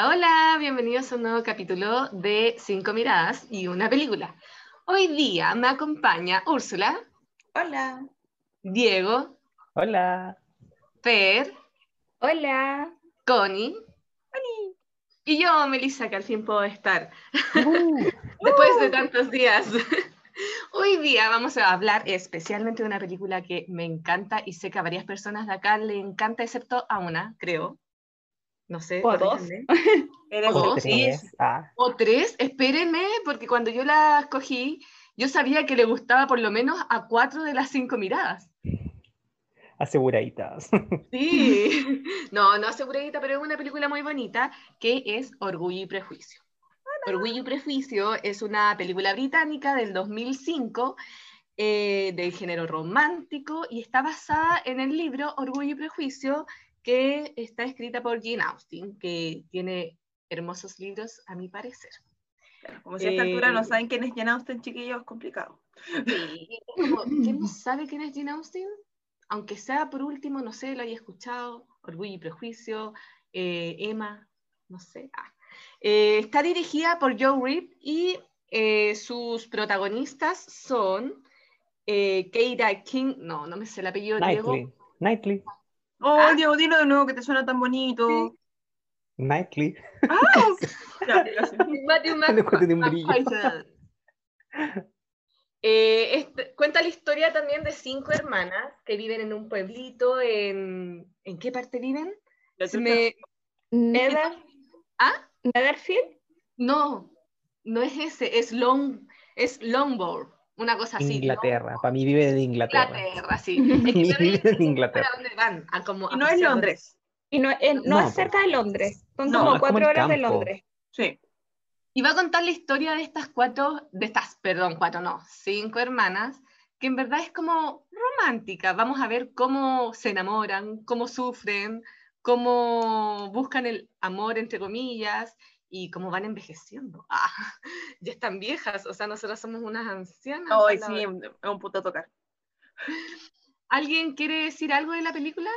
Hola, hola, bienvenidos a un nuevo capítulo de Cinco Miradas y una película. Hoy día me acompaña Úrsula. Hola. Diego. Hola. Fer. Hola. Connie. Connie. Y yo, Melissa, que al fin puedo estar. Uh. Después de tantos días. Hoy día vamos a hablar especialmente de una película que me encanta y sé que a varias personas de acá le encanta, excepto a una, creo. No sé. O dos. o, tres. Ah. o tres. Espérenme, porque cuando yo la escogí, yo sabía que le gustaba por lo menos a cuatro de las cinco miradas. Aseguraditas. Sí. No, no aseguradita, pero es una película muy bonita que es Orgullo y Prejuicio. Orgullo y Prejuicio es una película británica del 2005 eh, del género romántico y está basada en el libro Orgullo y Prejuicio que está escrita por Jane Austen, que tiene hermosos libros a mi parecer. como si a esta altura no eh, saben quién es Jane Austen, chiquillos, es complicado. ¿Quién no sabe quién es Jane Austen? Aunque sea por último, no sé, lo haya escuchado, Orgullo y Prejuicio, eh, Emma, no sé. Ah. Eh, está dirigida por Joe Reed y eh, sus protagonistas son eh, Keira King, no, no me sé el apellido, Nightly. Diego. Nightly. Oh, ¿Ah? Diego, dilo de nuevo que te suena tan bonito. Sí. Nightly. Ah, este, cuenta la historia también de cinco hermanas que viven en un pueblito. ¿En, ¿en qué parte viven? Me... Nether. ¿Ah? ¿Netherfield? No, no es ese, es Long, es Longbourn, una cosa así. Inglaterra, para mí vive en Inglaterra. Inglaterra, sí. Es que vive en Inglaterra. dónde van? A como, y no es Londres. Y no, no, es cerca de Londres, son como cuatro horas de Londres. Sí. Y va a contar la historia de estas cuatro, de estas, perdón, cuatro no, cinco hermanas, que en verdad es como romántica. Vamos a ver cómo se enamoran, cómo sufren, cómo buscan el amor, entre comillas, y cómo van envejeciendo. Ah, ya están viejas, o sea, nosotras somos unas ancianas. Ay, sí, es un puto tocar. ¿Alguien quiere decir algo de la película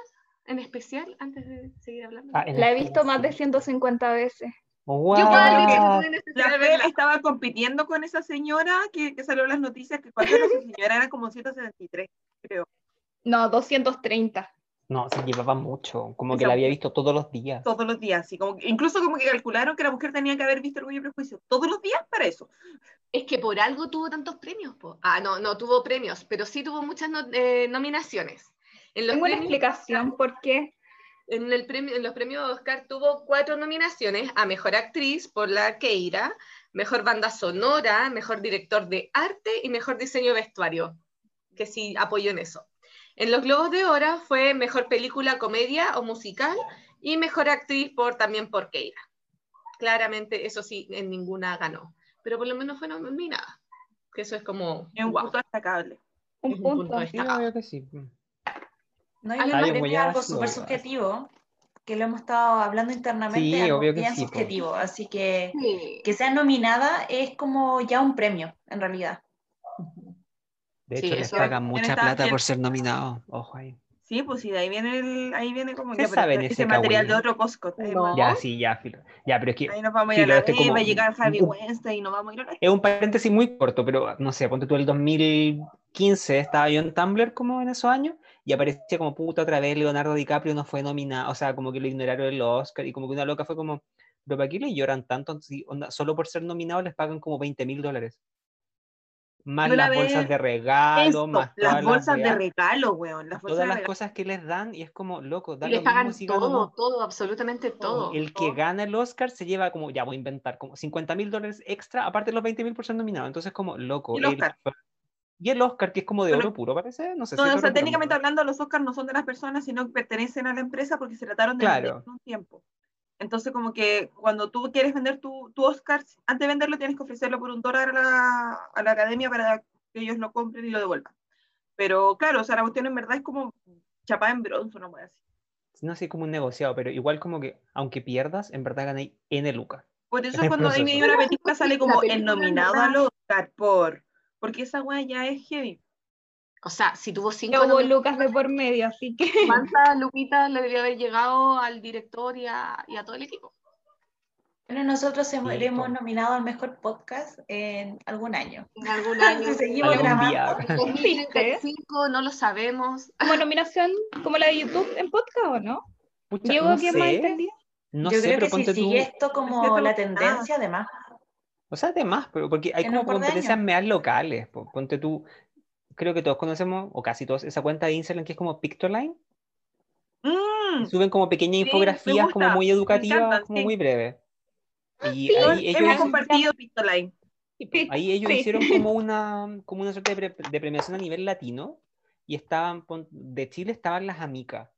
en especial antes de seguir hablando? Ah, la he visto más de 150 veces. Wow. Yo la estaba compitiendo con esa señora que, que salió en las noticias que cuando esa señora era como 173, creo. No, 230. No, se llevaba mucho, como que la había visto todos los días. Todos los días, sí, como incluso como que calcularon que la mujer tenía que haber visto Orgullo y Prejuicio todos los días para eso. Es que por algo tuvo tantos premios, po. Ah, no, no tuvo premios, pero sí tuvo muchas eh, nominaciones. En los Tengo una explicación por qué. En, el premio, en los premios Oscar tuvo cuatro nominaciones a Mejor Actriz por La Keira, Mejor Banda Sonora, Mejor Director de Arte y Mejor Diseño Vestuario, que sí apoyó en eso. En los Globos de Oro fue Mejor Película, Comedia o Musical y Mejor Actriz por, también por Keira. Claramente, eso sí, en ninguna ganó, pero por lo menos fue nominada. Que eso es como... Es un punto destacable. Un, punto, destacable. Sí, No, hay algo súper subjetivo, que lo hemos estado hablando internamente, sí, obvio que bien subjetivo, así que que sea nominada es como ya un premio, en realidad. De hecho, les pagan mucha plata por ser nominados. Ojo ahí. Sí, pues sí, de ahí viene el, ahí viene como ya, saben ese, material de otro Costco. Ya, sí, ya, Ya, pero es que. Ahí nos vamos a ir a la este va a llegar Harvey Weinstein y nos vamos a ir a la Es un paréntesis muy corto, pero no sé, ponte tú el 2015, estaba yo en Tumblr como en esos años, y aparecía como puta otra vez Leonardo DiCaprio no fue nominado, o sea, como que lo ignoraron el Oscar, y como que una loca fue como, pero ¿para qué le lloran tanto? solo por ser nominado les pagan como 20 mil dólares. Más las bolsas de regalo, más las bolsas de regalo, weón. todas las cosas que les dan y es como, loco, y les pagan todo, todo, absolutamente todo. El que gana el Oscar se lleva como, ya voy a inventar, como 50 mil dólares extra, aparte de los 20 mil por ser nominado. Entonces, como, loco. Y el Oscar, y el Oscar que es como de oro puro, parece. No sé no, o sea, técnicamente hablando, los Oscars no son de las personas, sino que pertenecen a la empresa porque se trataron de claro. un tiempo. Entonces, como que cuando tú quieres vender tu, tu Oscar, antes de venderlo tienes que ofrecerlo por un dólar a la, a la academia para que ellos lo compren y lo devuelvan. Pero claro, o sea, la cuestión en verdad es como chapada en bronce, no voy a decir. No sé, como un negociado, pero igual como que, aunque pierdas, en verdad gané N lucas. Por eso cuando hay una película sale como el nominado al Oscar por... Porque esa weá ya es heavy. O sea, si tuvo cinco. hubo lucas de por medio, así que. ¿Cuántas lupitas le debería haber llegado al director y a, y a todo el equipo? Bueno, nosotros hemos nominado al mejor podcast en algún año. En algún año. seguimos grabando. En 2035 no lo sabemos. ¿Como nominación como la de YouTube en podcast o no? Pucha, Diego, no ¿quién más entendía? No Yo sé, creo pero que si sigue esto como la tendencia, además. O sea, además, pero porque hay como competencias más locales. Ponte tú, creo que todos conocemos, o casi todos, esa cuenta de Instagram que es como Pictoline. Mm. Suben como pequeñas infografías como muy educativas, como muy breves. Y ahí ellos, hemos compartido Pictoline. Ahí ellos hicieron como una, como una suerte de, premiación a nivel latino y estaban, de Chile estaban las amicas,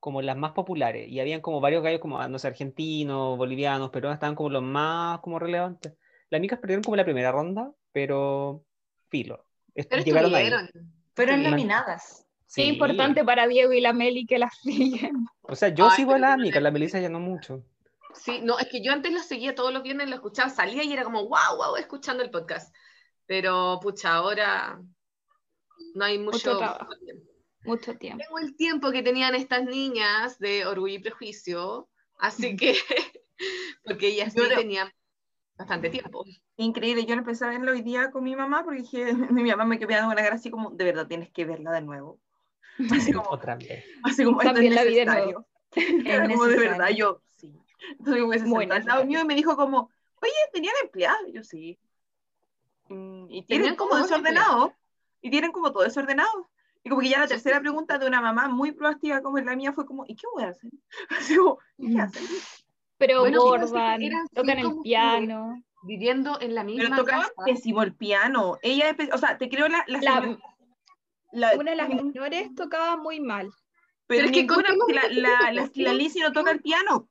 como las más populares, y habían como varios gallos como, no sé, argentinos, bolivianos, pero estaban como los más como relevantes. Las amicas perdieron como la primera ronda, pero filo. Pero llegaron ahí. Fueron nominadas. Sí. Es importante para Diego y la Meli que las siguen. O sea, yo sigo a la amiga, la Melissa ya no mucho. Sí, no, es que yo antes lo seguía todos los viernes, lo escuchaba, salía y era como, wow, wow, escuchando el podcast. Pero, pucha, ahora no hay mucho, mucho trabajo. Mucho tiempo. Tengo el tiempo que tenían estas niñas de Orgullo y Prejuicio, así que, porque ellas sí tenían bastante tiempo. Increíble, yo empecé a verlo hoy día con mi mamá porque dije, mi mamá me quedó dando una cara así como, de verdad tienes que verla de nuevo. Así como, Otra vez. Así como, También la vida de nuevo. como de verdad, yo, sí. Entonces me bueno, al lado mío y me dijo como, oye, ¿tenían empleados? yo sí. Mm, y tienen como desordenado. Y tienen como todo desordenado. Y como que ya la tercera pregunta de una mamá muy proactiva como es la mía fue como, ¿y qué voy a hacer? Así como, ¿qué mm. Pero bueno, bordan, tocan el piano. Viviendo en la misma Pero tocaba pésimo el piano. Ella, o sea, te creo la... la, la una de las menores tocaba muy mal. Pero, Pero es que la, la, la, la Lizzie no toca el piano.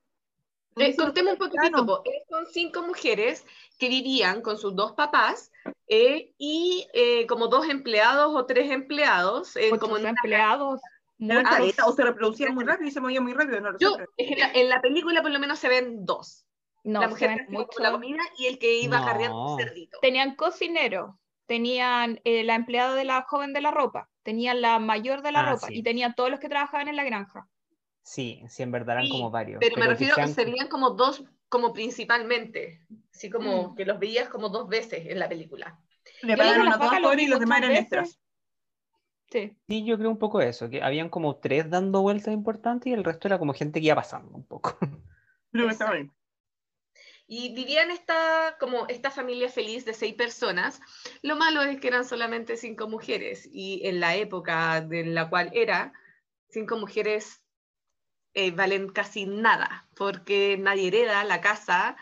Eh, contemos un poquito. Eh, son cinco mujeres que vivían con sus dos papás eh, y eh, como dos empleados o tres empleados. Eh, como empleados. O se reproducían muy rápido y se movían muy rápido. No Yo, en la película por lo menos se ven dos. No, la mujer mucho. la comida y el que iba cargando cerdito. Tenían cocinero, tenían la empleada de la joven de la ropa, tenían la mayor de la ah, ropa y tenían todos los que trabajaban en la granja. Sí, sí, en verdad eran como varios. Pero, me refiero a que serían como dos, como principalmente, así como mm. que los veías como dos veces en la película. Le pagaron a todos y los demás eran extras. Sí. sí, yo creo un poco eso, que habían como tres dando vueltas importantes y el resto era como gente que iba pasando un poco. Pero está bien. Y vivían esta, como esta familia feliz de seis personas. Lo malo es que eran solamente cinco mujeres y en la época de la cual era, cinco mujeres eh, valen casi nada, porque nadie hereda la casa,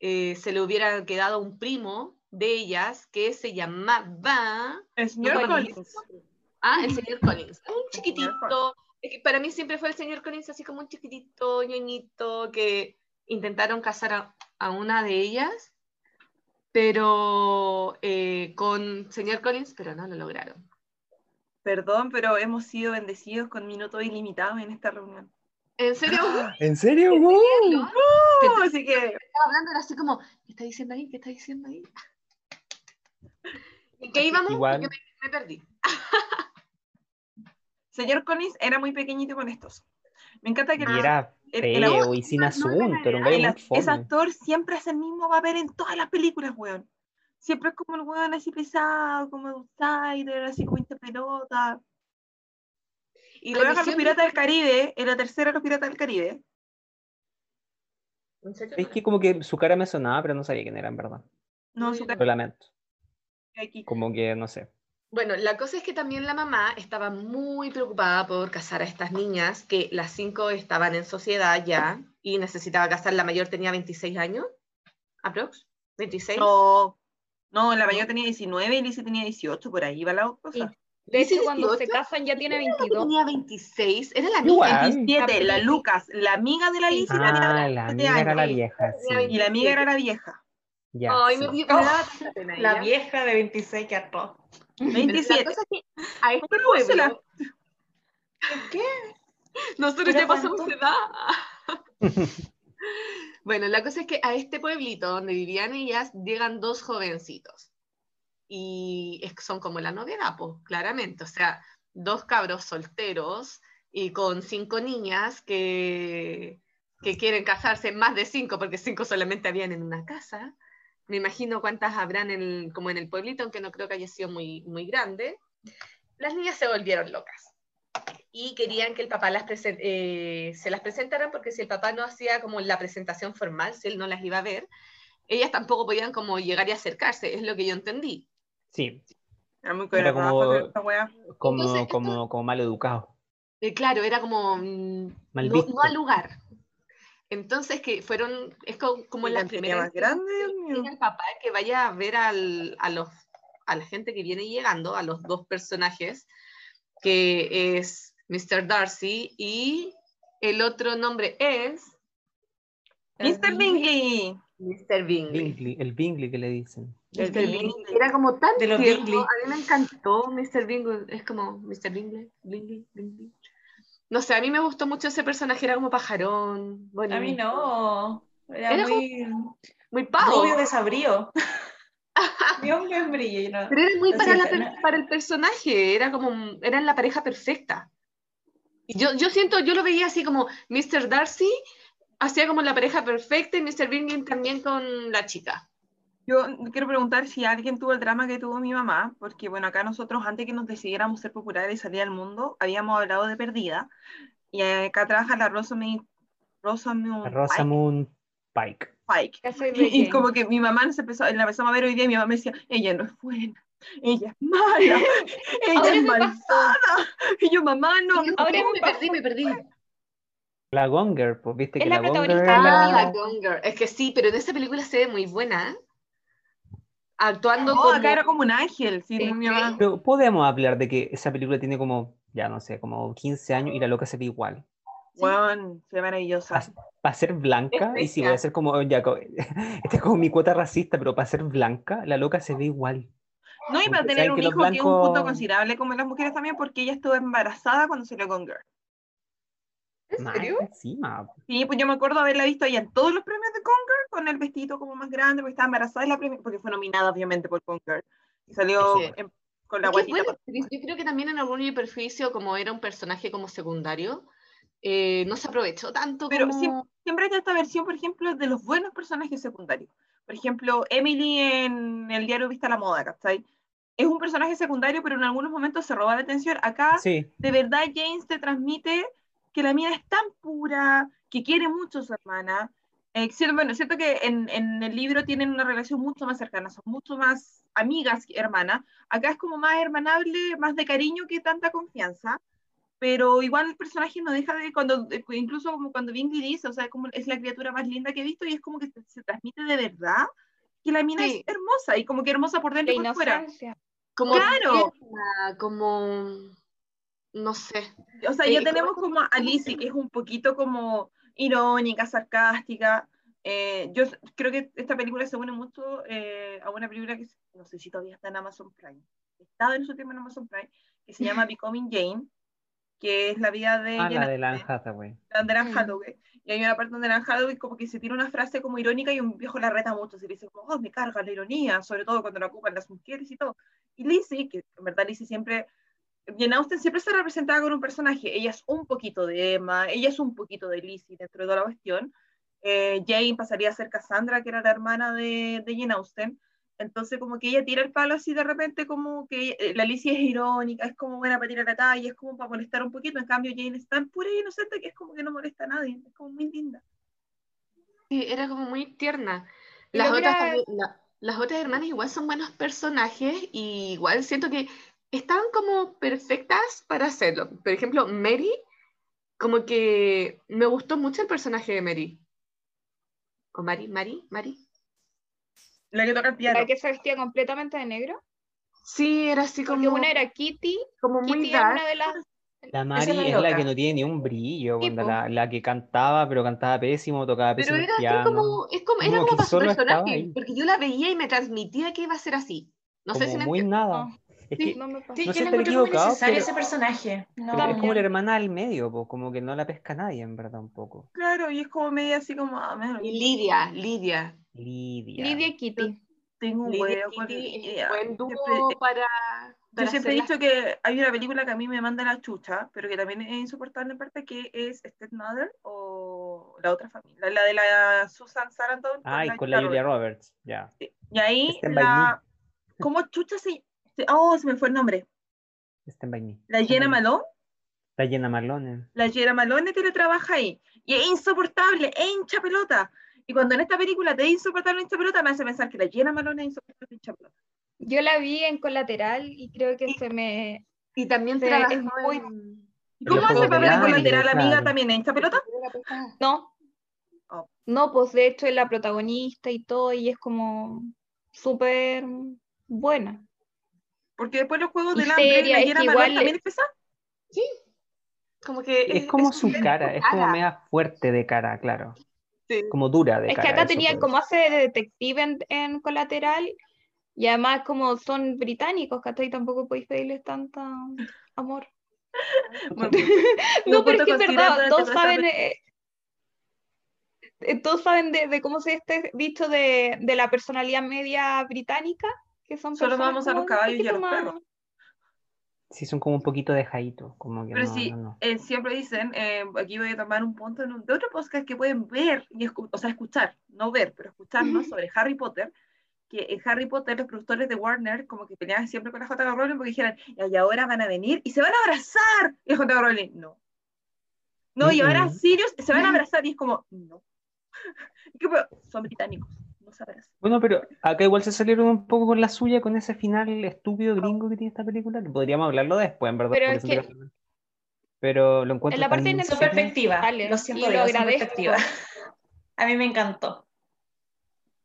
eh, se le hubiera quedado un primo de ellas que se llamaba... El señor Collins. Ah, el señor Collins. Un chiquitito. para mí siempre fue el señor Collins así como un chiquitito, ñoñito, que intentaron casar a, una de ellas, pero eh, con señor Collins, pero no lo lograron. Perdón, pero hemos sido bendecidos con minutos ilimitados en esta reunión. ¿En serio? ¿En serio? así que... Estaba hablando así como, ¿qué está diciendo ahí? ¿Qué está diciendo ahí? ¿En qué íbamos? Igual... Me, me, perdí. Señor Collins era muy pequeñito con estos. Me encanta que... Y era feo y sin asunto, era un gallo muy Ese actor siempre hace el mismo papel en todas las películas, weón. Siempre es como el weón así pesado, como outsider, así como pelota. Y luego los Piratas del Caribe, en la tercera Los Piratas del Caribe. Es que como que su cara me sonaba, pero no sabía quién era en verdad. No, su cara. Lo lamento. Como que, no sé. Bueno, la cosa es que también la mamá estaba muy preocupada por casar a estas niñas, que las cinco estaban en sociedad ya y necesitaba casar. La mayor tenía 26 años, aprox, 26. No, no, la mayor tenía 19 y Lizzie tenía 18, por ahí va la cosa. De hecho, cuando se casan ya tiene 22. Tenía 26. Era la amiga. 27. La Lucas, la amiga de la Liz. Ah, la, la amiga era la vieja. Sí. Y la amiga era la vieja. Ya, Ay, me, dio pena La vieja de 26 que actuó. 27. a este pueblo... ¿Qué? Nosotros ya pasamos de edad. bueno, la cosa es que a este pueblito donde vivían ellas llegan dos jovencitos y son como la novedad, pues, claramente. O sea, dos cabros solteros y con cinco niñas que que quieren casarse más de cinco, porque cinco solamente habían en una casa. Me imagino cuántas habrán en como en el pueblito, aunque no creo que haya sido muy, muy grande. Las niñas se volvieron locas y querían que el papá las eh, se las presentara porque si el papá no hacía como la presentación formal, si él no las iba a ver, ellas tampoco podían como llegar y acercarse, es lo que yo entendí. Sí. Era muy como, como, como, como, mal educado. Eh, claro, era como no, no, al lugar. Entonces que fueron, es como, la primera más grande, el papá que vaya a ver al, a, los, a la gente que viene llegando, a los dos personajes, que es Mr. Darcy y el otro nombre es... Mr. Bingley. Mr. Bingley. El Bingley que le dicen. Era como tan de A mí me encantó Mr. Bingley. Es como Mr. Bingley, Bingley, Bingley. No sé, a mí me gustó mucho ese personaje, era como pajarón. Bueno, a mí no. Era, muy, muy pavo. Muy desabrío. Mi hombre en brillo. Pero era muy para, para, el personaje, era como, era la pareja perfecta. Yo, yo siento, yo lo veía así como Mr. Darcy hacía como la pareja perfecta y Mr. Bingley también con la chica. Yo quiero preguntar si alguien tuvo el drama que tuvo mi mamá, porque bueno, acá nosotros antes que nos decidiéramos ser populares y salir al mundo, habíamos hablado de Perdida, y acá trabaja la Rosamund, Rosamund Pike. Pike. Y, como que mi mamá se empezó, la empezamos a ver hoy día y mi mamá me decía, ella no es buena, ella es mala, ella es malvada. Y yo, mamá, no. Ahora me perdí, me perdí. La Gonger, pues viste que la, la Gonger. Ah, la Gonger. Es que sí, pero en esa película se ve muy buena actuando como... acá era como un ángel, sí, Pero podemos hablar de que esa película tiene como, ya no sé, como 15 años y la loca se ve igual. Bueno, se ve maravillosa. Para ser blanca, y si voy a ser como, ya, esta es como mi cuota racista, pero para ser blanca, la loca se ve igual. No, y para tener un hijo que es un punto considerable como las mujeres también, porque ella estuvo embarazada cuando se le con Girl. ¿En serio? Encima. Sí, pues yo me acuerdo haberla visto ella en todos los premios de Conquer con el vestido como más grande, porque estaba embarazada la porque fue nominada obviamente por Conquer. Y salió con la guatita. yo creo que también en y Perjuicio, como era un personaje como secundario, eh, no se aprovechó tanto Pero siempre, siempre, hay esta versión, por ejemplo, de los buenos personajes secundarios. Por ejemplo, Emily en el diario Vista la Moda, ¿cachai? Es un personaje secundario, pero en algunos momentos se roba la atención. Acá, de verdad, James te transmite que la mía es tan pura, que quiere mucho a su hermana. Eh, bueno, es cierto que en, en, el libro tienen una relación mucho más cercana, son mucho más amigas que hermanas. Acá es como más hermanable, más de cariño que tanta confianza. Pero igual el personaje no deja de, cuando, incluso como cuando Bingley dice, o sea, como es la criatura más linda que he visto y es como que se, transmite de verdad que la mina es hermosa y como que hermosa por dentro y por fuera. Como claro. como no sé. O sea, ya tenemos como a Lizzie, que es un poquito como irónica, sarcástica. Eh, yo creo que esta película se une mucho eh, a una película que no sé si todavía está en Amazon Prime. Estaba en su tiempo en Amazon Prime, que se llama Becoming Jane, que es la vida de... Ah, la de Anne Hathaway. La de Anne Hathaway. Y hay una parte donde Anne Hathaway como que se tira una frase como irónica y un viejo la reta mucho. Se dice como, oh, me carga la ironía, sobre todo cuando la ocupan las mujeres y todo. Y Lizzie, que en verdad Lizzie siempre Jane Austen siempre se representaba con un personaje. Ella es un poquito de Emma, ella es un poquito de Lizzie dentro de toda la cuestión. Eh, Jane pasaría a ser Cassandra, que era la hermana de, de, Jane Austen. Entonces, como que ella tira el palo así de repente, como que eh, la Lizzie es irónica, es como buena para tirar la talla, es como para molestar un poquito. En cambio, Jane es tan pura e inocente que es como que no molesta a nadie, es como muy linda. Sí, era como muy tierna. Las otras, las otras hermanas igual son buenos personajes, y igual siento que están como perfectas para hacerlo. Por ejemplo, Mary, como que me gustó mucho el personaje de Mary. ¿O Mary? ¿Mary? ¿Mary? La que toca el piano. ¿La que se vestía completamente de negro? Sí, era así como... una era Kitty. Como muy dark. Una de las... La Mari es, la que no tiene ni un brillo, la, la, que cantaba, pero cantaba pésimo, tocaba pésimo. Pero era como, es como, era como, para su personaje, porque yo la veía y me transmitía que iba a ser así. No sé si me muy nada. Es sí, que, no me pasa. Sí, no sé equivocado, necesario ese personaje. No, es como la hermana al medio, como que no la pesca nadie, en verdad, un poco. Claro, y es como media así como... Ah, y Lidia, Lidia. Lidia. Lidia Kitty. Tengo un Lidia huevo con Lidia. Buen dúo para, Yo siempre he dicho que hay una película que a mí me manda la chucha, pero que también es insoportable en parte, que es Stepmother o la otra familia, la de la Susan Sarandon. Ay, con la, Julia Roberts, ya. Y ahí, la... ¿cómo chucha se... Oh, se me fue el nombre. La Jenna Malone. La Jenna Malone. La Jenna Malone trabaja ahí. Y es insoportable, es hincha pelota. Y cuando en esta película te es insoportable hincha pelota, me hace pensar que la Jenna Malone es insoportable hincha pelota. Yo la vi en colateral y creo que se me. Y también se, es muy. ¿Cómo hace para ver colateral, amiga, también en esta pelota? No. Oh. No, pues de hecho es la protagonista y todo, y es como súper buena. Porque después los juegos de la es igual también es Sí. Como que es, como su cara, es como media fuerte de cara, claro. Sí. Como dura de cara. Es que acá tenía como hace de detective en, en colateral y además, como son británicos, ¿cachai? Tampoco podéis pedirles tanto amor. no, pero es que es verdad, todos saben, eh, eh, todos saben de, de, cómo se este dicho de, de, la personalidad media británica, que son Solo vamos a los caballos y a los perros. Sí, son como un poquito de jaito, como que Pero sí, eh, siempre dicen, aquí voy a tomar un punto de otro podcast que pueden ver, y o sea, escuchar, no ver, pero escucharnos sobre Harry Potter, que en Harry Potter los productores de Warner como que peleaban siempre con la J.K. Rowling porque dijeron, y ahora van a venir y se van a abrazar. Y la J.K. Rowling, no. No, y ahora Sirius se van a abrazar y es como, no. Son británicos, Bueno, pero acá igual se salieron un poco con la suya, con ese final estúpido gringo que tiene esta película, que podríamos hablarlo después, en verdad. Pero, es que... pero lo encuentro. En la parte de su perspectiva, lo siento, lo agradezco. A mí me encantó.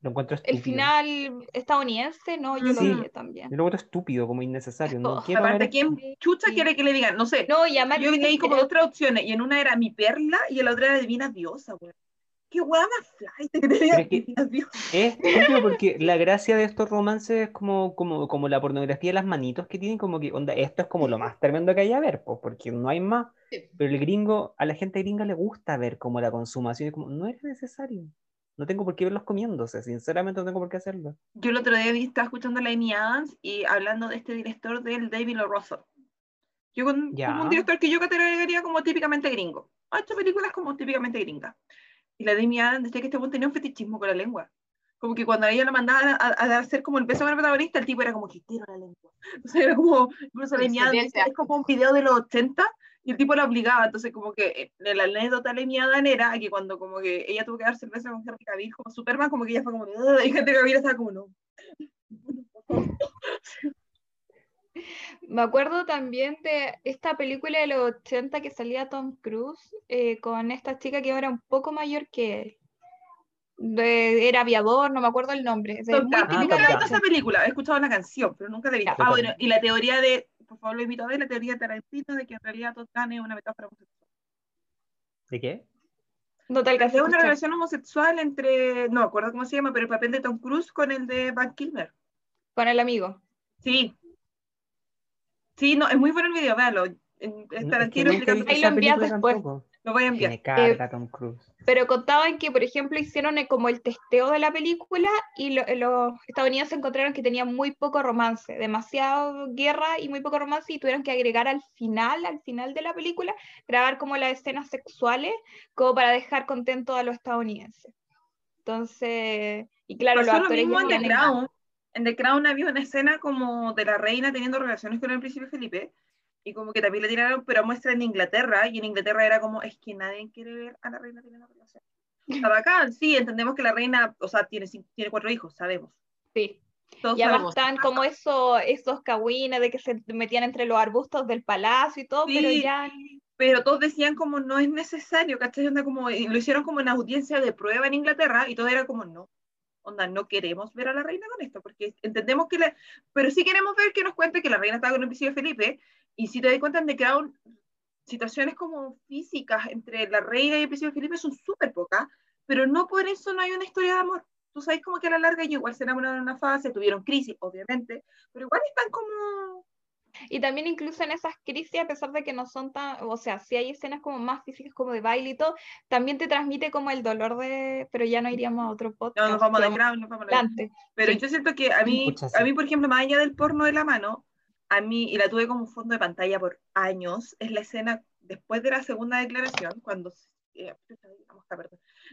Lo encuentro estúpido. El final estadounidense, no, yo lo vi también. Yo lo encuentro estúpido, como innecesario. No quiero Aparte, ¿quién chucha quiere que le digan? No sé. No, ya Yo leí como dos traducciones y en una era mi perla y en la otra era divina diosa, güey. Qué guay más flight que te divina diosa. Es estúpido porque la gracia de estos romances es como, como, como la pornografía de las manitos que tienen, como que, onda, esto es como lo más tremendo que hay a ver, pues, porque no hay más. Pero el gringo, a la gente gringa le gusta ver como la consumación, es como, no es necesario. No tengo por qué verlos comiéndose, sinceramente no tengo por qué hacerlo. Yo el otro día estaba escuchando a la Amy Adams y hablando de este director del David O. Yo con, un director que yo categorizaría como típicamente gringo. Ha hecho películas como típicamente gringas. Y la Amy Adams decía que este buen tenía un fetichismo con la lengua. Como que cuando a ella la mandaban a, hacer como el peso de protagonista, el tipo era como que quiero la lengua. O sea, era como, incluso la Amy Adams, es como un video de los 80 y el tipo la obligaba, entonces como que eh, la anécdota de mi era que cuando como que ella tuvo que dar cerveza con Henry Cavill como Superman, como que ella fue como, y Henry Cavill estaba como, no. Me acuerdo también de esta película de los 80 que salía Tom Cruise eh, con esta chica que era un poco mayor que él. era aviador, no me acuerdo el nombre. nunca he visto esa película, he escuchado la canción, pero nunca la he visto. Ah, bueno, y la teoría de por favor lo invito a ver, la teoría de Tarantino de que en realidad Total es una metáfora homosexual. ¿De qué? Total, que es una relación homosexual entre, no me acuerdo cómo se llama, pero el papel de Tom Cruise con el de Van Kilmer. Con el amigo. Sí. Sí, no, es muy bueno el video, véalo. Tarantino es Ahí lo envías después. Lo voy a enviar. Me carga eh, Tom Cruise. Pero contaban que, por ejemplo, hicieron como el testeo de la película y los estadounidenses encontraron que tenía muy poco romance, demasiado guerra y muy poco romance y tuvieron que agregar al final, al final de la película, grabar como las escenas sexuales, como para dejar contento a los estadounidenses. Entonces, y claro, los actores... Lo mismo en The Crown. En The Crown había una escena como de la reina teniendo relaciones con el príncipe Felipe y como que también le tiraron, pero muestra en Inglaterra, y en Inglaterra era como, es que nadie quiere ver a la reina teniendo relación. Estaba acá, sí, entendemos que la reina, o sea, tiene, tiene cuatro hijos, sabemos. Sí. Todos y además están como eso, esos cagüines de que se metían entre los arbustos del palacio y todo, pero ya... Pero todos decían como no es necesario, ¿cachai? Onda como, lo hicieron como en audiencia de prueba en Inglaterra y todo era como no, no queremos ver a la reina con esto, porque entendemos que la, pero sí queremos ver que nos cuente que la reina estaba con el príncipe Felipe y si te das cuenta, en The Crown, situaciones como físicas entre la reina y el príncipe Felipe son súper pocas, pero no por eso no hay una historia de amor. Tú sabes como que a la larga ellos igual se enamoraron en una fase, tuvieron crisis, obviamente, pero igual están como... Y también incluso en esas crisis, a pesar de que no son tan, o sea, si hay escenas como más físicas como de baile y todo, también te transmite como el dolor de, pero ya no iríamos a otro podcast. No, nos vamos a Crown, nos vamos a Pero yo siento que a mí, a mí, por ejemplo, más allá del porno de la mano, a mí, y la tuve como fondo de pantalla por años, es la escena después de la segunda declaración, cuando, eh,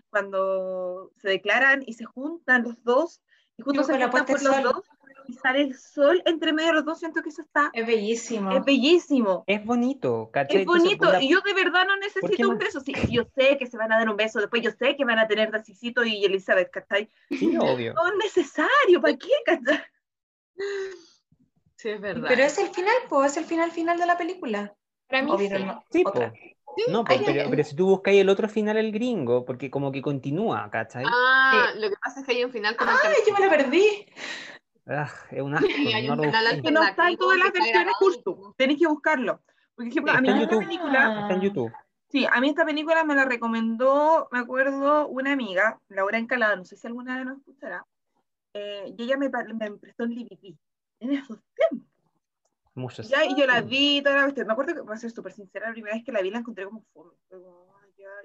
cuando se declaran y se juntan los dos, y justo se juntan por los dos, y sale el sol entre medio de los dos, siento que eso está... Es bellísimo. Es bellísimo. Es bonito, ¿cachai? Es bonito, y yo de verdad no necesito un beso. Sí, yo sé que se van a dar un beso, después yo sé que van a tener Dacicito y Elizabeth, ¿cachai? Sí, obvio. No es necesario, ¿para qué, cachai? Sí, es verdad. Pero es el final, pues, es el final final de la película. Para mí sí. No, sí, no pero, pero, si tú buscáis el otro final, el gringo, porque como que continúa, ¿cachai? Ah, lo que pasa es que hay un final como. ¡Ay, yo me lo perdí! Ah, es un asco. no, lo que no está en todas las versiones justo. Tenéis que buscarlo. Por ejemplo, a mí esta película. Está en YouTube. Sí, a mí esta película me la recomendó, me acuerdo, una amiga, Laura Encalada, no sé si alguna de nos escuchará. Eh, y ella me, me prestó un DVD en esos tiempos. Muchos. Ya, y yo la vi, toda la Me acuerdo que, voy a ser súper sincera, la primera vez que la vi la encontré como fome.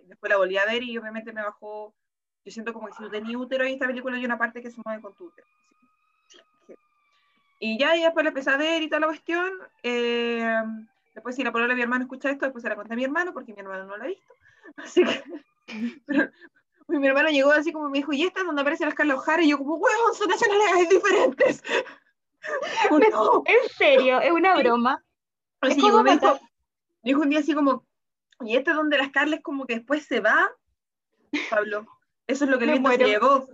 Y después la volví a ver y obviamente me bajó. Yo siento como que si tú tenías útero en esta película hay una parte que se mueve con tu útero. Y ya, y después la empecé a ver y toda la cuestión. Eh, después, si la palabra de mi hermano escucha esto, después se la conté a mi hermano, porque mi hermano no la ha visto. Así que. Pero, mi hermano llegó así como me dijo, ¿y esta es donde aparece la Scarlett O'Hara? Y yo, como, huevón, son nacionalidades diferentes. no. En serio, es una broma. Así llegó, me dijo, dijo un día así como, ¿y este es donde la Scarlett como que después se va? Pablo, eso es lo que el viento se llevó.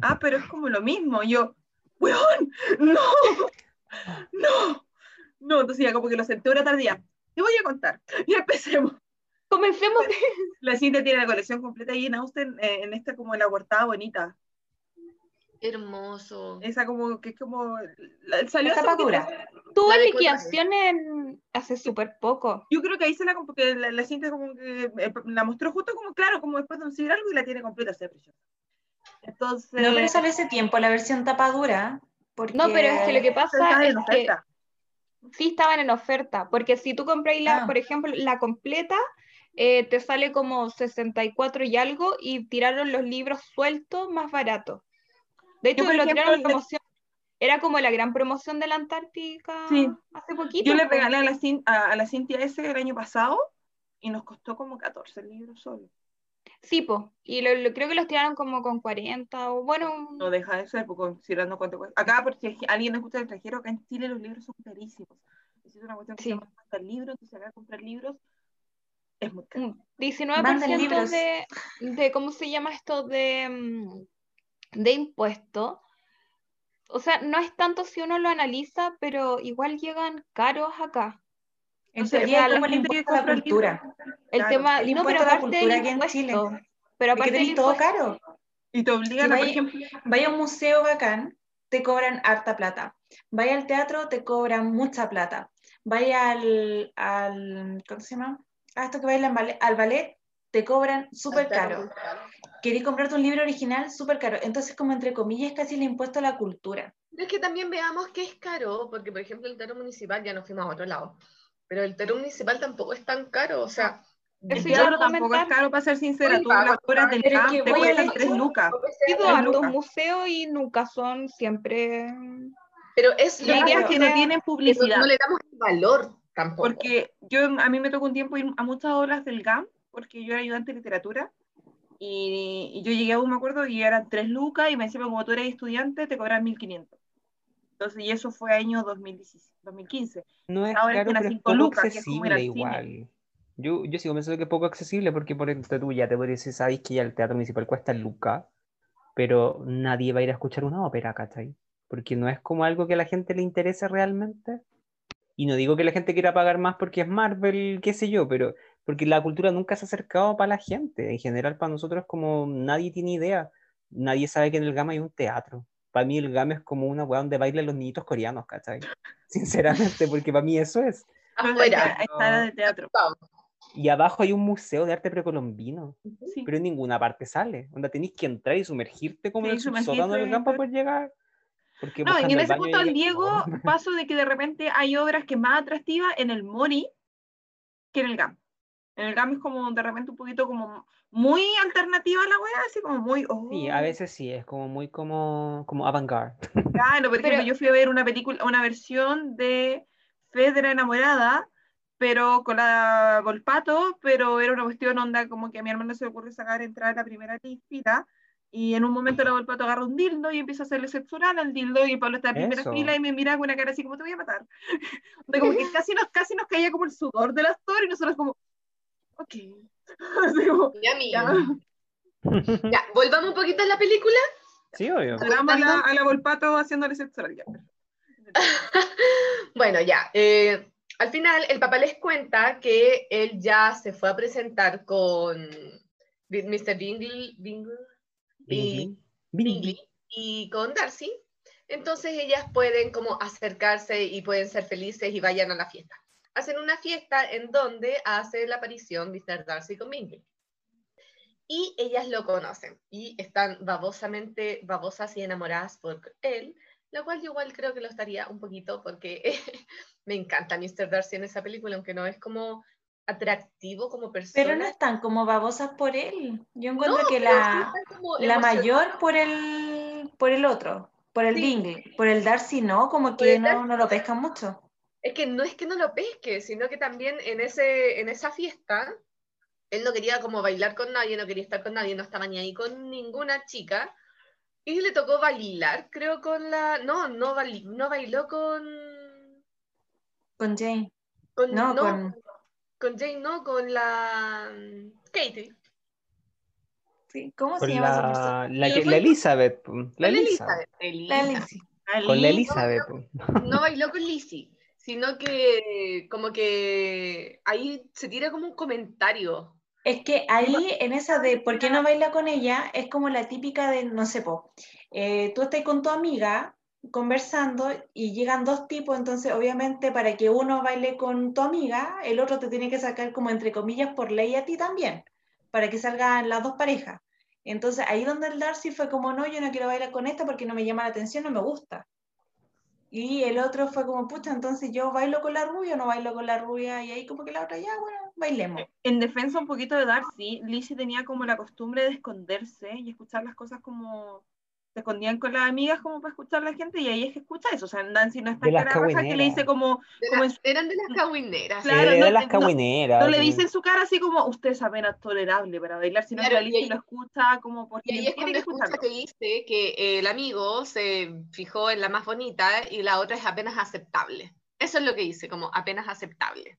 Ah, pero es como lo mismo. Yo, weón, no, no, no, entonces ya como que lo senté una tardía, te voy a contar, y empecemos. Comencemos. La cinta tiene la colección completa ahí en Austin, eh, en esta como la portada bonita. Hermoso. Esa como que es como salió esa dura. Tuvo liquidación en hace súper poco. Yo creo que ahí se la porque la, la, cinta como que eh, la mostró justo como claro, como después de un algo y la tiene completa, se preciosa. Entonces... No, pero sale ese tiempo la versión tapadura. Porque... No, pero es que lo que pasa es que sí estaban en oferta, porque si tú compráis, la, ah. por ejemplo, la completa, eh, te sale como 64 y algo y tiraron los libros sueltos más baratos. De hecho, lo tiraron en promoción. Era como la gran promoción de la Antártica sí. hace poquito. Yo le regalé a la, a, la Cintia ese el año pasado y nos costó como 14 libros solo. Sí, pues, y lo, creo que los tiraron como con 40 o bueno. No deja de ser, porque considerando cuánto cuesta. Acá, porque alguien nos gusta el extranjero, acá en Chile los libros son carísimos. Es una cuestión que sí. se el libro, entonces acá comprar libros es muy caro. 19% mm, de, de, ¿cómo se llama esto? De, mm, de impuesto. O sea, no es tanto si uno lo analiza, pero igual llegan caros acá. En sería el impuesto a la cultura. El tema, el no, pero aparte del impuesto, pero aparte del todo caro. Y te obligan a, por ejemplo, vaya a un museo bacán, te cobran harta plata. Vaya al teatro, te cobran mucha plata. Vaya al, al ¿cómo se llama? A esto que bailan al ballet, te cobran súper caro. Querés comprarte un libro original, súper caro. Entonces, como entre comillas, casi el impuesto a la cultura. Es que también veamos que es caro, porque por ejemplo el teatro municipal ya nos fuimos a otro lado pero el teatro municipal tampoco es tan caro, o sea... El teatro tampoco es caro, para ser sincera, tú las horas del camp te cuestan tres lucas. He ido a los museos y nunca son siempre... Pero es la idea que no tienen publicidad. No le damos valor tampoco. Porque yo, a mí me tocó un tiempo ir a muchas obras del GAM, porque yo era ayudante de literatura, y, yo llegué a un, me acuerdo, y eran tres lucas, y me decían, como tú eres estudiante, te cobran 1500. Entonces, y eso fue año 2015. No es Ahora caro, es poco accesible igual. Yo, yo sigo pensando que es poco accesible porque por ejemplo tú ya te podrías decir, sabéis que ya el teatro municipal cuesta lucas, pero nadie va a ir a escuchar una ópera, ¿cachai? Porque no es como algo que a la gente le interese realmente. Y no digo que la gente quiera pagar más porque es Marvel, qué sé yo, pero porque la cultura nunca se ha acercado para la gente. En general, para nosotros, como nadie tiene idea, nadie sabe que en el Gama hay un teatro para mí el GAM es como una weá donde bailan los niñitos coreanos, ¿cachai? Sinceramente, porque para mí eso es. Afuera, está de teatro. Y abajo hay un museo de arte precolombino, pero en ninguna parte sale. Donde tenéis que entrar y sumergirte como en el sótano del GAM para poder llegar. Porque no, y en ese punto, Diego, paso de que de repente hay obras que más atractivas en el Mori que en el GAM. En el GAM es como de repente un poquito como muy alternativa la weá, así como muy... Sí, a oh. veces sí, es como muy como, como avant-garde. Claro, por ejemplo, yo fui a ver una película, una versión de Fed era enamorada, pero con la Volpato, pero era una cuestión onda como que a mi hermano se le ocurrió sacar entrar a la primera fila y en un momento la Volpato agarra un dildo y empieza a hacerle sexual al dildo y Pablo está en primera Eso. fila y me mira con una cara así como te voy a matar. De como que casi nos, casi nos caía como el sudor del actor y nosotros como, ok. Ya, ya. Ya, volvamos un poquito a la película. Sí, obvio. Esperamos a la, a la Volpato haciéndole sexo ya. Bueno, ya. eh, al final, el papá les cuenta que él ya se fue a presentar con Mr. Bingley, Bingley y, Bingley y con Darcy. Entonces ellas pueden como acercarse y pueden ser felices y vayan a la fiesta. Hacen una fiesta en donde hace la aparición Mr. Darcy con Bingley. Y ellas lo conocen y están babosamente, babosas y enamoradas por él, lo cual yo igual creo que lo estaría un poquito porque me encanta Mr. Darcy en esa película, aunque no es como atractivo como persona. Pero no están como babosas por él. Yo encuentro No, que sí la, la mayor por el, por el otro, por el Sí. Bingley, por el Darcy no, como que no, no lo pescan mucho. Es que no es que no lo pesque, sino que también en, ese, en esa fiesta, él no quería como bailar con nadie, no quería estar con nadie, no estaba ni ahí con ninguna chica. Y le tocó bailar, creo, con la... No, no, bail- no bailó con... Con Jane. con No, no, con- con Jane, no, con la... mm, Katie. Sí, ¿Cómo Con se llama esa la, persona? la, Elizabeth. La Con la Elizabeth. Con la Elizabeth. po. no bailó con Lizzie, sino que como que ahí se tira como un comentario. Es que ahí, en esa de por qué no baila con ella, es como la típica de, no sé, po, eh, tú estás con tu amiga conversando y llegan dos tipos, entonces obviamente para que uno baile con tu amiga, el otro te tiene que sacar como entre comillas por ley a ti también, para que salgan las dos parejas. Entonces ahí donde el Darcy fue como, no, yo no quiero bailar con esta porque no me llama la atención, no me gusta. Y el otro fue como, pucha, entonces yo bailo con la rubia o no bailo con la rubia, y ahí como que la otra, ya, bueno, bailemos. En defensa un poquito de Darcy, Lizzie tenía como la costumbre de esconderse y escuchar las cosas como se escondían con las amigas como para escuchar a la gente y ahí es que escucha eso. O sea, Nancy no está las cara raja que le dice como, De Como las- eran de las cahuineras. Claro, no- de las no- cagüineras. no le dice en su cara así como, usted es apenas tolerable para bailar, sino Claro, que la y lo escucha como porque Y ahí es tiene cuando que escucha escucharlo. que dice que el amigo se fijó en la más bonita y la otra es apenas aceptable. Eso es lo que dice, como apenas aceptable.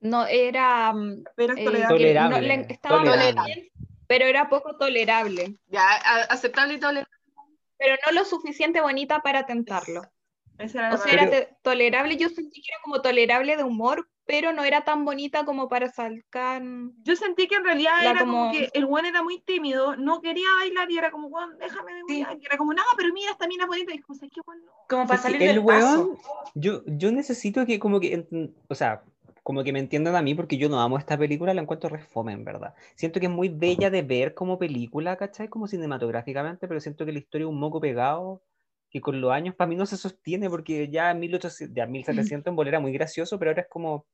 No era. mm, Pero es eh, tolerable. que no le- estaba tolerable. Pero era poco tolerable. Ya, aceptable y tolerable. Pero no lo suficiente bonita para tentarlo. Esa era O sea, era tolerable, yo sentí que era como tolerable de humor, pero no era tan bonita como para sacar. Yo sentí que en realidad La era como... como- que el buen era muy tímido, no quería bailar y era como, "Weón, déjame de Sí. Y era como, no, pero mira, esta mina es bonita. Y es como, ¿sabes qué, weón? No. Como para salir el del paso. weón, yo, yo necesito que como que, o sea, como que me entiendan a mí porque yo no amo esta película, la encuentro re fome, en verdad. Siento que es muy bella de ver como película, ¿cachai? Como cinematográficamente, pero siento que la historia es un moco pegado que con los años para mí no se sostiene porque ya 1800, ya 1700 en bolera muy gracioso, pero ahora es como,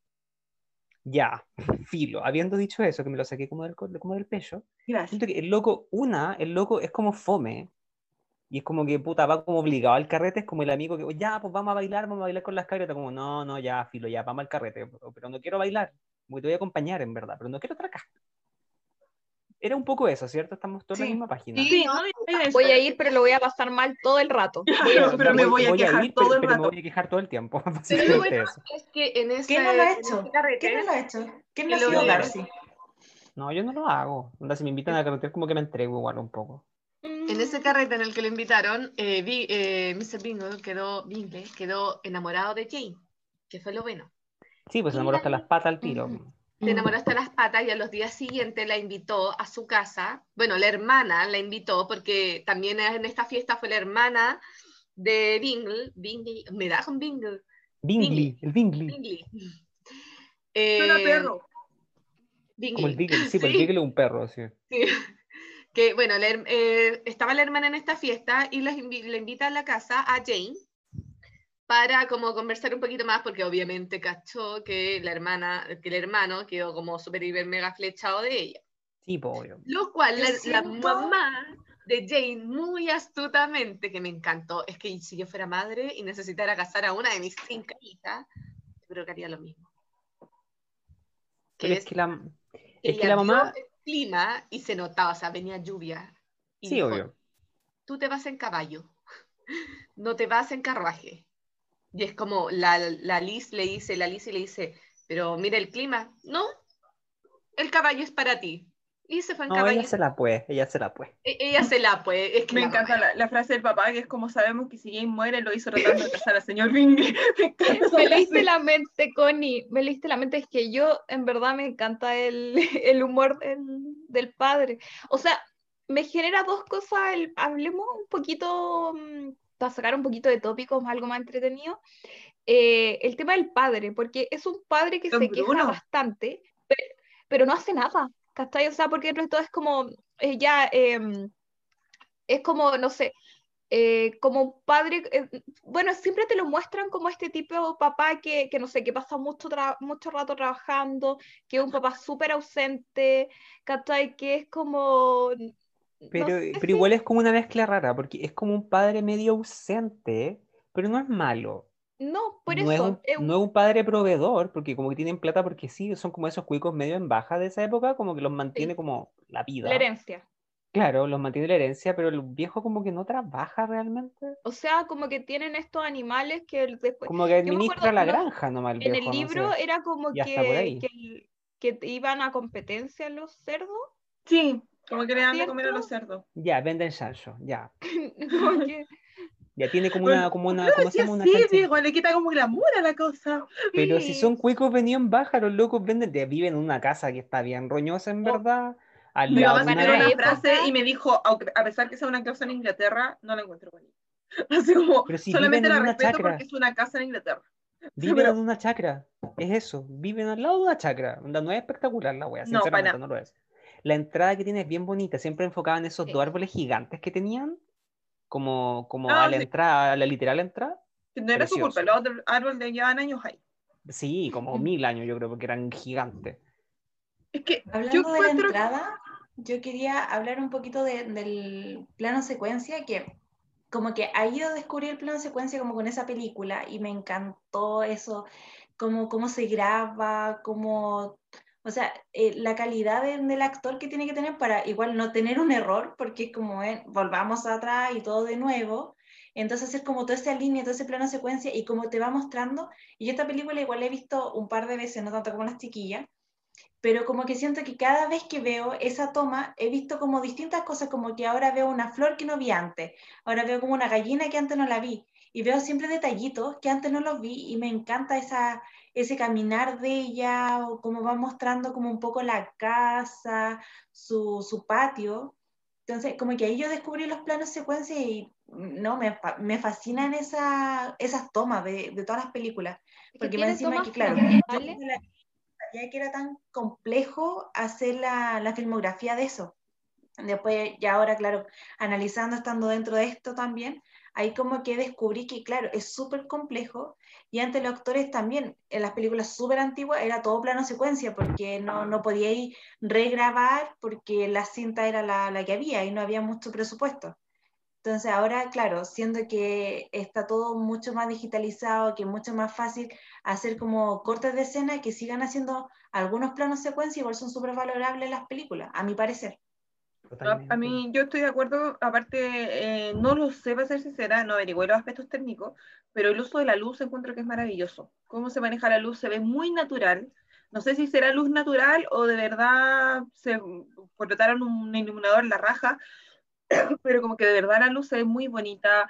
ya, filo. Habiendo dicho eso, que me lo saqué como del, co- como del pecho, Gracias. Siento que el loco, una, el loco es como fome. Y es como que, puta, va como obligado al carrete. Es como el amigo que, ya, pues vamos a bailar, vamos a bailar con las cabras. Como, no, no, ya, filo, ya, vamos al carrete. Pero, pero no quiero bailar. Porque te voy a acompañar, en verdad. Pero no quiero estar acá. Era un poco eso, ¿cierto? Estamos todos en Sí. la misma página. Sí, no. Voy a ir, pero lo voy a pasar mal todo el rato. Pero me voy a quejar ir, todo pero, el pero me voy a quejar todo el tiempo. Pero bueno eso. es que en ese, ¿Quién no lo ha hecho? ¿Quién no lo ha hecho? ¿Quién no ha lo sido vea. Darcy? No, yo no lo hago. Onda, si me invitan a carretera, como que me entrego igual un poco. En ese carrete en el que lo invitaron, eh, vi- eh, Mr. Bingle quedó, Bingle quedó enamorado de Jane, que fue lo bueno. Sí, pues se enamoró hasta las patas al tiro. Se enamoró hasta las patas y a los días siguientes la invitó a su casa. Bueno, la hermana la invitó porque también en esta fiesta fue la hermana de Bingle. Bingle, me da con Bingle. Bingley, el Bingley. Bingley. Suena Eh, perro. Bingley. Como el Beagle, sí, pues el Sí. Beagle es un perro, sí. Sí. Que bueno, la eh, estaba la hermana en esta fiesta y la, invi- la invita a la casa a Jane para como conversar un poquito más porque obviamente cachó que la hermana, que el hermano quedó como súper hiper mega flechado de ella. Sí, obvio. Lo cual la, la mamá de Jane muy astutamente, que me encantó, es que si yo fuera madre y necesitara casar a una de mis cinco hijas, yo creo que haría lo mismo. Pero es que la, es que la mamá. Clima y se notaba, o sea, venía lluvia. Y Sí, dijo, obvio. Tú te vas en caballo, no te vas en carruaje. Y es como la, la Liz le dice, la Liz le dice, pero mira el clima. No, el caballo es para ti. Y se fue en No, caballo. ella se la puede, ella se la puede. E- Ella se la puede. Es que Me la encanta la, la frase del papá, que es como sabemos que si Jane muere, lo hizo tratando de casar al señor Bingley. Me encanta esa Me leíste la mente, Connie, me leíste la mente, es que yo en verdad me encanta el, el humor del, del padre. O sea, me genera dos cosas, el- hablemos un poquito, mm, para sacar un poquito de tópicos, algo más entretenido, eh, el tema del padre, porque es un padre que Don se queja Bruno. bastante, pero, pero no hace nada, ¿cachai? O sea, porque todo es como, eh, ya, em, es como, no sé, eh, como un padre, eh, bueno, siempre te lo muestran como este tipo de papá que, que no sé, que pasa mucho, mucho rato trabajando, que es un papá súper ausente, ¿cachai? Que es como... no Pero, sé pero igual es como una mezcla rara, porque es como un padre medio ausente, pero no es malo. No, por no, es eso, un, es un- no es un padre proveedor, porque como que tienen plata, porque sí, son como esos cuicos medio en baja de esa época, como que los mantiene como la vida. la herencia. Claro, los mantiene la herencia, pero el viejo como que no trabaja realmente. O sea, como que tienen estos animales que después... Como que administra acuerdo, la no, granja nomás el En viejo, el no libro sé. era como que, que, iban a competencia los cerdos. Sí, como que le dan de comer a los cerdos. Ya, venden chancho, ya. Como que- Ya tiene como una, como una, ¿cómo se Sí, llama? Una sí, Diego, le quita como glamour a la cosa. Pero si Sí. son cuicos venidos en baja, los locos venden, de- viven en una casa que está bien roñosa en Oh. verdad. Al Mi mamá una frase y me dijo, a pesar que sea una casa en Inglaterra, no la encuentro bonita. Así como, Pero si solamente la una respeto chacra. porque es una casa en Inglaterra. Viven pero- en una chacra, es eso, viven al lado de una chacra. No es espectacular la wea, No, sinceramente para no lo es. La entrada que tiene es bien bonita, siempre enfocada en esos Sí. dos árboles gigantes que tenían, como, como Ah, a la sí. entrada, a la literal entrada. No era su Precioso. culpa, los árboles de llevan años ahí. Sí, como Mm. mil años yo creo, porque eran gigantes. Es que yo Hablando de la entrada, yo quería hablar un poquito de- del plano secuencia, que como que ha ido a descubrir el plano secuencia como con esa película y me encantó eso, como cómo se graba, cómo, o sea, eh, la calidad de- del actor que tiene que tener para igual no tener un error, porque es como, eh, volvamos atrás y todo de nuevo. Entonces hacer como toda esa línea, todo ese plano secuencia y como te va mostrando. Y yo esta película igual la he visto un par de veces, no tanto como las chiquillas, pero como que siento que cada vez que veo esa toma he visto como distintas cosas, como que ahora veo una flor que no vi antes, ahora veo como una gallina que antes no la vi, y veo siempre detallitos que antes no los vi, y me encanta esa, ese caminar de ella, o como va mostrando como un poco la casa, su, su patio. Entonces, como que ahí yo descubrí los planos secuencia y no, me, me fascinan esa, esas tomas de, de todas las películas. que Porque tiene encima que, claro, yo sabía que era tan complejo hacer la, la filmografía de eso. Después, ya ahora, claro, analizando, estando dentro de esto también, ahí como que descubrí que, claro, es súper complejo y antes los actores también, en las películas súper antiguas era todo plano secuencia porque no, no podíais regrabar porque la cinta era la, la que había y no había mucho presupuesto. Entonces ahora, claro, siendo que está todo mucho más digitalizado, que es mucho más fácil hacer como cortes de escena que sigan haciendo algunos planos secuencia, igual son súper valorables las películas, a mi parecer. A, a Totalmente. mí, yo estoy de acuerdo, aparte, eh, no lo sé, para ser sincera, no averigué los aspectos técnicos, pero el uso de la luz encuentro que es maravilloso. Cómo se maneja la luz se ve muy natural. No sé si será luz natural o de verdad se contrataron un iluminador en la raja, pero como que de verdad la luz se ve muy bonita.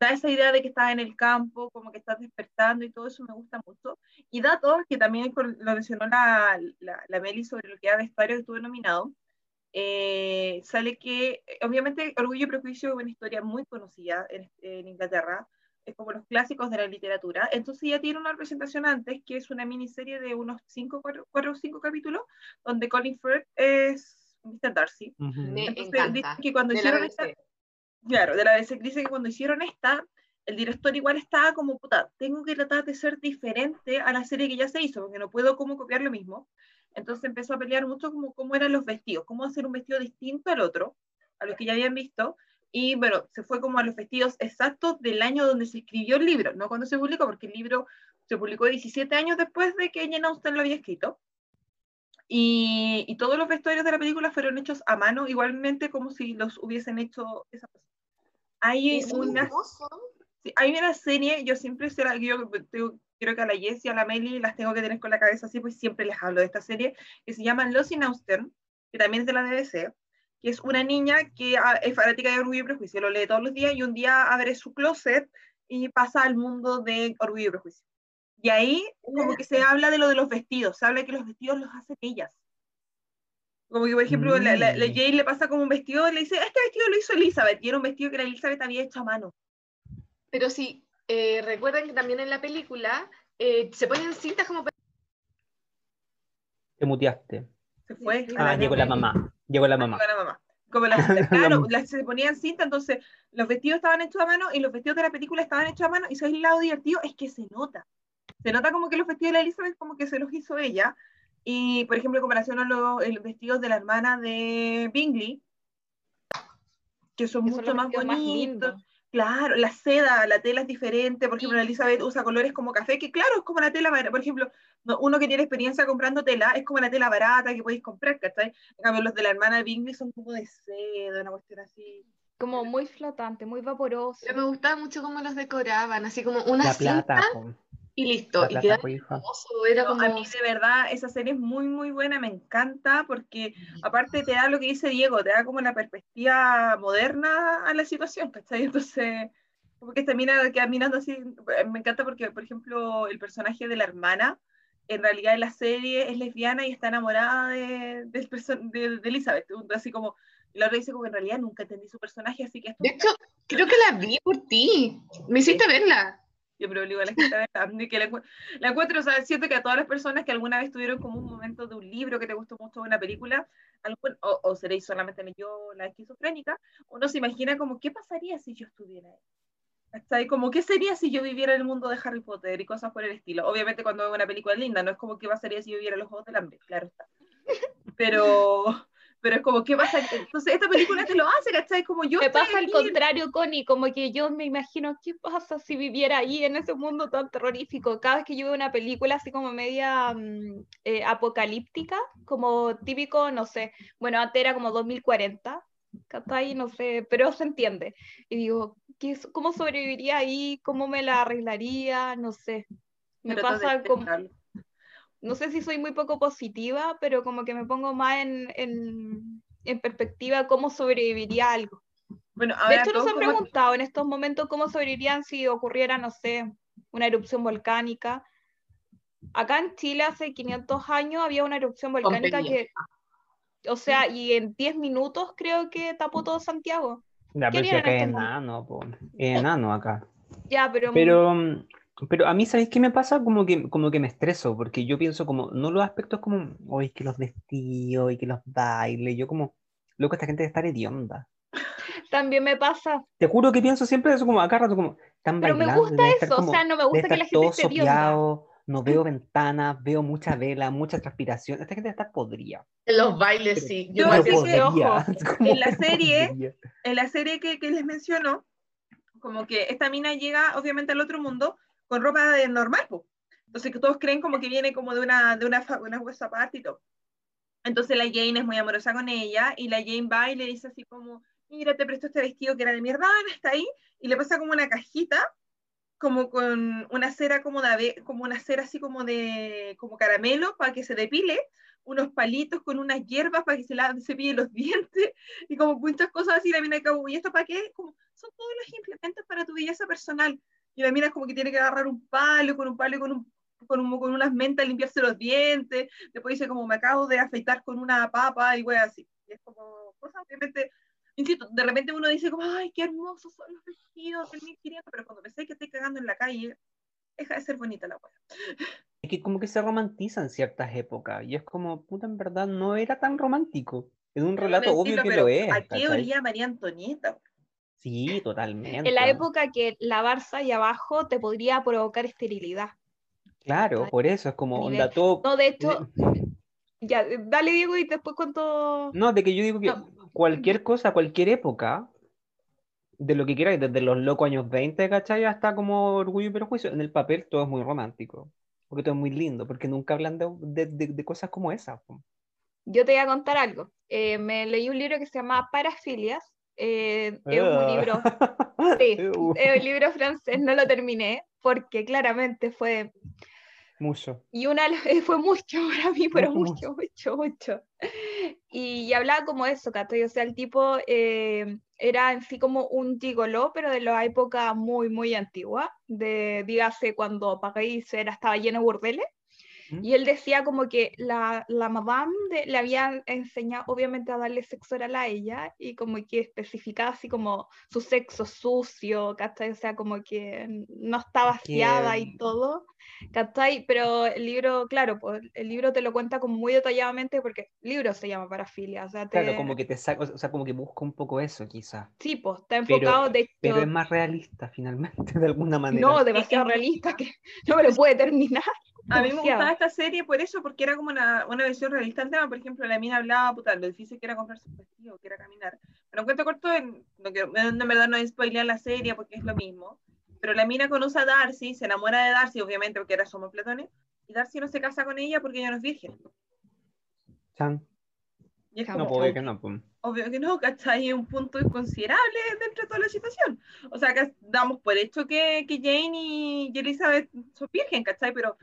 Da esa idea de que estás en el campo, como que estás despertando y todo eso me gusta mucho. Y datos que también lo mencionó la, la, la Meli sobre lo que era vestuario que estuve nominado eh, sale que, eh, obviamente, Orgullo y Prejuicio es una historia muy conocida en, en Inglaterra, es como los clásicos de la literatura, entonces ya tiene una presentación antes, que es una miniserie de unos 5 o 5 capítulos, donde Colin Firth es Mr. Darcy. Me Entonces, encanta. dice que cuando De hicieron esta, claro, de la BBC, dice que cuando hicieron esta, el director igual estaba como, puta, tengo que tratar de ser diferente a la serie que ya se hizo, porque no puedo como copiar lo mismo. Entonces empezó a pelear mucho como cómo eran los vestidos, cómo hacer un vestido distinto al otro. a los que ya habían visto, y bueno, se fue como a los vestidos exactos del año donde se escribió el libro, no cuando se publicó, porque el libro se publicó 17 años después de que Jane Austen lo había escrito. Y, y todos los vestuarios de la película fueron hechos a mano, igualmente como si los hubiesen hecho esa persona. Hay una. Sí, hay una serie, yo siempre se la, yo creo que a la Jessie y a la Meli las tengo que tener con la cabeza así, pues siempre les hablo de esta serie, que se llama Los in Austen, que también es de la BBC, que es una niña que ah, es fanática de Orgullo y Prejuicio, lo lee todos los días y un día abre su closet y pasa al mundo de Orgullo y Prejuicio. Y ahí como que se habla de lo de los vestidos, se habla que los vestidos los hacen ellas. Como que, por ejemplo, la, la, la Mm. Jane le pasa como un vestido, le dice, este vestido lo hizo Elizabeth, y era un vestido que la Elizabeth había hecho a mano. Pero sí, eh, recuerdan que también en la película eh, se ponen cintas como Te muteaste. Se fue. Ah, llegó la mamá. Llegó la mamá. Llegó la mamá. Como las, claro, las, se ponían cinta, entonces los vestidos estaban hechos a mano y los vestidos de la película estaban hechos a mano. Y ¿sabes el lado divertido? Es que se nota. Se nota como que los vestidos de la Elizabeth como que se los hizo ella. Y, por ejemplo, en comparación a los vestidos de la hermana de Bingley, que son Que son mucho más más bonitos. lindos. Claro, la seda, la tela es diferente. Por ejemplo, Elizabeth usa colores como café, que claro, es como la tela, barata. por ejemplo, no- uno que tiene experiencia comprando tela, es como la tela barata que podéis comprar, ¿cachai? En cambio, los de la hermana de Bingley son como de seda, una cuestión así. Como muy flotante, muy vaporoso. Pero me gustaba mucho cómo los decoraban, así como una La cinta plata. Y listo. La y hija. hermoso, era como... a mí de verdad esa serie es muy muy buena, me encanta porque aparte te da lo que dice Diego, te da como la perspectiva moderna a la situación, ¿cachai? Entonces, como que termina queda mirando así, me encanta porque, por ejemplo, el personaje de la hermana, en realidad en la serie es lesbiana y está enamorada de, perso- de, de Elizabeth, así como, y la otra dice como que en realidad nunca entendí su personaje, así que esto De hecho, creo que la vi por ti. Me hiciste verla. Yo pero a la gente mí que la, la encuentro, o sea, siento que a todas las personas que alguna vez tuvieron como un momento de un libro que te gustó mucho de una película, algún- o, o seréis solamente yo la esquizofrénica, uno se imagina como, ¿qué pasaría si yo estuviera ahí? ¿Cachai? Como, ¿qué sería si yo viviera en el mundo de Harry Potter y cosas por el estilo? Obviamente cuando veo una película linda, no es como, ¿qué pasaría si yo viviera en los Juegos del Hambre? Claro está. Pero, pero es como, ¿qué pasa? Entonces, esta película te lo hace, ¿cachai? Como yo Me pasa al contrario, Connie, como que yo me imagino qué pasa si viviera ahí en ese mundo tan terrorífico. Cada vez que yo veo una película así como media mm, eh, apocalíptica, como típico, no sé, bueno, antes era como 2040, ¿cachai? No sé, pero se entiende. Y digo, ¿qué ¿cómo sobreviviría ahí? ¿Cómo me la arreglaría? No sé. Me pero pasa como. No sé si soy muy poco positiva, pero como que me pongo más en, en, en perspectiva cómo sobreviviría algo. Bueno, De hecho, nos han como- preguntado en estos momentos cómo sobrevivirían si ocurriera, no sé, una erupción volcánica. Acá en Chile hace 500 años había una erupción volcánica que, o sea, y en 10 minutos creo que tapó todo Santiago. ¿Qué pero acá es enano, po. Es enano acá. Ya, pero, Pero, mm, pero a mí, ¿sabéis qué me pasa? Como que, como que me estreso, porque yo pienso como, no los aspectos como, hoy que los vestidos y que los bailes, yo como, loco, esta gente debe estar hedionda. también me pasa. Te juro que pienso siempre eso como acá rato, como, están Pero me bailando, gusta debe estar eso, o como- sea, no me gusta que la gente todo esté hedionda. sopeado, no veo ventanas, veo mucha vela, mucha transpiración, esta gente podrida. En los bailes, sí. Yo igual sí que- podría, como en la serie- podría. en la serie que, que les menciono, como que esta mina llega obviamente al otro mundo con ropa de normal, po. entonces que todos creen como que viene como de una, de una, una aparte y todo. Entonces la Jane es muy amorosa con ella y la Jane va y le dice así como, mira, te presto este vestido que era de mi hermana, está ahí, y le pasa como una cajita, como con una cera como de, como una cera así como de, como caramelo para que se depile, unos palitos con unas hierbas para que se la cepille los dientes, y como muchas cosas así, la mina ¿y esto para qué? Como, son todos los implementos para tu belleza personal. Y la mina es como que tiene que agarrar un palo, con un palo y con un con, un- con unas mentas limpiarse los dientes, después dice como me acabo de afeitar con una papa y wey así. Y es como cosas obviamente, insisto, de repente uno dice como, ay, qué hermosos son los vestidos del 1500, pero cuando pensé que estoy cagando en la calle, deja de ser bonita la wea. Es que como que se romantiza en ciertas épocas, y es como, puta, en verdad no era tan romántico. En un relato obvio que pero lo es. ¿A qué olía María Antonieta? Sí, totalmente. En la época que lavarse ahí abajo te podría provocar esterilidad. Claro, por eso es como onda todo. No, de hecho, ya, dale Diego y después cuento. No, de que yo digo que No. cualquier cosa, cualquier época, de lo que quieras, desde los locos años 20, ¿cachai? Hasta como orgullo y prejuicio. En el papel todo es muy romántico, porque todo es muy lindo, porque nunca hablan de, de- de- de cosas como esas. Yo te voy a contar algo. Eh, me leí un libro que se llama Parafilias. Eh, es un Ah. libro, sí, Uh, es un libro francés, no lo terminé porque claramente fue Mucho. Y una fue mucho para mí, pero Mucho, mucho, mucho, mucho. Y, y hablaba como eso, ¿cachai? O sea, el tipo eh, era en sí como un gigoló, pero de la época muy, muy antigua, de, dígase, cuando París era, estaba lleno de burdeles. Y él decía como que la, la madame de- le había enseñado obviamente a darle sexo oral a ella y como que especificaba así como su sexo sucio, ¿cachai? O sea, como que no estaba Es que, vaciada y mm, todo, ¿cachai? Pero el libro, claro, pues el libro te lo cuenta como muy detalladamente porque el libro se llama Parafilia, o sea, te... Claro, como que te saca, o sea, como que busca un poco eso, quizás. Sí, pues, está Pero- enfocado, de Pero hecho, es más realista, finalmente, de alguna manera. no, demasiado realista que no me lo puede terminar. A mí me gustaba esta serie por eso, porque era como una, una versión realista del tema. Por ejemplo, la mina hablaba, puta, lo difícil que era comprarse un vestido, que era caminar. Pero en cuento corto, en, no quiero, en verdad no es spoilear la serie porque es lo mismo. Pero la mina conoce a Darcy, se enamora de Darcy, obviamente, porque era somos platones, y Darcy no se casa con ella porque ella no es virgen. Chan. Y es No como, ver que no. pues. obvio que no, ¿cachai? Es un punto inconsiderable dentro de toda la situación. O sea, que damos por hecho que, que Jane y, y Elizabeth son virgen, ¿cachai? Pero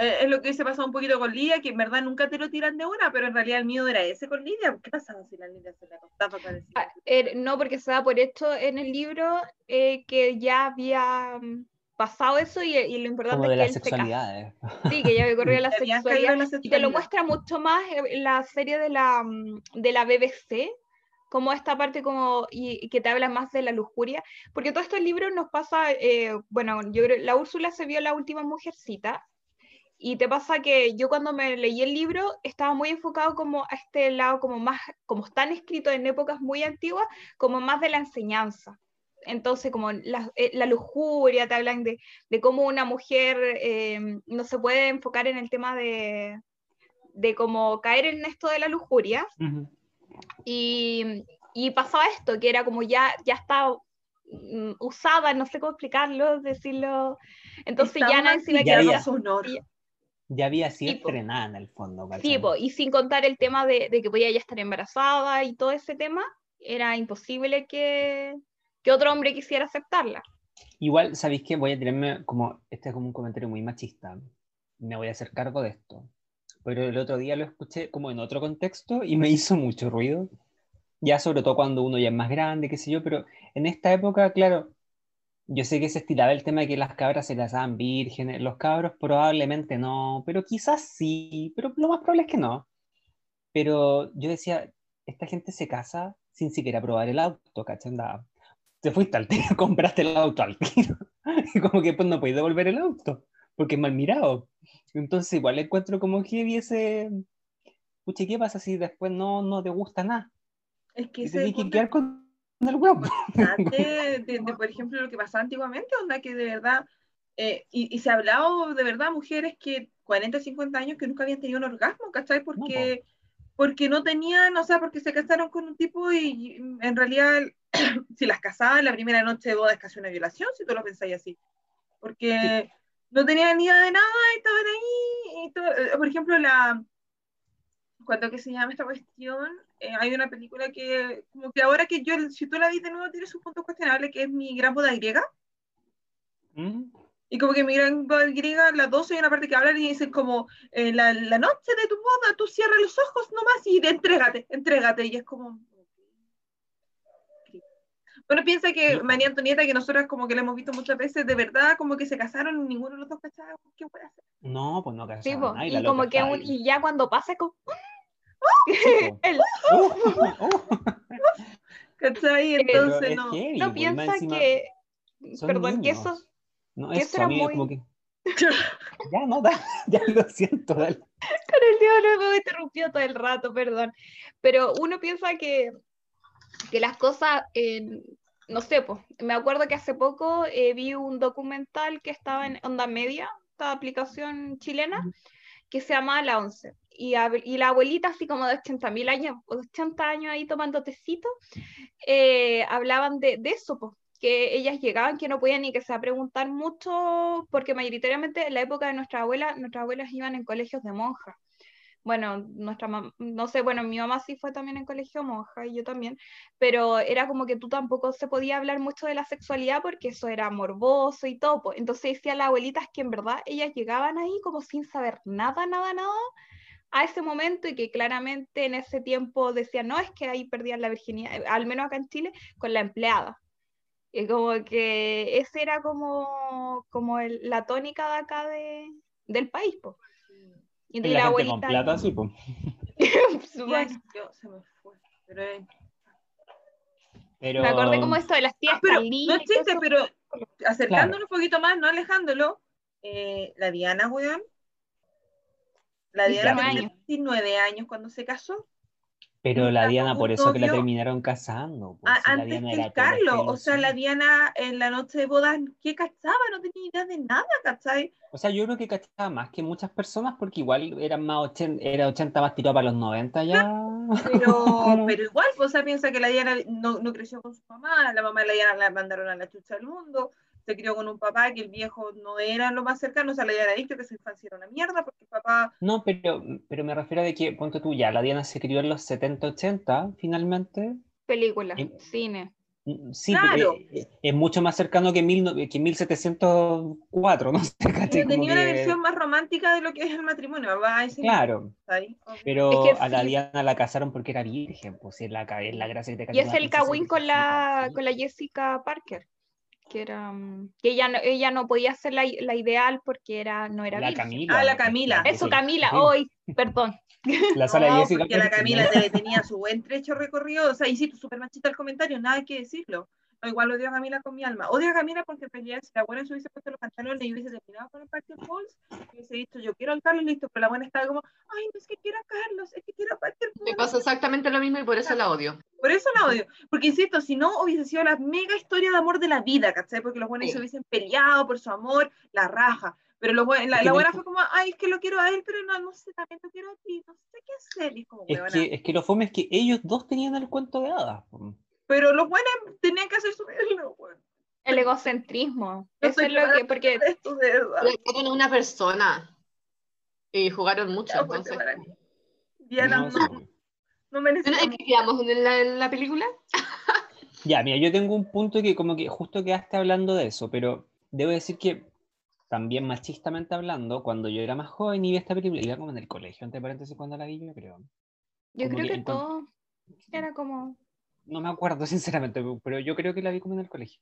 eh, es lo que se pasa un poquito con Lidia, que en verdad nunca te lo tiran de una, pero en realidad el miedo era ese con Lidia. ¿Qué pasaba si la Lidia se la acostaba con el Ah, er- no, porque se da por hecho en el libro eh, que ya había mm, pasado eso y, y lo importante Como de es que las él se sexualidades. Sí, que ya había corrido la en sexualidad. la Y te lo muestra mucho más en la serie de la, mm, de la BBC, como esta parte como, y, y que te habla más de la lujuria, porque todos estos libros nos pasa, eh, bueno, yo creo, la Úrsula se vio la última mujercita, y te pasa que yo cuando me leí el libro estaba muy enfocado como a este lado, como más, como están escritos en épocas muy antiguas, como más de la enseñanza. Entonces, como la, eh, la lujuria, te hablan de, de cómo una mujer eh, no se puede enfocar en el tema de, de cómo caer en esto de la lujuria. Ujú. Y, y pasaba esto, que era como ya, ya estaba mm, usada, no sé cómo explicarlo, decirlo. Entonces ya nadie se iba a quedar. Ya había sido Sí, estrenada en el fondo. Sí, po, y sin contar el tema de, de que podía ya estar embarazada y todo ese tema, era imposible que, que otro hombre quisiera aceptarla. Igual, ¿sabéis qué? Voy a tirarme como, este es como un comentario muy machista. Me voy a hacer cargo de esto. Pero el otro día lo escuché como en otro contexto y me hizo mucho ruido. Ya sobre todo cuando uno ya es más grande, qué sé yo, pero en esta época, claro, yo sé que se estilaba el tema de que las cabras se las daban vírgenes, los cabros probablemente no, pero quizás sí, pero lo más probable es que no. Pero yo decía, esta gente se casa sin siquiera probar el auto, ¿cachai? Andaba, te fuiste al tiro, compraste el auto al tiro. Y como que pues no puedes devolver el auto, porque es mal mirado. Entonces igual encuentro como que ese... Pucha, ¿qué pasa si después no, no te gusta nada? Es que el que quedar con el huevo. de, de, por ejemplo, lo que pasaba antiguamente, onda que de verdad, eh, y, y se ha hablado de verdad mujeres que 40, 50 años que nunca habían tenido un orgasmo, ¿cachai? Porque, porque no tenían, o sea, porque se casaron con un tipo y, y en realidad, si las casaban, la primera noche de boda es casi una violación, si tú lo pensáis así. Porque no tenían ni idea de nada estaban ahí. Y todo, eh, por ejemplo, la. ¿Cuánto que se llama esta cuestión? Eh, hay una película que, como que ahora que yo, si tú la ves de nuevo, tiene sus puntos cuestionables, que es Mi Gran Boda Griega. ¿Mm? Y como que Mi Gran Boda Griega, las dos hay una parte que hablan y dicen como, eh, la, la noche de tu boda, tú cierras los ojos nomás y entrégate, entrégate. Y es como... Bueno, piensa que. María Antonieta, que nosotros como que la hemos visto muchas veces, de verdad, como que se casaron y ninguno de los dos cachaba qué puede hacer. No, pues no Sí, casaban po, nada, y la como que un- y ya cuando pasa como Sí. el. ¿Cachai? Entonces es no. heavy, no piensa encima que perdón, que niños. eso No, que eso, era muy- como que... Ya, no, da, ya lo siento, dale. Con el no me interrumpió todo el rato, perdón. Pero uno piensa que, que las cosas, eh, no sé, pues, me acuerdo que hace poco eh, vi un documental que estaba en Onda Media, esta aplicación chilena, que se llamaba La Once. Y, y la abuelita, así como de 80 mil años, 80 años ahí tomando tecito, eh, hablaban de, eso, pues, que ellas llegaban, que no podían ni que se preguntar mucho, porque mayoritariamente en la época de nuestra abuela, nuestras abuelas iban en colegios de monjas. Bueno, nuestra mam- no sé, bueno, mi mamá sí fue también en colegio monja y yo también, pero era como que tú tampoco se podía hablar mucho de la sexualidad porque eso era morboso y todo. Entonces decía la abuelita es que en verdad ellas llegaban ahí como sin saber nada, nada, nada a ese momento y que claramente en ese tiempo decían, no, es que ahí perdían la virginidad, eh, al menos acá en Chile, con la empleada. Y como que ese era como, como el- la tónica de acá de, del país, po. Y de la, la abuelita. con plata, sí, pues. Bueno, se me fue. Pero, eh, Pero... me acordé como esto de las tías ah, pero no eso. pero acercándolo un poquito más, no alejándolo, eh, la Diana, weón. La Diana 19 tenía 19 años cuando se casó. Pero la Diana, por eso que la terminaron casando. pues, a- si la antes Diana que Carlos. O sea, la. Diana en la noche de bodas, ¿qué cachaba? No tenía idea de nada, ¿cachai? O sea, yo creo que cachaba más que muchas personas porque igual eran más 80, era 80 más tirado para los 90 ya. Pero, pero igual, pues, o sea, piensa que la Diana no, no creció con su mamá, la mamá de la Diana la mandaron a la chucha del mundo, se crió con un papá que el viejo no era lo más cercano, o sea, la Diana ha dicho que su infancia era una mierda porque el papá, No, pero, pero me refiero a de que, ponte tú ya, la Diana se crió en los 70, 80, finalmente. Películas, Eh, cine. Mm, Sí, Claro. eh, eh, es mucho más cercano que, mil, no- que 1704, no sé, tenía una que- versión más romántica de lo que es el matrimonio, va a ese Claro, ¿cachai? pero Es que a la sí. Diana la casaron porque era virgen, pues es la, ca- es la gracia que te Y es una el Kawin con la, con la Jessica Parker, que era mm, que ella no, ella no podía ser la, la ideal porque era, no era La virgen. Camila. Ah, la Camila. Eso, Camila, sí. hoy, perdón. La sala No, Jessica porque la Camila tenía su buen trecho recorrido, o sea, hiciste súper machista el comentario, nada que decirlo. No, igual odio a Camila con mi alma. Odio a Camila porque realidad si la buena se hubiese puesto los pantalones y hubiese terminado con el Parker Falls, hubiese dicho yo quiero al Carlos, listo, pero la buena estaba como, ay, no es que quiero a Carlos, es que quiero a Parker Me Falls. pasa exactamente lo mismo y por eso la odio. Por eso la odio. Porque insisto, si no hubiese sido la mega historia de amor de la vida, ¿cachai? Porque los buenos Sí. se hubiesen peleado por su amor, la raja. Pero los buen- la, la buena fue como, ay, es que lo quiero a él, pero no, no sé, también lo quiero a ti, no sé qué hacer. Y es como, Es que, es que lo fome es que ellos dos tenían el cuento de hadas. Pero los buenos tenían que hacer su lo bueno. El egocentrismo. No Eso es lo que, porque Eran una persona y jugaron mucho. Ya, pues, entonces. Diana No, no, sí. no. Bueno, ¿en la, en la película? Ya, mira, yo tengo un punto que como que justo quedaste hablando de eso, pero debo decir que también machistamente hablando, cuando yo era más joven y vi esta película, iba como en el colegio, entre paréntesis, cuando la vi, yo creo. yo como creo que que todo era como. No me acuerdo, sinceramente, pero yo creo que la vi como en el colegio.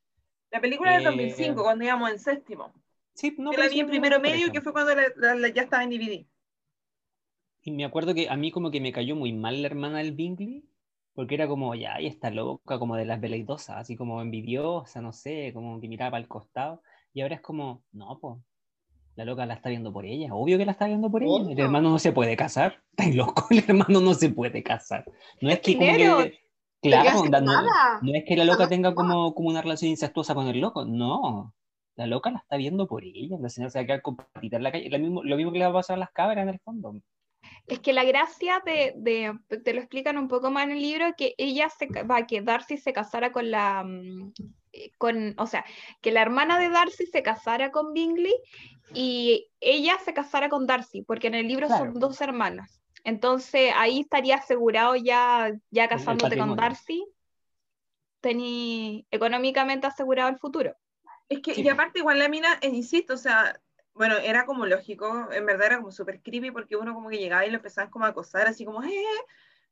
La película del Eh, 2005, cuando íbamos en séptimo. Sí, no, Yo la vi en primero el medio, que fue cuando la- la- la- ya estaba en DVD. Y me acuerdo que a mí como que me cayó muy mal la hermana del Bingley, porque era como, ya, y está loca, como de las veleidosas, así como envidiosa, no sé, como que miraba el costado, y ahora es como, no, pues, la loca la está viendo por ella, obvio que la está viendo por ella, el hermano no se puede casar, estáis loco, el hermano no se puede casar. No es que como dinero. que, claro, onda, no, es que la loca tenga como, como una relación incestuosa con el loco, no. La loca la está viendo por ella, la señora se va a quedar con en la calle, lo mismo, lo mismo que le va a pasar a las cabras en el fondo. Es que la gracia de, de- te lo explican un poco más en el libro, que ella se va a que Darcy se casara con la, mm, eh, con, o sea, que la hermana de Darcy se casara con Bingley y ella se casara con Darcy, porque en el libro Claro. son dos hermanas. Entonces ahí estaría asegurado ya, ya casándote con. Darcy, tení económicamente asegurado el futuro. Es que, Sí. y aparte, igual la mina, eh, insisto, o sea, bueno, era como lógico, en verdad era como súper creepy porque uno como que llegaba y lo empezaban como a acosar, así como, eh,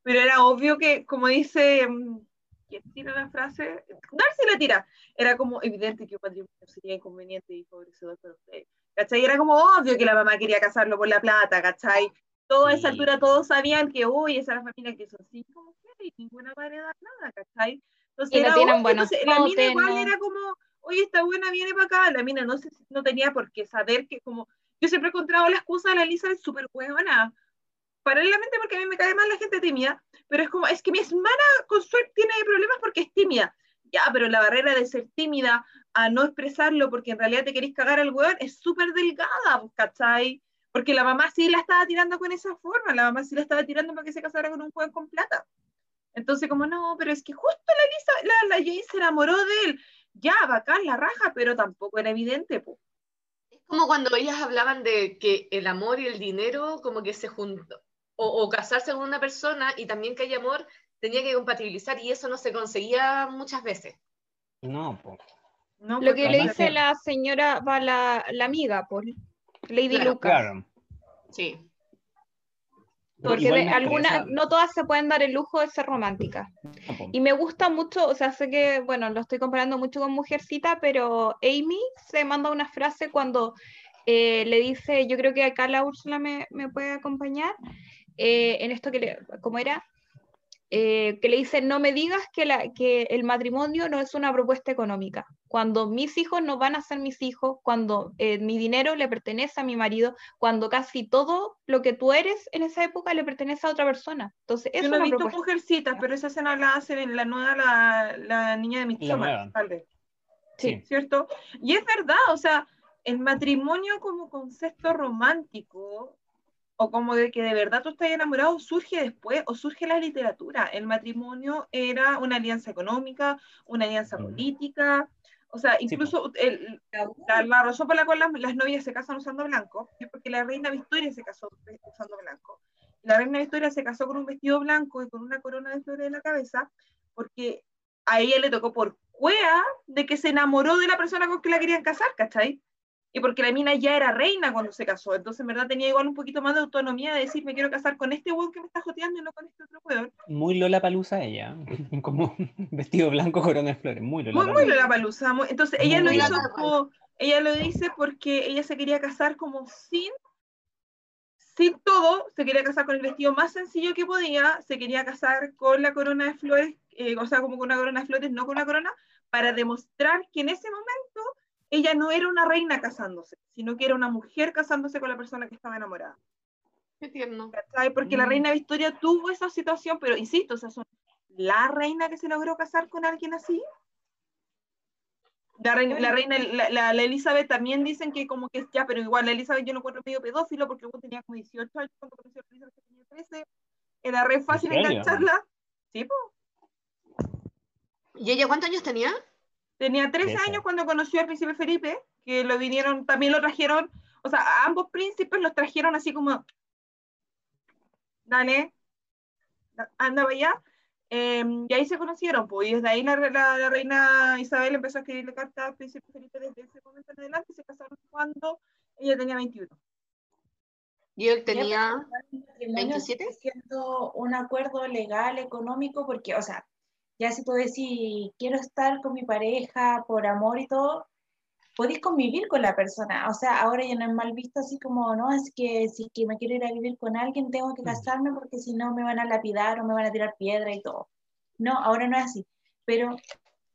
pero era obvio que, como dice, mm, ¿quién tira la frase? Darcy la tira. Era como evidente que un matrimonio sería inconveniente y favorecedor para usted. ¿Cachai? Era como obvio que la mamá quería casarlo por la plata, ¿cachai? Toda esa Sí. altura todos sabían que, uy, esa es la familia que son así, como que y ninguna va a heredar nada, ¿cachai? Entonces, Y no era tienen obvio, buenos entonces, la mina igual no. era como, oye, esta buena viene para acá, la mina no, se, no tenía por qué saber que como, yo siempre he encontrado la excusa de la Elizabeth súper huevona, paralelamente porque a mí me cae mal la gente tímida, pero es como, es que mi hermana con suerte tiene problemas porque es tímida, ya, pero la barrera de ser tímida a no expresarlo porque en realidad te querés cagar al weón es súper delgada, ¿cachai? Porque la mamá sí la estaba tirando con esa forma, la mamá sí la estaba tirando para que se casara con un juez con plata. Entonces, como no, pero es que justo la Lisa, la, la Jay se enamoró de él. Ya, bacán, la raja, pero tampoco era evidente, po. Es como cuando ellas hablaban de que el amor y el dinero como que se juntó, o, o casarse con una persona y también que hay amor, tenía que compatibilizar y eso no se conseguía muchas veces. No, po. No, Lo porque que le dice la señora, va la, la amiga, por Lady Claro, Lucas. Claro. Sí. Porque Igual de me alguna, interesa- no todas se pueden dar el lujo de ser románticas. Y me gusta mucho, o sea, sé que, bueno, lo estoy comparando mucho con Mujercita, pero Amy se manda una frase cuando eh, le dice, yo creo que acá la Úrsula me, me puede acompañar, eh, en esto que le, ¿cómo era? Eh, que le dice, no me digas que, la, que el matrimonio no es una propuesta económica. Cuando mis hijos no van a ser mis hijos, cuando eh, mi dinero le pertenece a mi marido, cuando casi todo lo que tú eres en esa época le pertenece a otra persona. Entonces, es Yo no he una visto propuesta. Mujercitas, pero esa escena la hace en la nueva, la, la niña de vez. Sí. ¿cierto? Y es verdad, o sea, el matrimonio como concepto romántico, o como de que de verdad tú estás enamorado, surge después, o surge la literatura. El matrimonio era una alianza económica, una alianza Mm. política, o sea, incluso el- la, la razón por la cual las, las novias se casan usando blanco es porque la reina Victoria se casó usando blanco. La reina Victoria se casó con un vestido blanco y con una corona de flores en la cabeza, porque a ella le tocó por cuea de que se enamoró de la persona con que la querían casar, ¿cachai? Y porque la mina ya era reina cuando se casó, entonces en verdad tenía igual un poquito más de autonomía de decir, me quiero casar con este weón que me está joteando y no con este otro weón. Muy Lola Palusa ella. Como vestido blanco, corona de flores. Muy Lola Muy, muy Lola Palusa. muy- Entonces ella lo Muy hizo Lollapalooza. como, ella lo dice porque ella se quería casar como sin, sin todo, se quería casar con el vestido más sencillo que podía, se quería casar con la corona de flores, eh, o sea, como con una corona de flores, no con una corona, para demostrar que en ese momento ella no era una reina casándose, sino que era una mujer casándose con la persona que estaba enamorada. Qué tierno. ¿cachai? Porque la Mm. reina Victoria tuvo esa situación, pero insisto, o sea, son la reina que se logró casar con alguien así. La reina, la, reina la, la- la Elizabeth también dicen que como que ya, pero igual la Elizabeth yo lo encuentro medio pedófilo porque luego tenía como 18 años cuando conoció a la Elizabeth que tenía 13. Era re fácil engancharla. Sí, po. ¿Y ella cuántos años tenía? Tenía 13 Trece. años cuando conoció al príncipe Felipe, que lo vinieron, también lo trajeron, o sea, a ambos príncipes los trajeron así como, dale, da- anda para allá. Eh, y ahí se conocieron, pues, y desde ahí la, la- la reina Isabel empezó a escribirle cartas al príncipe Felipe desde ese momento en adelante y se casaron cuando ella tenía 21. Y él tenía... matrimonio 27? sigue siendo un acuerdo legal, económico, porque, o sea, ya si tú decís, quiero estar con mi pareja por amor y todo, podéis convivir con la persona. O sea, ahora ya no es mal visto así como, no, es que si es que me quiero ir a vivir con alguien, tengo que casarme porque si no me van a lapidar o me van a tirar piedra y todo. No, ahora no es así. Pero,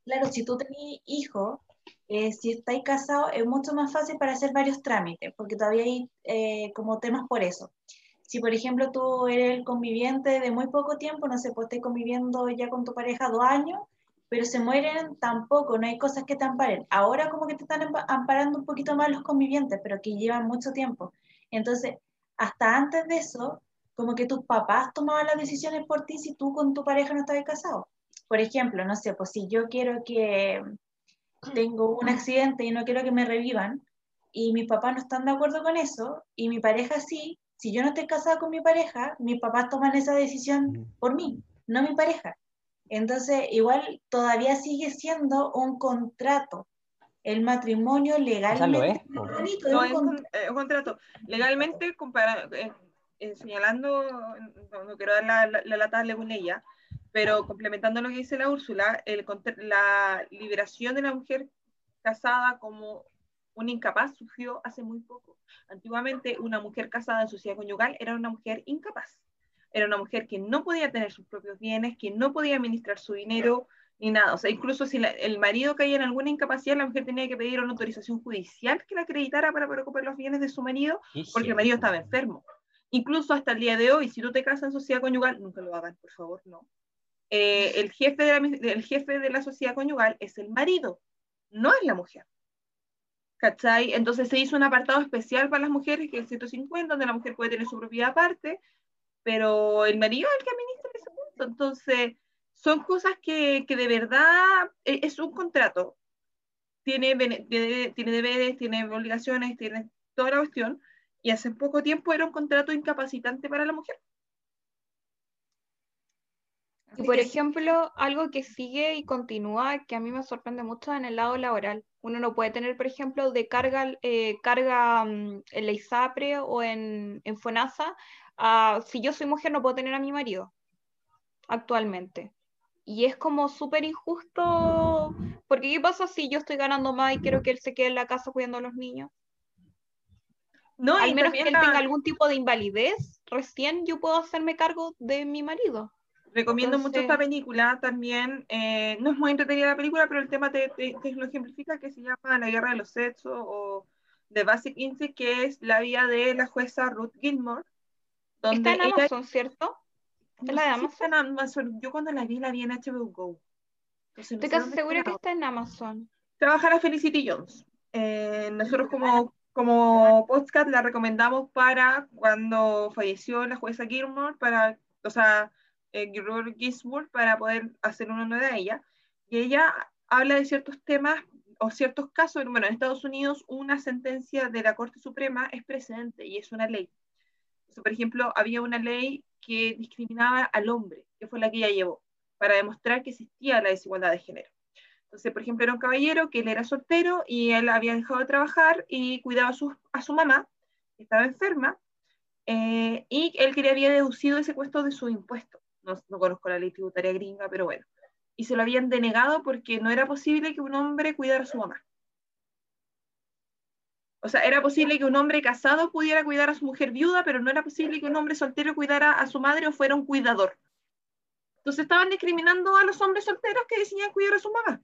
claro, si tú tenés hijos, eh, si estáis casados, es mucho más fácil para hacer varios trámites, porque todavía hay eh, como temas por eso. Si, por ejemplo, tú eres el conviviente de muy poco tiempo, no sé, pues estás conviviendo ya con tu pareja dos años, pero se mueren tampoco, no hay cosas que te amparen. Ahora como que te están ampa- amparando un poquito más los convivientes, pero que llevan mucho tiempo. Entonces, hasta antes de eso, como que tus papás tomaban las decisiones por ti si tú con tu pareja no estabas casado. Por ejemplo, no sé, pues si yo quiero que tengo un accidente y no quiero que me revivan, y mis papás no están de acuerdo con eso, y mi pareja sí, si yo no estoy casada con mi pareja, mis papás toman esa decisión por mí, no mi pareja. Entonces, igual todavía sigue siendo un contrato. El matrimonio legalmente lo es, muy po. bonito, No, es es un eh, un contrato. Legalmente, compara- eh, eh, señalando, no, no quiero dar la, la, la lata de ella, pero complementando lo que dice la Úrsula, el, la liberación de la mujer casada como un incapaz surgió hace muy poco. Antiguamente, una mujer casada en sociedad conyugal era una mujer incapaz. Era una mujer que no podía tener sus propios bienes, que no podía administrar su dinero, ni nada. O sea, incluso si la- el marido caía en alguna incapacidad, la mujer tenía que pedir una autorización judicial que la acreditara para poder ocupar los bienes de su marido, porque el marido estaba enfermo. Incluso hasta el día de hoy, si tú te casas en sociedad conyugal, nunca lo hagan, por favor, no. Eh, el, jefe de la, el jefe de la sociedad conyugal es el marido, no es la mujer. Entonces se hizo un apartado especial para las mujeres, que es el 150, donde la mujer puede tener su propiedad aparte, pero el marido es el que administra ese punto. Entonces, son cosas que, que de verdad e- es un contrato. Tiene, tiene deberes, tiene obligaciones, tiene toda la cuestión. Y hace poco tiempo era un contrato incapacitante para la mujer. Y por ejemplo, algo que sigue y continúa, que a mí me sorprende mucho en el lado laboral. Uno no puede tener, por ejemplo, de carga, eh, carga mm, en la ISAPRE o en, en FONASA. ah, si yo soy mujer, no puedo tener a mi marido actualmente. Y es como súper injusto, porque ¿qué pasa si yo estoy ganando más y quiero que él se quede en la casa cuidando a los niños? no, Al menos que él la- tenga algún tipo de invalidez, recién yo puedo hacerme cargo de mi marido. Recomiendo mucho esta película también. eh, no es muy entretenida la película, pero el tema te, te- te lo ejemplifica que se llama La guerra de los sexos o The Basic Instinct, que es la vida de la jueza Ruth Gilmore. Donde Está en ella, Amazon, ¿cierto? no la de si está en Amazon. Yo cuando la vi, la vi en HBO Go. Entonces, no Estoy sé casi segura que está en Amazon. Trabaja la Felicity Jones. Eh, nosotros como, como podcast la recomendamos para cuando falleció la jueza Gilmore, para, o sea, eh, Ginsburg, para poder hacer una nueva de ella. Y ella habla de ciertos temas o ciertos casos. Bueno, en Estados Unidos una sentencia de la Corte Suprema es precedente y es una ley. Sea, por ejemplo, había una ley que discriminaba al hombre, que fue la que ella llevó, para demostrar que existía la desigualdad de género. Entonces, por ejemplo, era un caballero que él era soltero y él había dejado de trabajar y cuidaba a su, a su mamá, que estaba enferma, eh, y él quería había deducido ese puesto de su impuesto. No, no conozco la ley tributaria gringa, pero bueno. Y se lo habían denegado porque no era posible que un hombre cuidara a su mamá. O sea, era posible que un hombre casado pudiera cuidar a su mujer viuda, pero no era posible que un hombre soltero cuidara a su madre o fuera un cuidador. Entonces estaban discriminando a los hombres solteros que decidían cuidar a su mamá.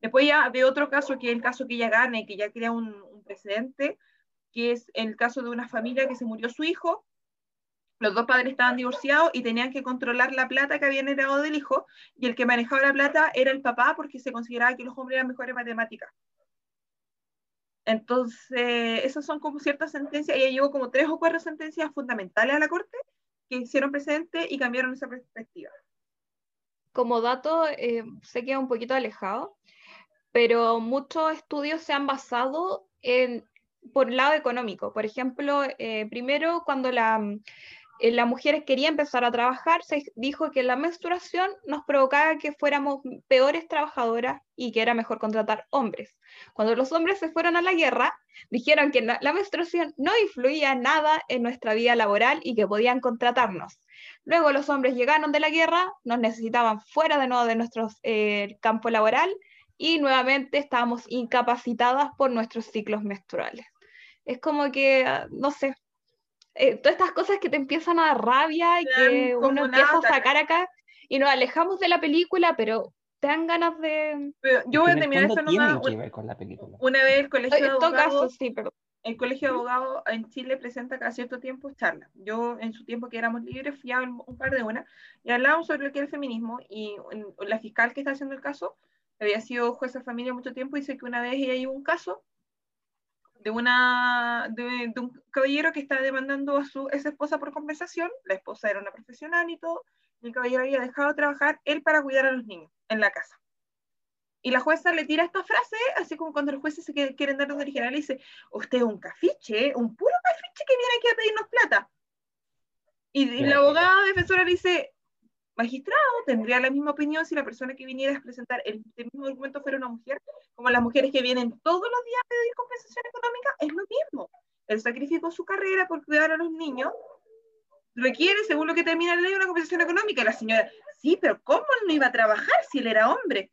Después ya de otro caso, que es el caso que ella gane, que ya crea un, un precedente, que es el caso de una familia que se murió su hijo, los dos padres estaban divorciados y tenían que controlar la plata que habían heredado del hijo, y el que manejaba la plata era el papá porque se consideraba que los hombres eran mejores en matemáticas. Entonces, esas son como ciertas sentencias, ella llevó como tres o cuatro sentencias fundamentales a la corte que hicieron precedente y cambiaron esa perspectiva. Como dato, eh, sé que es un poquito alejado, pero muchos estudios se han basado en, por el lado económico. Por ejemplo, eh, primero cuando la, eh, la mujer quería empezar a trabajar, se dijo que la menstruación nos provocaba que fuéramos peores trabajadoras y que era mejor contratar hombres. Cuando los hombres se fueron a la guerra, dijeron que la, menstruación no influía nada en nuestra vida laboral y que podían contratarnos. Luego los hombres llegaron de la guerra, nos necesitaban fuera de nuevo de nuestro eh, campo laboral y nuevamente estábamos incapacitadas por nuestros ciclos menstruales. Es como que, ah, no sé, eh, todas estas cosas que te empiezan a dar rabia y que uno empieza a sacar acá y nos alejamos de la película, pero te dan ganas de... Pero yo voy a terminar con la película. Una vez el colegio de abogados, sí, pero el colegio de abogados en Chile presenta cada cierto tiempo charlas. Yo en su tiempo que éramos libres fui a un, par de una y hablábamos sobre lo que era el feminismo y la fiscal que está haciendo el caso había sido jueza de familia mucho tiempo y dice que una vez ella llevó un caso de una de, de un caballero que estaba demandando a su esa esposa por compensación, la esposa era una profesional y todo, y el caballero había dejado de trabajar él para cuidar a los niños en la casa. Y la jueza le tira esta frase, así como cuando los jueces se quieren dar los original, y dice, usted es un cafiche, un puro cafiche que viene aquí a pedirnos plata. Y, y la abogada defensora le dice, magistrado, tendría la misma opinión si la persona que viniera a presentar el, el mismo documento fuera una mujer, como las mujeres que vienen todos los días a pedir compensación económica, es lo mismo. El sacrificó su carrera por cuidar a los niños, requiere, según lo que termina la ley, una compensación económica. Y la señora, sí, pero ¿cómo él no iba a trabajar si él era hombre?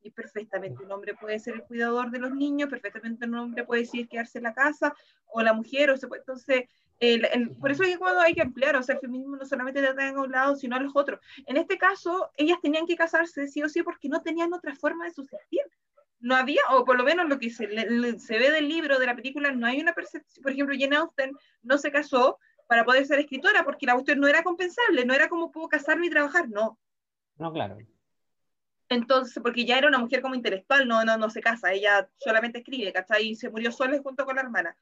Y perfectamente un hombre puede ser el cuidador de los niños, perfectamente un hombre puede decidir quedarse en la casa, o la mujer, o se puede, entonces, el- el- por eso hay que, cuando hay que ampliar, o sea, el feminismo no solamente trata a un lado, sino a los otros. En este caso, ellas tenían que casarse sí o sí porque no tenían otra forma de subsistir. No había, o por lo menos lo que se, le- le- se ve del libro, de la película, no hay una percepción, por ejemplo, Jane Austen no se casó para poder ser escritora, porque la cuestión no era compensable, no era como puedo casarme y trabajar, no. No, claro. Entonces, porque ya era una mujer como intelectual, no, no, no se casa, ella solamente escribe, ¿cachai? Y se murió sola junto con la hermana.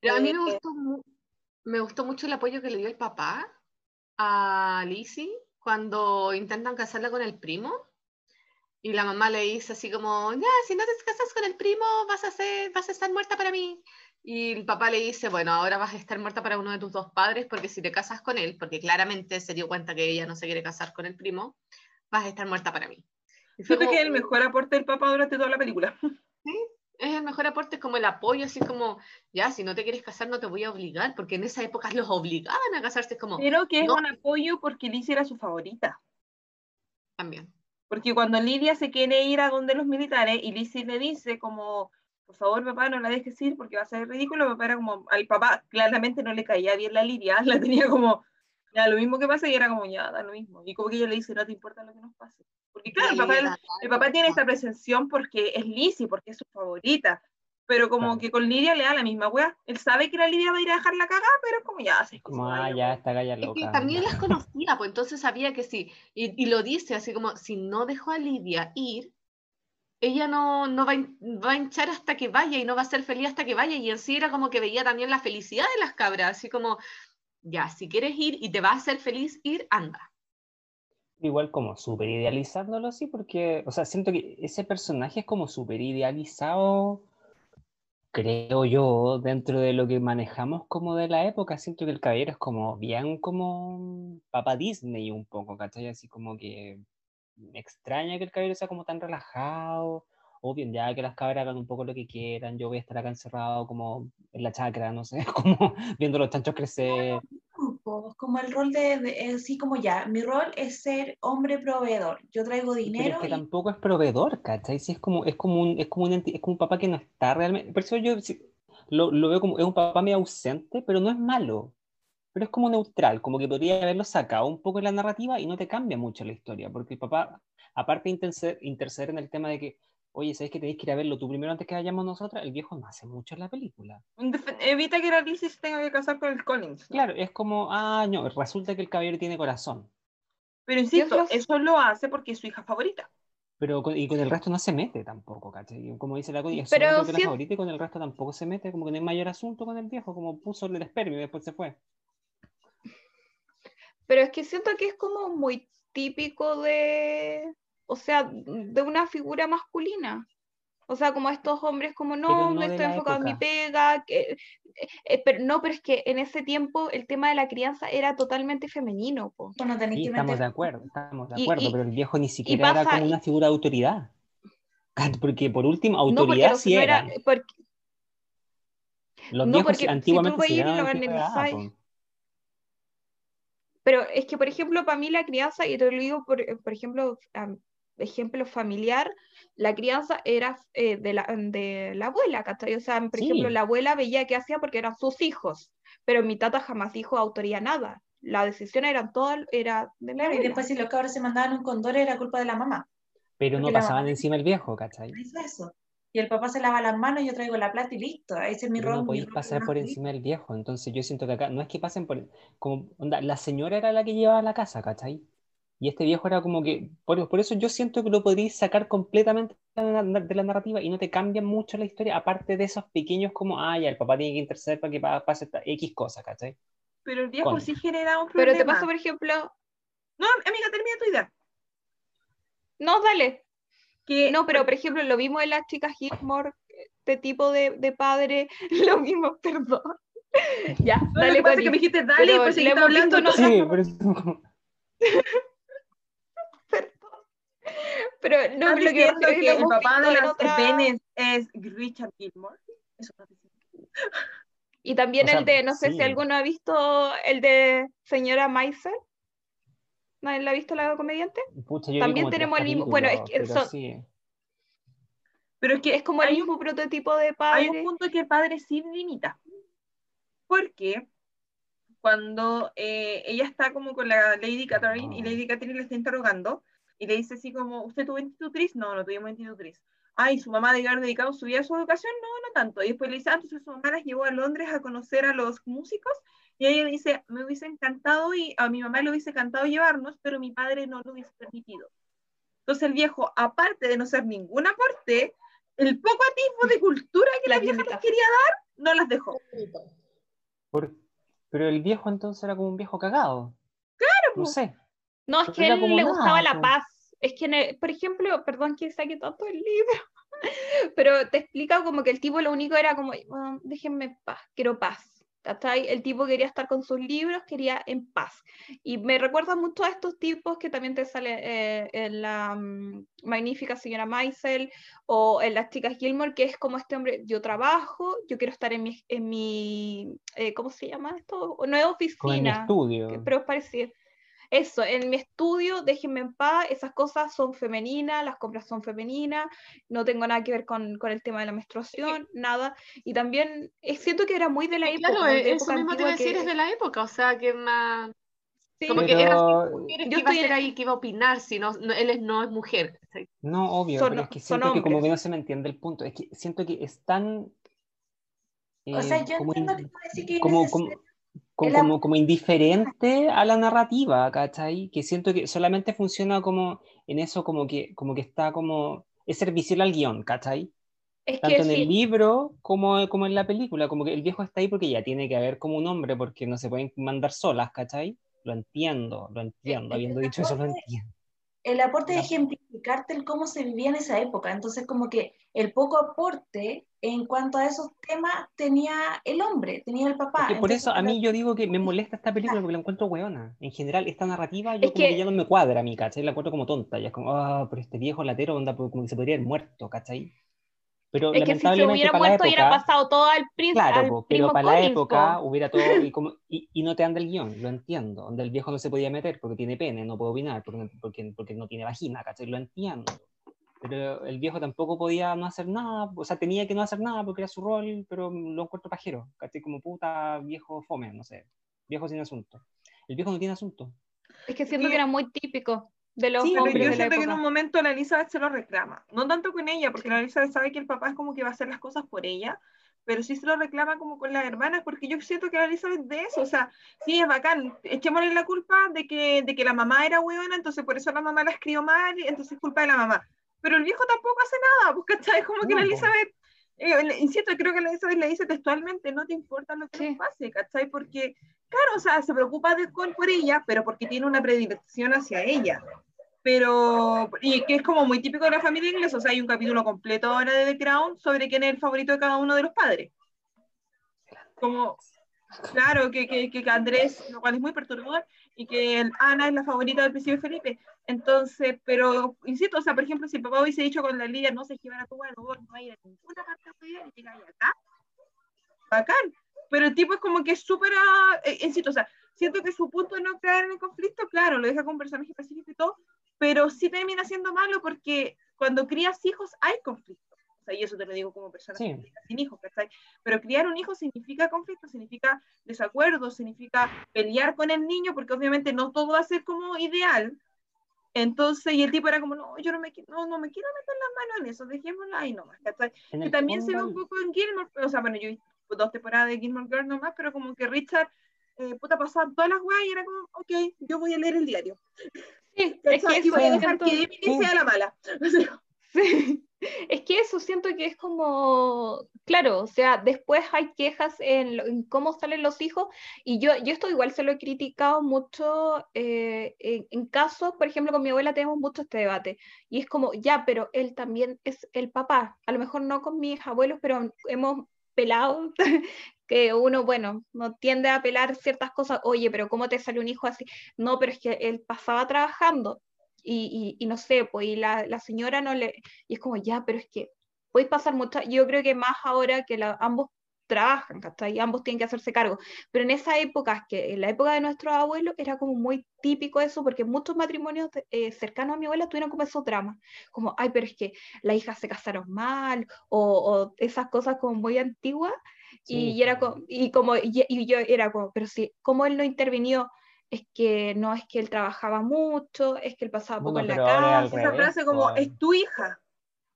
Pero a mí me Eh, gustó, me gustó mucho el apoyo que le dio el papá a Lizzie cuando intentan casarla con el primo. Y la mamá le dice así como, ya, si no te casas con el primo, vas a ser, vas a estar muerta para mí. Y el papá le dice, bueno, ahora vas a estar muerta para uno de tus dos padres, porque si te casas con él, porque claramente se dio cuenta que ella no se quiere casar con el primo, vas a estar muerta para mí. Siento que es el mejor aporte del papá durante toda la película. es el mejor aporte, es como el apoyo, así como, ya, si no te quieres casar, no te voy a obligar, porque en esa época los obligaban a casarse, es como, Pero que es No. un apoyo porque Lizzie era su favorita. también. Porque cuando Lidia se quiere ir a donde los militares y Lizzie le dice como, por favor papá no la dejes ir porque va a ser ridículo, papá era como, al papá claramente no le caía bien la Lidia, la tenía como, ya lo mismo que pasa y era como, ya, da lo mismo. Y como que ella le dice, no te importa lo que nos pase. Porque claro, el papá, el, el papá tiene esta pretensión porque es Lizzie, porque es su favorita. Pero como Claro. que con Lidia le da la misma wea. Él sabe que la Lidia va a ir a dejar la cagada, pero es como ya, así Como, ah, ya, esta galla Es que también las conocía, pues entonces sabía que sí. Y, y lo dice así como, si no dejó a Lidia ir, ella no, no va, va a hinchar hasta que vaya y no va a ser feliz hasta que vaya. Y en sí era como que veía también la felicidad de las cabras, así como, ya, si quieres ir y te va a hacer feliz ir, anda. Igual como súper idealizándolo, sí, porque, o sea, siento que ese personaje es como súper idealizado, creo yo, dentro de lo que manejamos como de la época. Siento que el caballero es como bien como Papá Disney un poco, ¿cachai? Así como que me extraña que el caballero sea como tan relajado. Obvio, ya que las cabras hagan un poco lo que quieran, yo voy a estar acá encerrado como en la chacra, no sé, como viendo los chanchos crecer. Grupo, como el rol de, de- eh, así como ya, mi rol es ser hombre proveedor. Yo traigo Pero es dinero que y tampoco es proveedor, ¿cachai? Sí, es como, es como un, es como un, es como un papá que no está realmente. Por eso yo sí, lo, lo veo como, es un papá medio ausente, pero no es malo. Pero es como neutral, como que podría haberlo sacado un poco de la narrativa y no te cambia mucho la historia, porque el papá, aparte de interceder, interceder en el tema de que, oye, ¿sabes que tenéis que ir a verlo tú primero antes que vayamos nosotras? El viejo no hace mucho en la película. Evita que la Lizzie se tenga que casar con el Collins. ¿no? Claro, es como, ah, no, resulta que el caballero tiene corazón. Pero insisto, eso lo hace porque es su hija favorita. Pero con, y con el resto no se mete tampoco, ¿cachai? Como dice la Connie, es Pero sí- favorita y con el resto tampoco se mete, como que no hay mayor asunto con el viejo, como puso el espermio y después se fue. Pero es que siento que es como muy típico de, o sea, de una figura masculina. O sea, como estos hombres como no, no estoy enfocado en mi pega, que, eh, eh, pero no, pero es que en ese tiempo el tema de la crianza era totalmente femenino, po. no tenéis Sí, que estamos de acuerdo, estamos de acuerdo, y- pero el viejo ni siquiera era como una figura de autoridad. Porque por último, autoridad no- sí no era. porque- Los no, viejos porque sí- si tú antiguamente po. Pero es que, por ejemplo, para mí la crianza, y te lo digo por, por ejemplo, ejemplo familiar, la crianza era eh, de, la, de la abuela, ¿cachai? O sea, por Sí. ejemplo, la abuela veía qué hacía porque eran sus hijos, pero mi tata jamás dijo autoría nada. La decisión era toda, era de mi Claro, y abuela. después si los cabros se mandaban un condor era culpa de la mamá. Pero no Porque la pasaban mamá- encima el viejo, ¿cachai? Hizo eso. Y el papá se lava las manos, yo traigo la plata y listo. Ese es mi rol. no podéis pasar por encima del viejo. Entonces yo siento que acá no es que pasen por. Como, onda, la señora era la que llevaba la casa, ¿cachai? Y este viejo era como que. Por, por eso yo siento que lo podríais sacar completamente de la, de la narrativa y no te cambian mucho la historia, aparte de esos pequeños como, ah, ya, el papá tiene que interceder para que pa- pase esta X cosa, ¿cachai? Pero el viejo Con- sí genera un problema. Pero te pasa, por ejemplo, No, amiga, termina tu idea. no, dale. Que, No, pero por ejemplo, lo vimos en las chicas Gilmore, este tipo de, de padre, lo mismo, perdón. Ya, no, lo dale, que pasa es Connie. que me dijiste dale y Pero seguiste hemos visto hablando. otras- Sí, pero es como- Pero no, ¿Estás lo que el papá de las otra- Ben es, Richard Gilmore? Eso. Y también O sea, el de, no sé si alguno ha visto el de señora Meiser. ¿Nadie la ha visto la comediante? pucha, yo vi También tenemos el mismo- bueno, es que pero son- sí. Pero es que Es como el hay un mismo prototipo de hay padre. un punto que el padre sí limita. Porque cuando eh, ella está como con la Lady Catherine y Ah. Lady Catherine le está interrogando y le dice así como, ¿usted tuvo institutriz? No, no tuvimos institutriz. Ay, ¿su mamá debe haber dedicado su vida a su educación? No, no tanto. Y después le dice, ah, entonces su mamá las llevó a Londres a conocer a los músicos. Y ella dice, me hubiese encantado y a mi mamá le hubiese encantado llevarnos, pero mi padre no lo hubiese permitido. Entonces el viejo, aparte de no ser ningún aporte, el poco atisbo de cultura que la, La vieja les quería dar, no las dejó. Por- Pero el viejo entonces era como un viejo cagado. No sé. No, es que a él como le nada, gustaba la po. paz. Es que, en el- por ejemplo, perdón que saque tanto el libro, pero te explica como que el tipo lo único era como, "Ah, déjenme en paz, quiero paz. El tipo quería estar con sus libros, quería en paz. Y me recuerda mucho a estos tipos que también te sale eh, en la mm, magnífica señora Maisel o en las chicas Gilmore, que es como este hombre, yo trabajo, yo quiero estar en mi, en mi eh, ¿cómo se llama esto? No es Como en mi oficina, estudio. que- pero es parecido. Eso, en mi estudio, déjenme en paz, esas cosas son femeninas, las compras son femeninas, no tengo nada que ver con, con el tema de la menstruación, nada. Y también eh, siento que era muy de la Sí, época, claro, de eh, eso época mismo te iba a decir, que- es de la época, o sea, que más... sí, Como que era mujeres Yo que iba a estoy ser ahí, que iba a opinar, si no, no- él es, no es mujer. No, obvio, Son- pero es que son siento que como que no se me entiende el punto. Es que siento que es tan. O sea, eh, yo como, entiendo que tú decís que es como, como, necesario. Como, el como, como indiferente a la narrativa, ¿cachai? Que siento que solamente funciona como en eso, como que, como que está como. Es servicial al guion, ¿cachai? es Tanto que en el sí, libro como, como en la película. Como que el viejo está ahí porque ya tiene que haber como un hombre, porque no se pueden mandar solas, ¿cachai? Lo entiendo, lo entiendo. Habiendo dicho eso, lo entiendo. El aporte es ejemplificarte el cómo se vivía en esa época. Entonces, como que el poco aporte en cuanto a esos temas tenía el hombre, tenía el papá. Por Entonces, eso a mí yo digo que me molesta esta película porque la encuentro hueona. En general, esta narrativa yo Es como que... que- ya no me cuadra a mí, ¿cachai? La encuentro como tonta. Ya es como, ah, pero este viejo latero onda pues, como que se podría haber muerto, ¿cachai? Pero es que si se hubiera la muerto hubiera época, pasado todo al, príncipe claro, al po, pero para la Collins, época po. hubiera todo y, como, y, y no te anda el guion, lo entiendo. Donde el viejo no se podía meter porque tiene pene, no puede opinar porque, porque, porque no tiene vagina, ¿cachai? Lo entiendo. Pero el viejo tampoco podía no hacer nada, o sea, tenía que no hacer nada porque era su rol, pero lo encuentro pajero, ¿cachai? Como puta viejo fome, no sé, viejo sin asunto. El viejo no tiene asunto. Es que siento que era muy típico de los Sí, Pero hombres yo de la siento que en un momento la Elizabeth se lo reclama. No tanto con ella, porque Sí. la Elizabeth sabe que el papá es como que va a hacer las cosas por ella, pero sí se lo reclama como con las hermanas, porque yo siento que la Elizabeth de eso, o sea, sí es bacán, echémosle la culpa de que, de que la mamá era huevona, entonces por eso la mamá la escribió mal, entonces es culpa de la mamá. Pero el viejo tampoco hace nada, pues, ¿cachai? Como que la. Elizabeth, eh, insisto, creo que la Elizabeth le dice textualmente, no te importa lo que Sí. nos pase, ¿cachai? Porque, claro, o sea, se preocupa de, con- por ella, pero porque tiene una predilección hacia ella pero y que es como muy típico de la familia inglesa, o sea, hay un capítulo completo ahora de The Crown sobre quién es el favorito de cada uno de los padres. Como, claro, que, que, que Andrés, lo cual es muy perturbador, y que el- Ana es la favorita del príncipe Felipe. Entonces, pero, insisto, o sea, por ejemplo, si el papá hubiese dicho con la Lidia, no se llevar a tu no vas a ir a ninguna parte de y llegáis acá, bacán. Pero el tipo es como que es súper, eh, insisto, o sea, siento que su punto de no caer en el conflicto, claro, lo deja con un personaje pacífico y todo, pero sí termina siendo malo porque cuando crías hijos hay conflicto. O sea, y eso te lo digo como persona Sí. sin hijos, ¿cachai? Pero criar un hijo significa conflicto, significa desacuerdo, significa pelear con el niño, porque obviamente no todo va a ser como ideal. Entonces, y el tipo era como, no, yo no me, no, no me quiero meter las manos en eso, dejémoslo ahí nomás, ¿cachai? Que también se ve un poco en Gilmore, o sea, bueno, yo vi dos temporadas de Gilmore Girls nomás, pero como que Richard, eh, puta, pasaban todas las weas y era como, ok, yo voy a leer el diario. Sí, es que y voy a eso dejar siento- que Emily Sí. sea la mala. O sea, Sí. Es que eso siento que es como, claro, o sea, después hay quejas en, lo- en cómo salen los hijos y yo, yo esto igual se lo he criticado mucho eh, en, en casos, por ejemplo, con mi abuela tenemos mucho este debate y es como, ya, pero él también es el papá, a lo mejor no con mis abuelos, pero hemos pelado que uno, bueno, no tiende a pelar ciertas cosas, oye, pero ¿cómo te sale un hijo así? No, pero es que él pasaba trabajando y, y, no sé, pues y la, la señora no le, y es como, ya, pero es que puede pasar mucho, yo creo que más ahora que la- ambos trabajan, ¿cachai? Y ambos tienen que hacerse cargo, pero en esa época, que en la época de nuestros abuelos, era como muy típico eso, porque muchos matrimonios eh, cercanos a mi abuela tuvieron como esos dramas, como, ay, pero es que las hijas se casaron mal, o, o esas cosas como muy antiguas, y, Sí, y era claro. como, y como, y, y yo era como, pero sí, ¿cómo él no intervinió? Es que no es que él trabajaba mucho, es que él pasaba poco Bueno, en la casa. esa frase como, pues. es tu hija.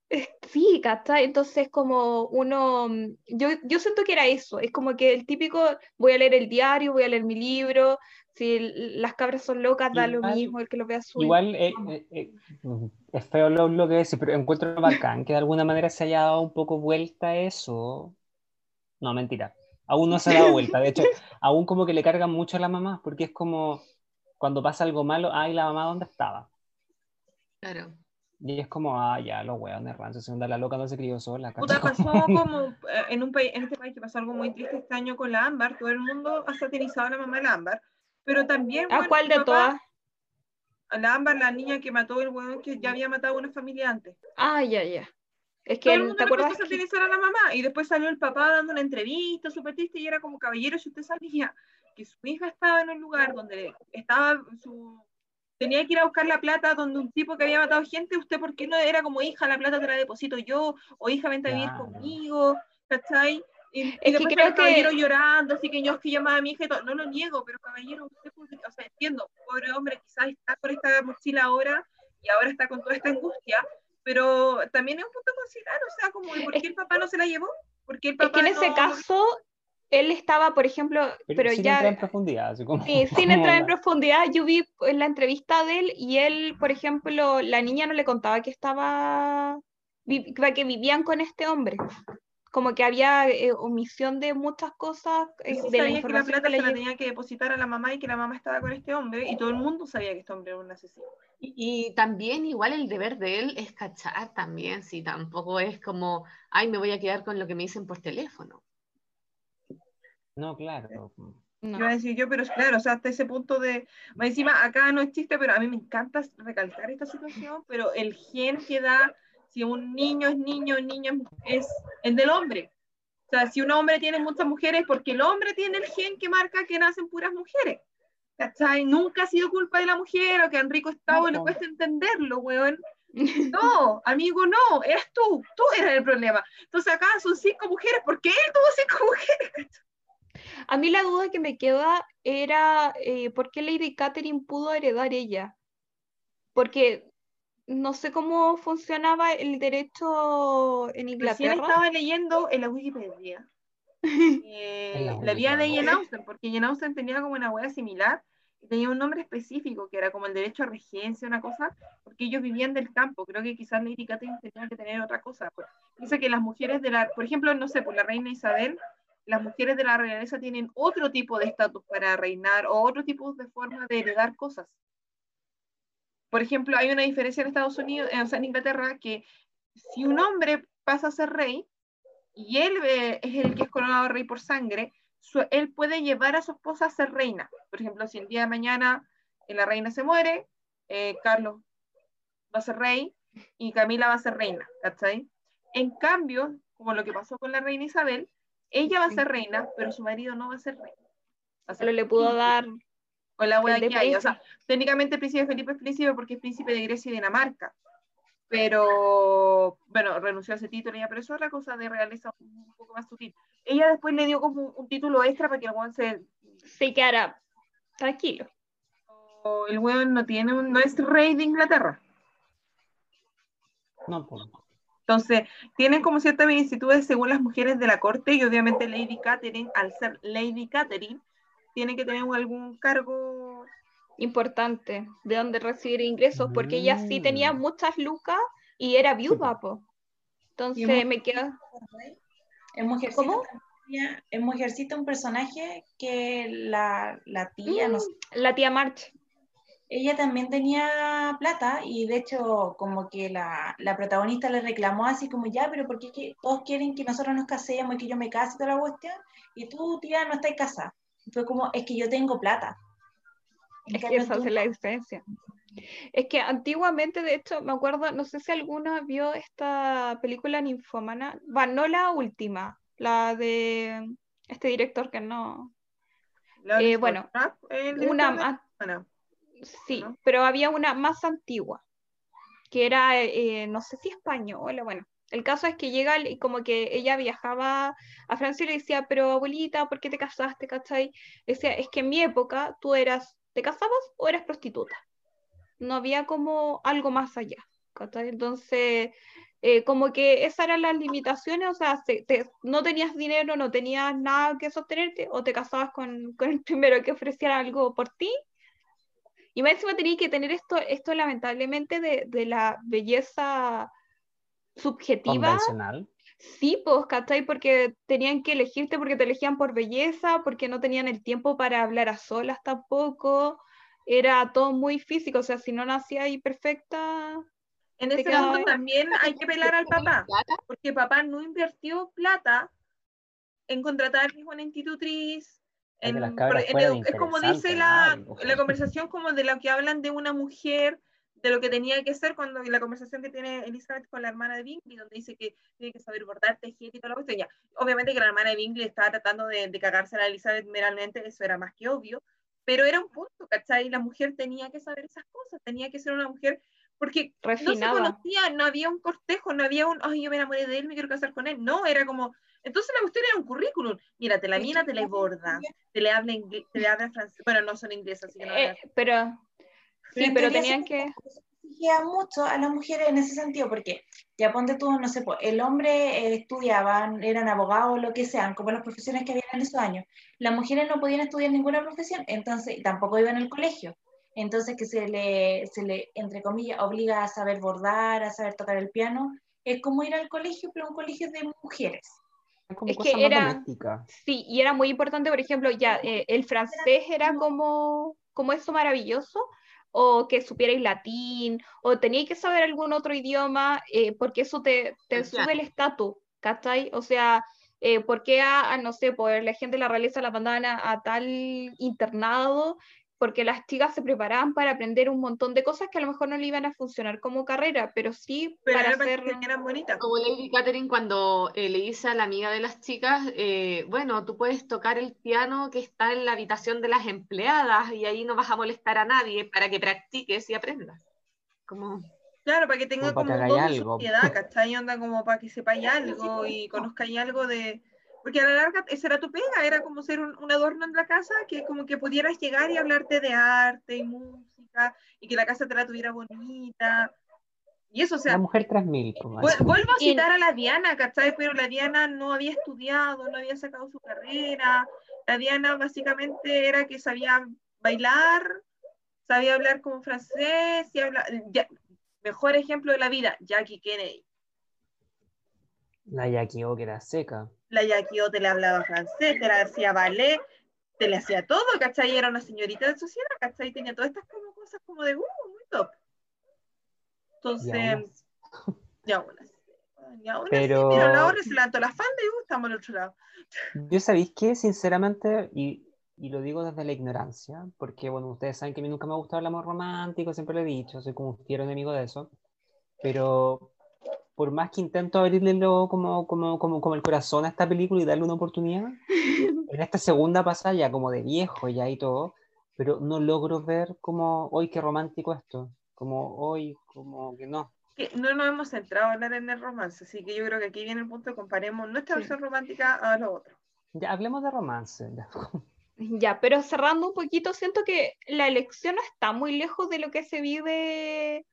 Eh, Sí, ¿cachai? Entonces como uno, mm, yo, yo siento que era eso, es como que el típico, voy a leer el diario, voy a leer mi libro, si las cabras son locas, da lo Igual- mismo, el que lo vea su Igual eh, eh, eh, es feo lo, lo que decís, pero encuentro bacán que de alguna manera se haya dado un poco vuelta a eso. No, mentira. Aún no se ha dado vuelta. De hecho, aún como que le cargan mucho a la mamá, porque es como cuando pasa algo malo, ay, la mamá, ¿dónde estaba? Claro. Y es como, ah, ya, los hueones rancios, segunda la loca no se crió sola. Puta, pasó como eh, en un país, en este país que pasó algo muy triste este año con la Ámbar, todo el mundo ha satirizado a la mamá de la Ámbar, pero también ¿A bueno, cuál de papá- todas? A la Ámbar, la niña que mató el hueón que ya había matado a una familia antes. Ah, ya, ya. Es Todo que, el mundo ¿te acuerdas? empezó a que- satirizar a la mamá y después salió el papá dando una entrevista súper triste y era como caballero, si usted sabía que su hija estaba en un lugar donde estaba su tenía que ir a buscar la plata donde un tipo que había matado gente, usted por qué no era como hija, la plata te la deposito yo, o hija vente a vivir Claro. conmigo, ¿cachai? Y, y que después creo el caballero que- llorando, así que yo es que llamaba a mi hija y todo. No lo niego, pero caballero, usted, o sea, entiendo, pobre hombre, quizás está con esta mochila ahora y ahora está con toda esta angustia, pero también es un punto a considerar, o sea, como, ¿y ¿por qué el papá no se la llevó? ¿Por qué el Es papá que en ese no- caso, él estaba, por ejemplo, pero, sin ya... entrar en profundidad. así como- Sí, sin entrar en la- profundidad, yo vi en la entrevista de él y él, por ejemplo, la niña no le contaba que estaba, vi- que vivían con este hombre, como que había eh, omisión de muchas cosas eh, Sí de la sabía que la información plata que le se la tenía que depositar a la mamá y que la mamá estaba con este hombre y todo el mundo sabía que este hombre era un asesino. Y, y también igual el deber de él es cachar también, si tampoco es como, ay, me voy a quedar con lo que me dicen por teléfono. No, claro. No. Iba a decir yo, pero es claro, o sea, hasta ese punto de. Más encima, acá no es chiste, pero a mí me encanta recalcar esta situación, pero el gen que da, si un niño es niño, niña es el del hombre. O sea, si un hombre tiene muchas mujeres, porque el hombre tiene el gen que marca que nacen puras mujeres. ¿Cachai? Nunca ha sido culpa de la mujer o que a Enrico Estado No, le cuesta entenderlo, weón. No, amigo, no, eras tú, tú eras el problema. Entonces acá son cinco mujeres, ¿por qué él tuvo cinco mujeres? A mí la duda que me queda era eh, por qué Lady Catherine pudo heredar ella. Porque no sé cómo funcionaba el derecho en Recién Inglaterra. estaba leyendo en la Wikipedia eh, la vida de. Jane Austen, porque Jane Austen tenía como una wea similar y tenía un nombre específico que era como el derecho a regencia, una cosa, porque ellos vivían del campo. Creo que quizás Lady Catherine tenía que tener otra cosa. Pues. Dice que las mujeres de la, por ejemplo, no sé, por la reina Isabel, las mujeres de la realeza tienen otro tipo de estatus para reinar o otro tipo de forma de heredar cosas. Por ejemplo, hay una diferencia en Estados Unidos, en Inglaterra, que si un hombre pasa a ser rey y él eh, es el que es coronado rey por sangre, él puede llevar a su esposa a ser reina. Por ejemplo, si el día de mañana eh, la reina se muere, eh, Carlos va a ser rey y Camila va a ser reina, ¿cachai? En cambio, como lo que pasó con la reina Isabel, ella va a ser reina, pero su marido no va a ser rey. Va a ser Solo le pudo dar Con la wea que hay. O sea, técnicamente el príncipe Felipe es príncipe porque es príncipe de Grecia y Dinamarca. Pero, bueno, renunció a ese título ya, pero eso es otra cosa de realeza un poco más sutil. Ella después le dio como un, un título extra para que el weón se... se quedara tranquilo. o El weón no tiene un, no es rey de Inglaterra. No, pues. Entonces, tienen como ciertas vicisitudes según las mujeres de la corte y obviamente Lady Catherine, al ser Lady Catherine, tiene que tener algún cargo Importante, de dónde recibir ingresos, porque ella sí tenía Mm. muchas lucas y era viuda, po. Entonces me queda. Mujercita, ¿Cómo? es Mujercita un personaje que la, la tía, no sé, La tía March. Ella también tenía plata y de hecho como que la, la protagonista le reclamó así como ya, pero ¿por qué que todos quieren que nosotros nos casemos y que yo me case y toda la cuestión? Y tú, tía, no estás casada. Y fue como, es que yo tengo plata. En Es que esa es la diferencia. Es que antiguamente, de hecho, me acuerdo, no sé si alguno vio esta película ninfómana, va, no la última, la de este director que no, Eh, bueno, el una más, bueno, sí, ¿no? pero había una más antigua, que era, eh, no sé si española, bueno, el caso es que llega y como que ella viajaba a Francia y le decía, pero abuelita, ¿por qué te casaste, cachai? Decía, es que en mi época tú eras, ¿te casabas o eras prostituta? No había como algo más allá, ¿cachai? Entonces, eh, como que esas eran las limitaciones, o sea, se- te- no tenías dinero, no tenías nada que sostenerte, o te casabas con, con el primero que ofreciera algo por ti. Y más encima tenías que tener esto, esto lamentablemente de, de la belleza subjetiva. Convencional. Sí, pues, ¿cachai? Porque tenían que elegirte porque te elegían por belleza, porque no tenían el tiempo para hablar a solas tampoco. Era todo muy físico, o sea, si no nacía ahí perfecta, En ese ahí. también hay que pelar al papá, porque papá no invirtió plata en contratar una institutriz. En, en edu- es como dice en la, la conversación como de lo que hablan de una mujer, de lo que tenía que ser cuando la conversación que tiene Elizabeth con la hermana de Bingley, donde dice que tiene que saber bordar, tejer y toda la cuestión. Ya, Obviamente que la hermana de Bingley estaba tratando de, de cagarse a la Elizabeth meramente, eso era más que obvio, pero era un punto, ¿cachai? La mujer tenía que saber esas cosas, tenía que ser una mujer, porque no se conocía, no había un cortejo, no había un, ay, yo me enamoré de él, me quiero casar con él. No, era como, entonces la cuestión era un currículum. Mira, te la mina, te la borda, te le habla inglés, te le habla francés. Bueno, no son inglesas, así que no Eh, pero sí, pero tenían que... mucho a las mujeres en ese sentido, porque ya ponte tú, no sé, el hombre eh, estudiaban, eran abogados, lo que sean, como las profesiones que habían en esos años. Las mujeres no podían estudiar ninguna profesión, entonces tampoco iban al colegio. Entonces que se le, se le, entre comillas, obliga a saber bordar, a saber tocar el piano, es como ir al colegio, pero un colegio de mujeres. Como Es que cosa más era- doméstica. Sí, y era muy importante, por ejemplo, ya eh, el francés era como, como eso maravilloso, o que supierais latín, o teníais que saber algún otro idioma, eh, porque eso te, te sube el estatus, ¿cachai? O sea, eh, ¿por qué a, a, no sé, pues la gente de la realeza la mandaban a, a tal internado? Porque las chicas se preparaban para aprender un montón de cosas que a lo mejor no le iban a funcionar como carrera, pero sí Pero para hacer... eran bonitas. Como Lady Catherine cuando eh, le dice a la amiga de las chicas, eh, bueno, tú puedes tocar el piano que está en la habitación de las empleadas y ahí no vas a molestar a nadie para que practiques y aprendas. Como, Claro, para que tenga Como como, para que algo. sociedad, ¿cachai? Onda como para que sepáis algo y conozcáis algo de... Porque a la larga esa era tu pega, era como ser un, un adorno en la casa, que como que pudieras llegar y hablarte de arte y música, y que la casa te la tuviera bonita. Y eso, o sea, La mujer 3000. pues, Vu- Vuelvo a citar a la Diana, ¿cachai? Pero la Diana no había estudiado, no había sacado su carrera. La Diana básicamente era que sabía bailar, sabía hablar como francés, y habla... ya- mejor ejemplo de la vida, Jackie Kennedy. La Jackie O que era seca. La Jackie O te le hablaba francés, te le hacía ballet, te le hacía todo, ¿cachai? Era una señorita de sociedad, ¿cachai? Tenía todas estas como cosas como de, uh, muy top. Entonces, así- y aún así, y aún así, Pero- la hora se levantó la falda y uh, estamos al otro lado. Yo sabéis que, sinceramente, y, y lo digo desde la ignorancia, porque bueno, ustedes saben que a mí nunca me ha gustado el amor romántico, siempre lo he dicho, soy como un fiero enemigo de eso, pero por más que intento abrirle lo- como, como, como, como el corazón a esta película y darle una oportunidad, en esta segunda pasa ya como de viejo ya y todo, pero no logro ver como, hoy qué romántico esto, como hoy, como que no. no nos hemos centrado en hablar en el romance, así que yo creo que aquí viene el punto de comparemos nuestra Sí. versión romántica a lo otro. Ya hablemos de romance. ya. Ya, pero cerrando un poquito, siento que la elección no está muy lejos de lo que se vive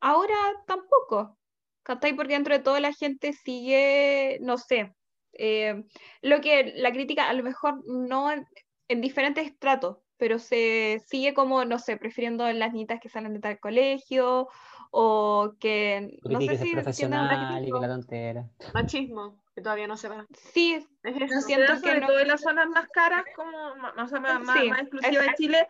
ahora tampoco. ¿Cachai? Porque dentro de todo la gente sigue, no sé, eh, lo que la crítica a lo mejor no en, en diferentes estratos, pero se sigue como, no sé, prefiriendo las niñitas que salen de tal colegio o que, no sé que si profesional y que la tontera. machismo, que todavía no se va. Sí, Es eso. Siento que sobre no- todo en las zonas más caras, como más, más, más, más- Sí, más exclusivas de Chile.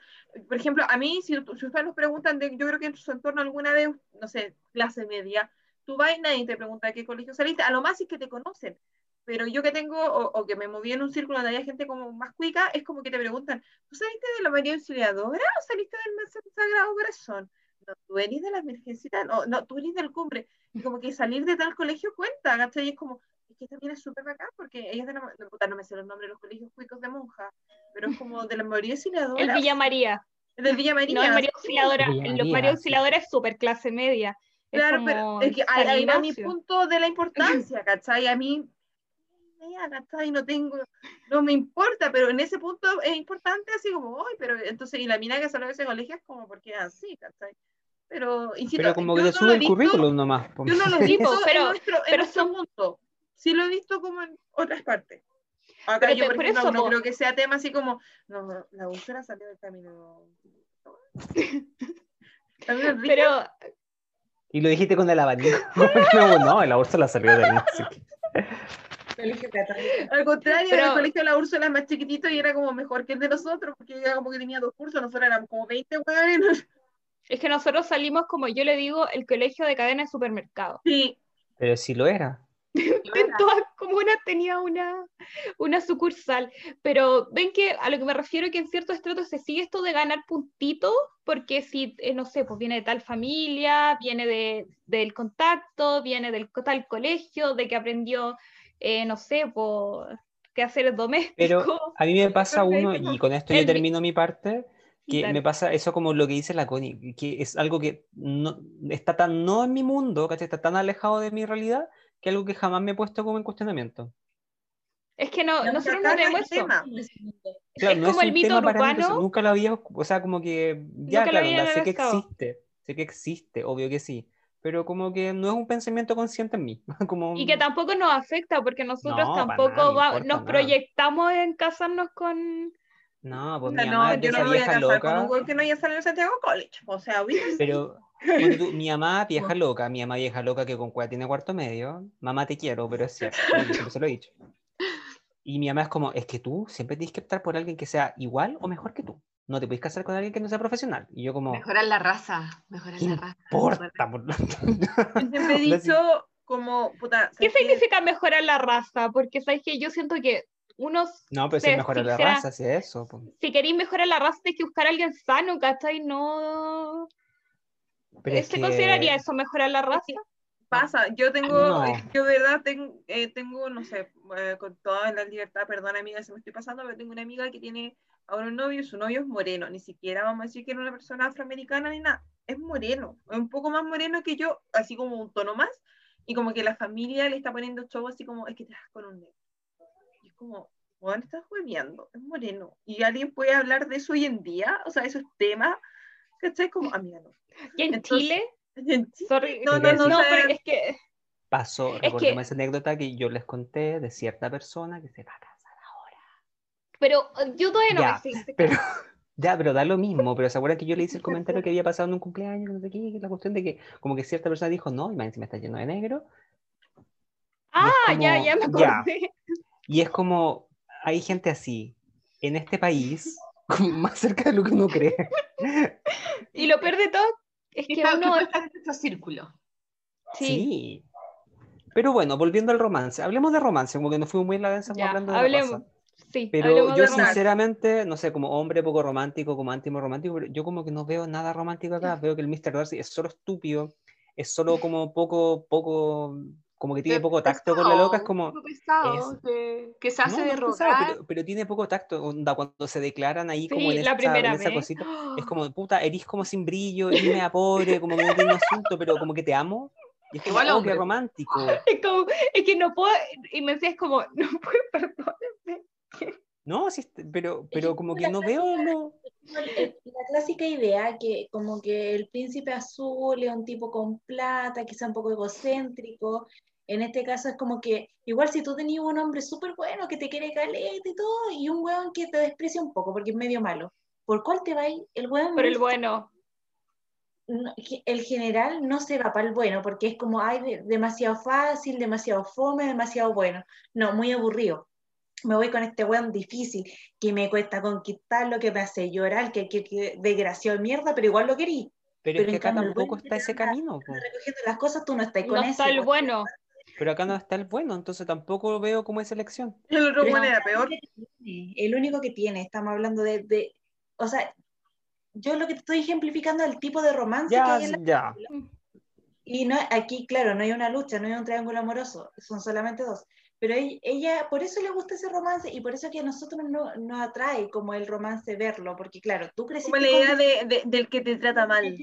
Por ejemplo, a mí, si, si ustedes nos preguntan, de, yo creo que en su entorno alguna vez, no sé, clase media, tú vas y nadie te pregunta de qué colegio saliste, a lo más es que te conocen. Pero yo que tengo, o, o que me moví en un círculo donde había gente como más cuica, es como que te preguntan, ¿tú saliste de la María Auxiliadora o saliste del Sagrado Corazón? No, tú eres de la Virgencita, no, no, tú eres del Cumbre. Y como que salir de tal colegio cuenta, ¿cachai? Y es como, es que también es súper bacán porque ella es de la, no, puta, no me sé los nombres de los colegios cuicos de monja, pero es como de la María Auxiliadora. el Villa María. del Villa María. No, el María Auxiliadora, Villa los María. Auxiliadora es súper clase media. Es Claro, pero es que ahí, va mi punto de la importancia, ¿cachai? A mí, ya, ¿cachai? No tengo, no me importa, pero en ese punto es importante, así como, hoy, pero entonces, y la mina que salió de ese colegio es como, porque es así, ¿cachai? pero insisto, Pero como que te no sube el visto- currículum nomás. Yo no lo he visto pero- en nuestro, en pero nuestro son- mundo. Sí lo he visto como en otras partes. Acá Pero yo, por por ejemplo, eso, no creo que sea tema así como, no, la Úrsula salió del camino. Pero Y lo dijiste con el abanico. no, no, la Úrsula salió sé qué. Colegio. Al contrario, Pero- el colegio de la Úrsula es más chiquitito y era como mejor que el de nosotros, porque ella como que tenía dos cursos, nosotros éramos como 20 hueones. es que nosotros salimos, como yo le digo, el colegio de cadena de supermercado. Sí, Pero sí lo era. En todas comunas tenía una, una sucursal. Pero ven que a lo que me refiero que en cierto estrato se sigue esto de ganar puntitos, porque si, eh, no sé, pues viene de tal familia, viene de, del contacto, viene del tal colegio, de que aprendió, eh, no sé, por qué hacer doméstico. Pero a mí me pasa uno, y con esto yo mi- termino mi parte, que Dale. me pasa eso como lo que dice la Connie, que es algo que no, está tan no en mi mundo, ¿cachai? Está tan alejado de mi realidad, que algo que jamás me he puesto como en cuestionamiento. Es que no, No, nosotros no no es tenemos eso. tema. Claro, es no como el un mito mí, urbano. nunca lo había, o sea, como que, ya, Nunca claro, la sé que existe, sé que existe, obvio que sí, pero como que no es un pensamiento consciente en mí, como... Y que tampoco nos afecta, porque nosotros No, tampoco nada, me va- importa nos nada. proyectamos en casarnos con... No, pues Puta, mi no, mamá es de yo no me voy a casar con un loca, hueón que no haya salido de Santiago College. O sea, uy, pero tú, mi mamá vieja loca, mi mamá vieja loca que con cuál tiene cuarto medio, mamá te quiero, pero es cierto, siempre se lo he dicho. Y mi mamá es como, es que tú siempre tienes que optar por alguien que sea igual o mejor que tú. No te puedes casar con alguien que no sea profesional. Y yo como, Mejorar la raza. Mejorar ¿qué la raza. importa? Por lo yo siempre he dicho como, puta, ¿Qué significa mejorar la raza? Porque sabes que yo siento que uno, No, pero si es mejorar la raza, si es eso. pues. si queréis mejorar la raza, tienes que buscar a alguien sano, ¿cachai? No... Pero es ¿Se que- consideraría eso mejorar la raza? pasa. Yo tengo, No. yo de verdad tengo, eh, tengo no sé, eh, con toda la libertad, perdón amiga si me estoy pasando, pero tengo una amiga que tiene ahora un novio y su novio es moreno, ni siquiera vamos a decir que era una persona afroamericana ni nada, es moreno, es un poco más moreno que yo, así como un tono más, y como que la familia le está poniendo show así como, es que te das con un negro. Y es como, bueno, estás hueveando, es moreno. Y alguien puede hablar de eso hoy en día, o sea, esos temas, ¿cachai? Como, amiga, no. Y en Entonces, Chile, En Chile, sorry, no, no, no, no, pero es que Pasó, Es recordemos que- esa anécdota que yo les conté de cierta persona que se va a casar ahora. Pero uh, yo todavía no Ya, me. Pero, ya, pero da lo mismo. Pero se acuerdan que yo le hice el comentario que había pasado en un cumpleaños, no sé qué, que la cuestión de que como que cierta persona dijo, no, y más encima está lleno de negro. Ah, como- ya, ya me ya. acordé. Y es como, hay gente así, en este país, más cerca de lo que uno cree. Y lo peor de todo es que Está- uno... estar en nuestro círculo. Sí, Sí. Pero bueno, volviendo al romance. Hablemos de romance, como que nos fuimos muy en la danza ya, hablando de hablemos. cosa. Sí, Pero yo sinceramente, no sé, como hombre poco romántico, como antimo romántico, pero yo como que no veo nada romántico acá. Veo que el Mr. Darcy es solo estúpido, es solo como poco, poco, como que tiene poco tacto con la loca, es como... Pesado, es- que, que se hace No, no pesado, pero, pero tiene poco tacto, onda, cuando se declaran ahí como Sí, en la esa, primera en esa cosita. Es como, puta, eres como sin brillo, eres mea pobre, como que no tiene asunto, pero como que te amo. Y es como, Igual oh, hombre. romántico. Es, como- es que no puedo, y me decía, es como, no puedo perdonarme. No, sí, pero, pero como que la no veo lo... La clásica idea que como que el príncipe azul es un tipo con plata, quizá un poco egocéntrico. En este caso es como que, igual si tú tenías un hombre súper bueno que te quiere caleta y todo, y un weón que te desprecia un poco porque es medio malo, ¿por cuál te va a ir? El weón Pero el no- bueno, no, el general no se va para el bueno, porque es como, ay, de- demasiado fácil, demasiado fome, demasiado bueno. No, muy aburrido. Me voy con este weón difícil, que me cuesta conquistarlo, que me hace llorar, que, que, que desgraciado de mierda, pero igual lo querí. Pero, Pero es que acá tampoco está ese camino. Recogiendo las cosas, tú no estás con no ese. está el bueno. Pero acá no está el bueno, entonces tampoco veo como esa elección. el otro bueno es era peor. El único que tiene, estamos hablando de, de- o sea, yo lo que te estoy ejemplificando es el tipo de romance que Ya, hay en la ya. Y no, aquí, claro, no hay una lucha, no hay un triángulo amoroso, son solamente dos. Pero ella, ella- por eso le gusta ese romance y por eso que a nosotros no, nos atrae como el romance verlo, porque claro, tú creciste Como la con- idea de, de- del que te trata mal.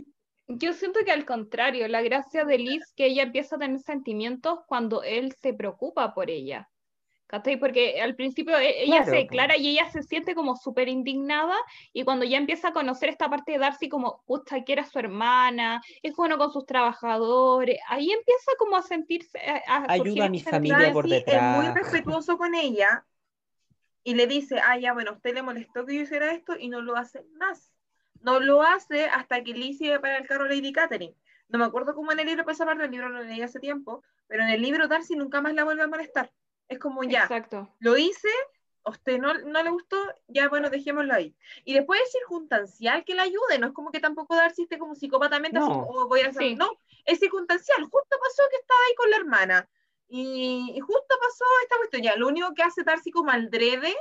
Yo siento que al contrario, la gracia de Liz que ella empieza a tener sentimientos cuando él se preocupa por ella. ¿Cachai? Porque al principio e- ella Claro, se declara y ella se siente como súper indignada y cuando ya empieza a conocer esta parte de Darcy como, puta, que era su hermana, es bueno con sus trabajadores, ahí empieza como a sentirse, a, a Ayuda a mi familia por es muy detrás. respetuoso con ella y le dice, ah, ya, bueno, a usted le molestó que yo hiciera esto y no lo hace más. No lo hace hasta que Lizzie va para el carro Lady Catherine. No me acuerdo cómo en el libro pasa parte, el libro lo leí hace tiempo, pero en el libro Darcy nunca más la vuelve a molestar. Es como ya, Exacto. lo hice, a usted no, no le gustó, ya bueno, dejémoslo ahí. Y después es circunstancial que la ayude, no es como que tampoco Darcy esté como psicópatamente, No. como, "Oh, voy a hacer, Sí. no, es circunstancial, justo pasó que estaba ahí con la hermana. Y, y justo pasó esta cuestión, ya, lo único que hace Darcy como al drede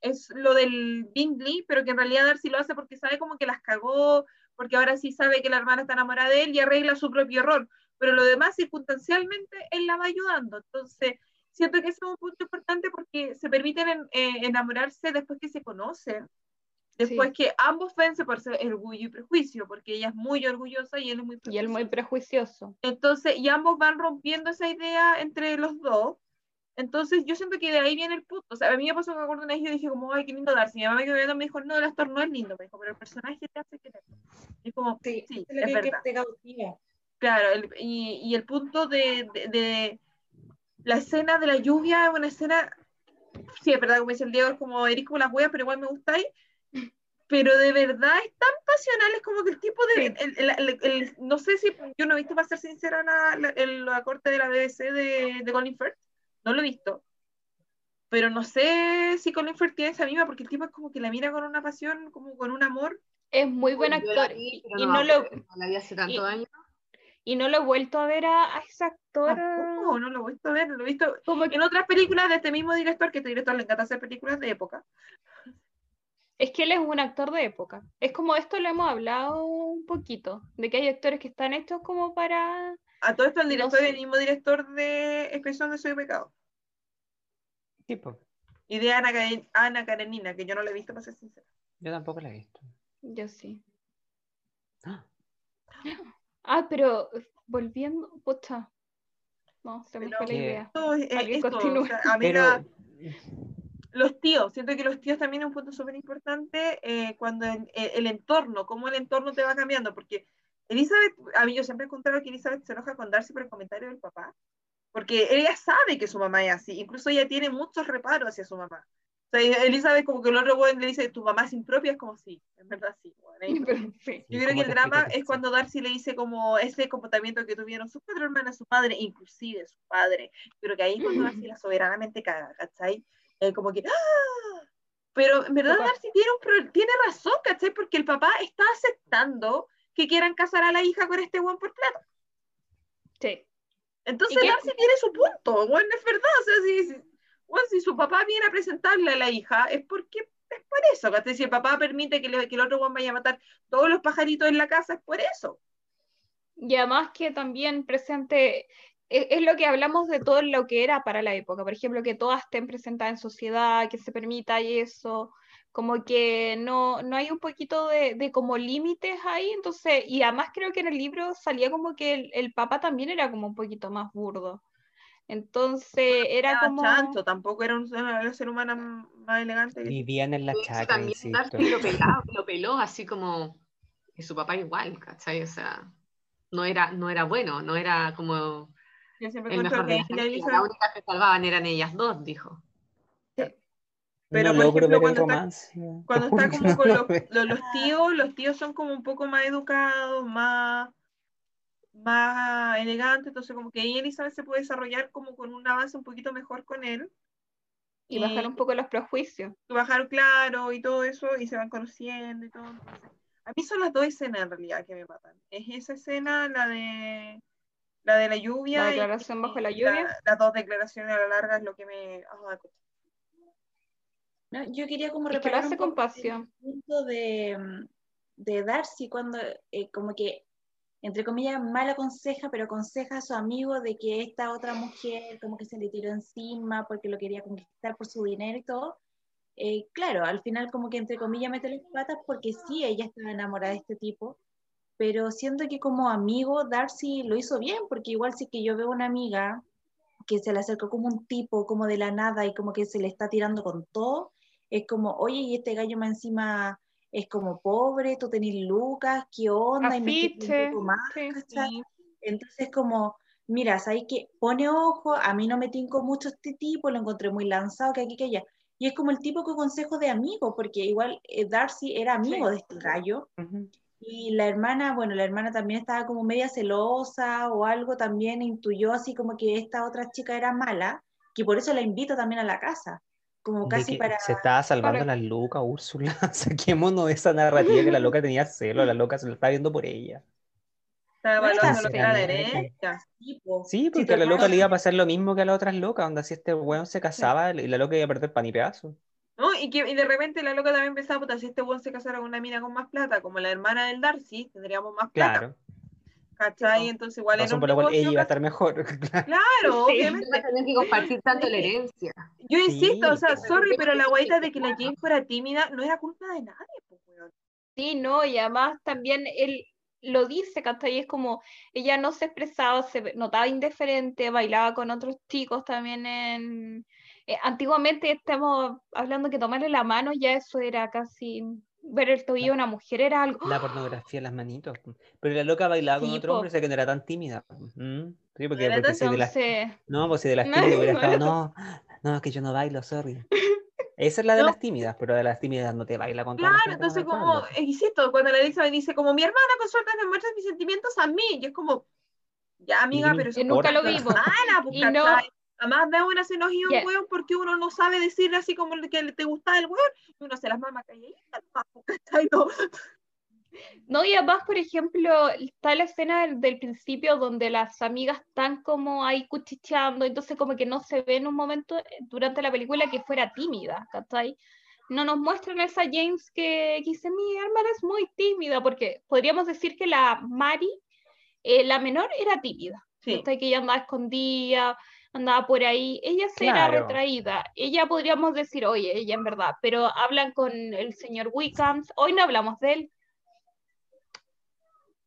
es lo del Bingley, pero que en realidad Darcy lo hace porque sabe como que las cagó, porque ahora sí sabe que la hermana está enamorada de él y arregla su propio error, pero lo demás circunstancialmente él la va ayudando, entonces siento que ese es un punto importante porque se permiten en- eh, enamorarse después que se conocen, después que ambos vencen por ser orgullo y prejuicio, porque ella es muy orgullosa y él es muy Y él muy prejuicioso. entonces, y ambos van rompiendo esa idea entre los dos. Entonces, yo siento que de ahí viene el punto. O sea, a mí me pasó que me acuerdo una vez, yo dije como, ay, qué lindo Darcy. Mi mamá me quedó viendo, me dijo, no, el actor no es lindo, me dijo, pero el personaje te hace querer. Y es como, Sí, sí, es es que, que verdad. te cautiva. Claro, el- y, y el punto de, de- de la escena de la lluvia es una escena, sí, es verdad, como dice el Diego, es como eres como las huevas, pero igual me gusta ahí. Pero de verdad es tan pasional, es como que el tipo de. Sí. el- el- el- el- no sé si. Yo no he visto, para ser sincera, la, la, el- la corte de la BBC de, de Colin Firth. No lo he visto. Pero no sé si Colin Firth tiene esa misma, porque el tipo es como que la mira con una pasión, como con un amor. Es muy buen actor vi, y, me no lo, acuerdo, la vi hace tantos años. Y no lo he vuelto a ver a, a ese actor. Tampoco, no lo he visto ver, lo he visto Como que- en otras películas de este mismo director, que este director le encanta hacer películas de época. es que él es un actor de época. Es como esto lo hemos hablado un poquito, de que hay actores que están hechos como para... A todo esto el No director sé. es el mismo director de Expresión de Soy Pecado. Sí, po. Y de Ana, Ana Karenina, que yo no la he visto, para ser sincera. Yo tampoco la he visto. Yo sí. Ah, Ah, pero eh, volviendo, pucha. No, se me fue la idea. Esto es- esto, o sea, a mí Pero la- los tíos, siento que los tíos también es un punto súper importante eh, cuando el, el- el entorno, cómo el entorno te va cambiando, porque Elizabeth, a mí yo siempre he encontrado que Elizabeth se enoja con Darcy por el comentario del papá, porque ella sabe que su mamá es así, incluso ella tiene muchos reparos hacia su mamá. Sea, Elizabeth como que el otro weón le dice, tu mamá es impropia, es como sí, en verdad sí. impropia. Pero, sí. Yo ¿Y creo que el drama es eso? cuando Darcy le dice como ese comportamiento que tuvieron sus cuatro hermanas, su padre, inclusive su padre. Creo que ahí es cuando Darcy la soberanamente caga, ¿cachai? Eh, como que ¡ah! Pero en verdad Papá. Darcy tiene, un pro- tiene razón, ¿cachai? Porque el papá está aceptando que quieran casar a la hija con este buen por plata. Sí. Entonces. Darcy tiene su punto, bueno, es verdad, o sea, si, si- bueno, si su papá viene a presentarle a la hija, es porque es por eso, ¿cachai? Si el papá permite que, le- que el otro vaya a matar todos los pajaritos en la casa, es por eso. Y además que también presente, es, es lo que hablamos de todo lo que era para la época, por ejemplo, que todas estén presentadas en sociedad, que se permita eso, como que no, no hay un poquito de, de como límites ahí, entonces, y además creo que en el libro salía como que el, el papá también era como un poquito más burdo. Entonces era Era como... chancho, tampoco era un ser, humano más elegante. Vivían en la chacra, también insisto. Darcy lo, pelaba- lo peló así como y su papá igual, ¿cachai? O sea, no era, no era bueno, no era como Yo siempre el mejor de que familias. hizo- La única que salvaban eran ellas dos, dijo. Pero, no por ejemplo, cuando está- cuando está como no con lo los- los tíos, los tíos son como un poco más educados, más, más elegantes, entonces como que ahí Elizabeth se puede desarrollar como con un avance un poquito mejor con él. Y bajar un poco los prejuicios. bajar claro y todo eso, y se van conociendo y todo. entonces, a mí son las dos escenas en realidad que me matan. Es esa escena, la de la de la lluvia. La y- declaración bajo la y lluvia. las dos declaraciones a la larga es lo que me. ah, No, yo quería como Es que lo reparar hace un poco el pasión. punto de, mm, de Darcy cuando eh, como que entre comillas mal aconseja, pero aconseja a su amigo de que esta otra mujer como que se le tiró encima porque lo quería conquistar por su dinero y todo. Eh, claro, al final como que entre comillas mete las patas porque sí, ella estaba enamorada de este tipo, pero siento que como amigo Darcy lo hizo bien, porque igual si que yo veo una amiga que se le acercó como un tipo, como de la nada, y como que se le está tirando con todo, es como, oye, y este gallo más encima es como pobre, tú tenés lucas, ¿qué onda? Y me Afiche, más, sí. Sí. Entonces, como, mira, ¿sabes que Pone ojo, a mí no me tincó mucho este tipo, lo encontré muy lanzado, que aquí, que allá. Y es como el típico consejo de amigo, porque igual eh, Darcy era amigo Sí. de este gallo, Ujú. y la hermana, bueno, la hermana también estaba como media celosa o algo, también intuyó así como que esta otra chica era mala, que por eso la invita también a la casa, como casi para... se estaba salvando Para- la loca, Úrsula. Saquémonos de esa narrativa que la loca tenía celo, la loca se lo estaba viendo por ella. Estaba evaluando lo que era la tipo. Sí, porque a la loca le iba a pasar lo mismo que a las otras locas, donde si este weón se casaba y la loca iba a perder pan y pedazo. ¿No? Y, que, y de repente la loca también pensaba, puta, si este weón se casara con una mina con más plata, como la hermana del Darcy, tendríamos más plata. Claro. ¿Cachai? Entonces igual era Razón un por la cual negocio, ella iba a estar mejor. Claro. Sí. obviamente. No tener que compartir tanto la herencia. Yo insisto, o sea, sorry, pero la guaita de que la Jane fuera tímida no era culpa de nadie, pues, weón. Sí, no, y además también él lo dice, ¿cachai? Es como ella no se expresaba, se notaba indiferente, bailaba con otros chicos también en... eh, antiguamente estamos hablando que tomarle la mano ya eso era casi... Ver el tobillo de una mujer era algo... La pornografía en las manitos. Pero la loca bailaba con Sí, otro hombre, o sea que no era tan tímida. Mm, Sí, porque, porque si de las, no, pues si de las No, tímidas hubiera estado, no, no, es que yo no bailo, sorry. Esa es la de No. las tímidas, pero de las tímidas no te baila con Claro, entonces como, eh, insisto, cuando la Elizabeth dice como mi hermana con suerte me muestra mis sentimientos a mí, y es como, ya amiga, pero eso nunca lo vimos. hermana, pues, Y no- ¿cachai? Además de una se nos iba un weón porque uno no sabe decirle así como que te gustaba el weón, y uno se las mama ¿cachai? No. No, y además, por ejemplo, está la escena del, del principio donde las amigas están como ahí cuchicheando, entonces como que no se ve en un momento eh, durante la película que fuera tímida, ¿cachai? No nos muestran esa James que, que dice, mi hermana es muy tímida, porque podríamos decir que la Mari, eh, la menor, era tímida. Que ella andaba escondida, andaba por ahí, ella se era Claro. retraída, ella podríamos decir, oye, ella en verdad, pero hablan con el señor Wickham, hoy no hablamos de él,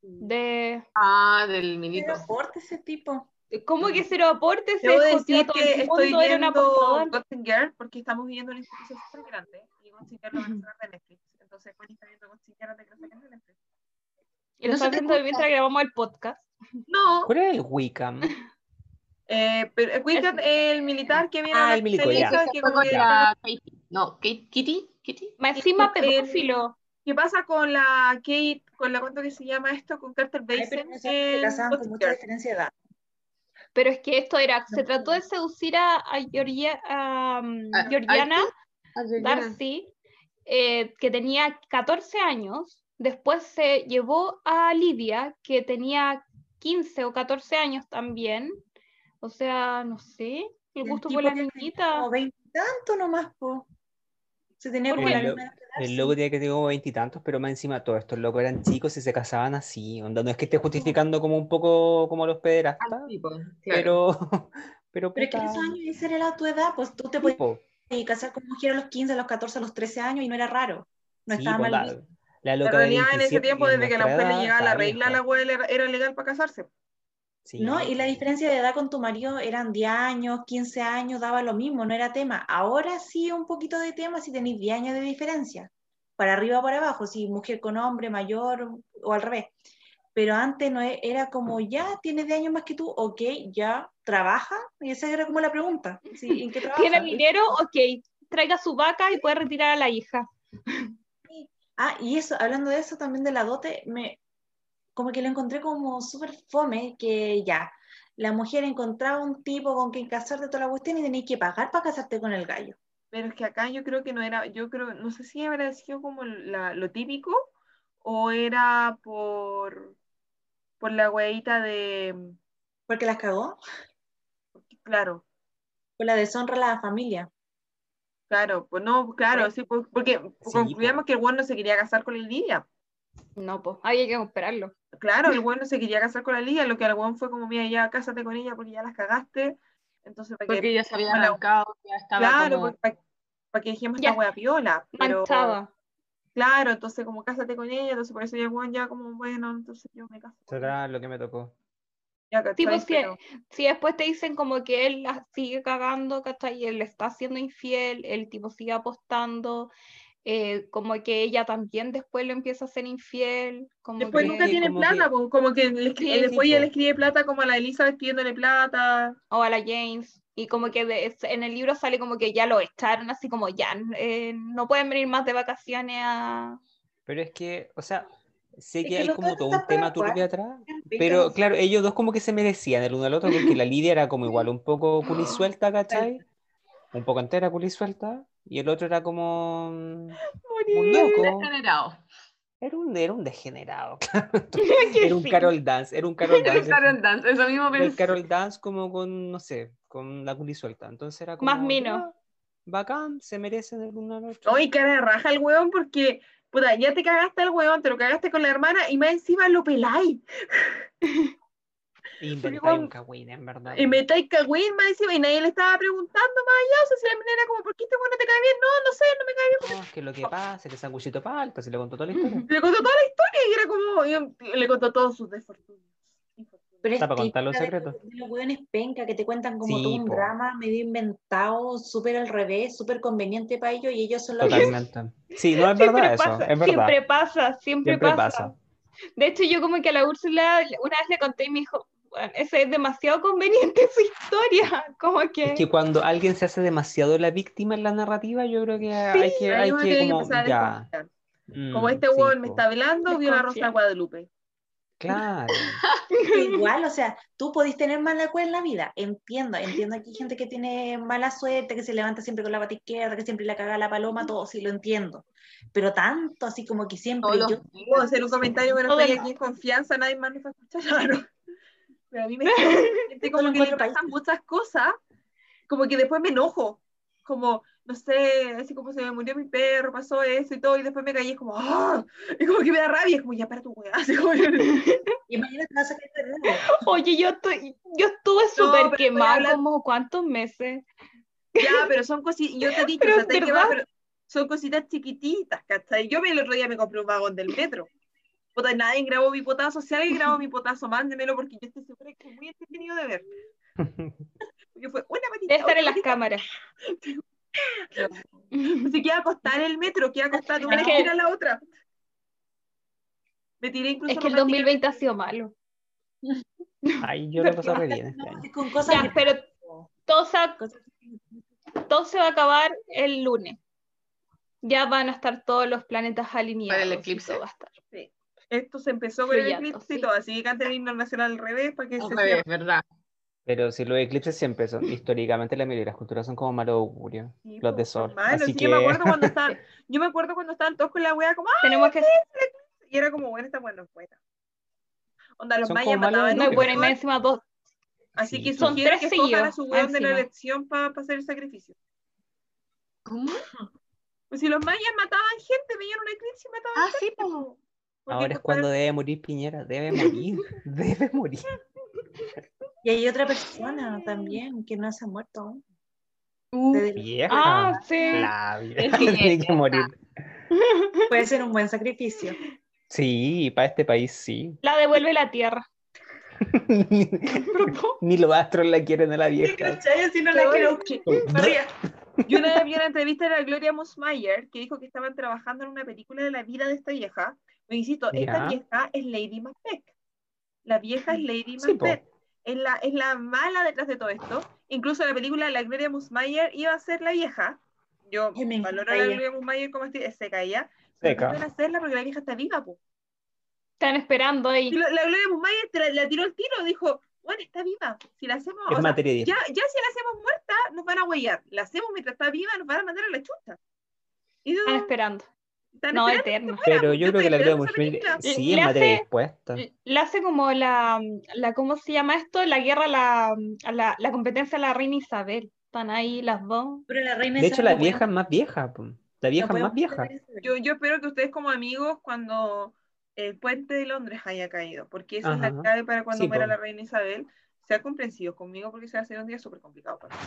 de Ah, del minito. aporte ese tipo. cómo que cero aporte se decir todo que el estoy mundo, era un viendo. Gossip Girl porque estamos viviendo una institución súper grande, y Gossip Girl lo van a sacar de Netflix, entonces Connie está viendo Gossip Girl antes que lo saquen de Netflix. Y lo No está escucha. mientras grabamos el podcast. No, ¿Cuál era el Wickham? Eh, pero eh, Wickham, el militar que viene Ah, a la el milico, ya. Que la Katie. No, Kate- Kitty, Kitty. Más encima en- pedófilo. ¿Qué pasa con la Kate, con la cuánto que se llama esto, con Carter Basin? se en casaban con Gossip mucha Girl? diferencia de edad. Pero es que esto era, se trató de seducir a, a, Georgia- a, um, A- Georgiana Georgina. Darcy, eh, que tenía 14 años. Después se llevó a Lidia, que tenía 15 o 14 años también. O sea, no sé, el El gusto tipo por la niñita. Como veintitanto nomás, po. Se tenía ¿Por como la El, lo- misma el loco tenía que tener como veintitantos, pero más encima todos estos locos eran chicos y se casaban así. Onda, no es que esté justificando como un poco como los pederastas, Ah, sí, claro. pero, pero, Pero es que puta, esos años esa era la tu edad, pues tú te podías po, casar con mujer a los 15, a los 14, a los 13 años y no era raro. No sí, estaba mal la, la En loca de realidad, en ese 27 tiempo, desde que la mujer le llegaba la regla, la vieja. wea era, era legal para casarse. Sí, No, y la diferencia de edad con tu marido eran 10 años, 15 años, daba lo mismo, no era tema. Ahora sí un poquito de tema si tenéis 10 años de diferencia, para arriba o para abajo, si mujer con hombre, mayor o al revés. Pero antes no e- era como, ya, tienes 10 años más que tú, ok, ya, trabaja, y esa era como la pregunta, ¿sí? ¿en qué trabaja? ¿Tiene dinero? Ok, traiga su vaca y puede retirar a la hija. Ah, y eso, hablando de eso también de la dote, me, como que lo encontré como súper fome, que ya, la mujer encontraba un tipo con quien casarte toda la cuestión y tenías que pagar para casarte con el gallo. Pero es que acá yo creo que no era, yo creo, no sé si habrá sido como la- lo típico o era por, por la weita de, Porque las cagó, claro, por la deshonra a la familia. claro, pues no, claro, sí, pues, porque Sí, concluíamos po. que el bueno no se quería casar con la Lidia. No, pues, había que esperarlo. Claro, el bueno se quería casar con la Lidia, lo que al weón fue como, mira, ya cásate con ella porque ya las cagaste. Entonces, para Porque que, ya se había arrancado, ya estaba claro, como... para, que dijimos Ya. esta wea piola. Pero, claro, entonces como cásate con ella, entonces por eso ya el weón ya como, bueno, entonces yo me caso. Será lo que me tocó. Ya, pues, sí, Pero- Si después te dicen como que él la sigue cagando, ¿cachai? Y él le está siendo infiel, el tipo sigue apostando, eh, como que ella también después le empieza a ser infiel, como Después que- nunca Sí, tiene como plata, que- como que le escri- Sí, después sí, ella po. le escribe plata como a la Elizabeth pidiéndole plata. o a la James, y como que de- en el libro sale como que ya lo echaron, así como ya, eh, no pueden venir más de vacaciones a... Pero es que, o sea, sé Es que que hay los como todo un tema turbio atrás. Pero claro, ellos dos como que se merecían el uno al otro, porque la Lidia era como igual, un poco culisuelta, ¿cachai? Un poco entera culisuelta, y el otro era como mm, un loco. Degenerado. Era un, era un degenerado, claro. Era un. Carol Dance, era un Carol Dance. Carol Dance, eso mismo El pensé. Carol Dance como con, no sé, con la culisuelta. Entonces era como. Más mino. ya, Bacán, se merecen el uno al otro. Ay, cara de raja el weón porque, puta, ya te cagaste al weón, te lo cagaste con la hermana y más encima lo peláis. Inventáis un cagüín, en verdad. Y metáis cagüín más encima y nadie le estaba preguntando más allá. O sea, si la mina era como, ¿por qué este weón no te cae bien? No, no sé, no me cae bien. No, es que lo que pasa, que sanguchito palta, se le contó toda la historia. Le contó toda la historia y era como, y le contó todos sus desfortunios. Pero es Está para contar los de- secretos. de los hueones penca que te cuentan como Sí, todo un po. drama medio inventado, súper al revés, súper conveniente para ellos y ellos son los Totalmente. Sí, no es Siempre verdad eso, pasa, es verdad. Siempre pasa, siempre, Siempre pasa. pasa. De hecho, yo como que a la Úrsula una vez le conté y me dijo, "Bueno, ese es demasiado conveniente su historia, como que... Es que cuando alguien se hace demasiado la víctima en la narrativa, yo creo que hay que, hay que que como, ya. desconfiar. mm, Como este sí, weón me está hablando, vio la Rosa Guadalupe. Claro. Igual, o sea, tú podés tener mala cueva en la vida, entiendo, entiendo que hay gente que tiene mala suerte, que se levanta siempre con la pata izquierda, que siempre le caga la paloma, todo, sí lo entiendo, pero tanto así como que siempre Todos yo... Puedo hacer un comentario, pero estoy aquí en confianza, nadie más me va a escuchar. Pero a mí me como que le pasan muchas cosas, como que después me enojo, como, no sé, así como se me murió mi perro, pasó eso y todo, y después me caí, es como, ¡ah! Y como que me da rabia, es como, ya para tu weá, así como, Y mañana te vas a nuevo. Oye, yo, estoy, yo estuve súper voy a quemada hablar- como cuántos meses. ya, pero son cositas, yo te he dicho, Pero o sea, te que verdad. va, pero son cositas chiquititas, ¿cachai? Yo el otro día me compré un vagón del metro. Puta, nadie grabó mi potazo, si alguien grabó mi potazo, mándemelo porque yo estoy segura que es muy entretenido de ver. Porque fue una patita. Debe estar en las cámaras. Así que iba a costar el metro, que iba a costar de una que- esquina a la otra. Me tiré incluso Es que el romántica- 2020 ha sido malo. Ay, yo lo pasé re bien este año. Es con cosas Ya, que- pero todo se, va- todo se va a acabar el lunes. Ya van a estar todos los planetas alineados. y eclipse. todo va a estar. Esto se empezó con el eclipse y sí. todo, así que canten el himno nacional al revés para que Al se revés. ¿verdad? Pero si los eclipses siempre son, históricamente la mayoría de las culturas son como malo augurio, Sí, los de pues, sol. hermano, Así sí, que yo me acuerdo cuando estaban, yo me acuerdo cuando estaban todos con la wea como, ¡ah! Tenemos que. Y era como, bueno, esta buena es buena. Onda, los Son mayas mataban No buena y más encima dos. Así Sí, que son tres que escojan a su weón de la elección para hacer el sacrificio. ¿Cómo? Pues si los mayas mataban gente, veían un eclipse y mataban Ah, gente. sí, po. Porque ahora es cuando debe morir Piñera, debe morir, debe morir. Y hay otra persona también que no se ha muerto aún. Uh, Vieja. Ah, sí. La vieja tiene que morir. Puede ser un buen sacrificio. Sí, para este país sí. La devuelve la tierra. ni, ni los astros la quieren a la vieja. Yo una vez vi una entrevista de la Gloria Mossmayer que dijo que estaban trabajando en una película de la vida de esta vieja. Me insisto, esta vieja es Lady Macbeth. La vieja es Lady Sí, po. Macbeth. es, la, es la mala detrás de todo esto. Incluso la película de la Gloria Mossmayer iba a ser la vieja. Yo me valoro a la ella. Gloria Mossmayer como se caía. Pero no Seca. pueden hacerla porque la vieja está viva, po. Están esperando ahí. Y lo- la Gloria Mossmayer te la, la tiró el tiro, dijo, bueno, está viva. Si la hacemos, o Es sea, de ya, ya si la hacemos muerta, nos van a huellar. La hacemos mientras está viva, nos van a mandar a la chucha. Y no, Están esperando. No, eterno. Pero yo creo que la película. sí Le es materia hace- dispuesta. La hace como la, la, ¿cómo se llama esto? La guerra, a la, la, la competencia a la reina Isabel. Están ahí las dos. Pero la reina De hecho, Isabel la vieja es más vieja. La vieja es más vieja. Yo, yo espero que ustedes como amigos, cuando el puente de Londres haya caído, porque esa es Ajá. la clave para cuando Sí, muera po. la reina Isabel, sean comprensivos conmigo porque se va a hacer un día súper complicado para mí.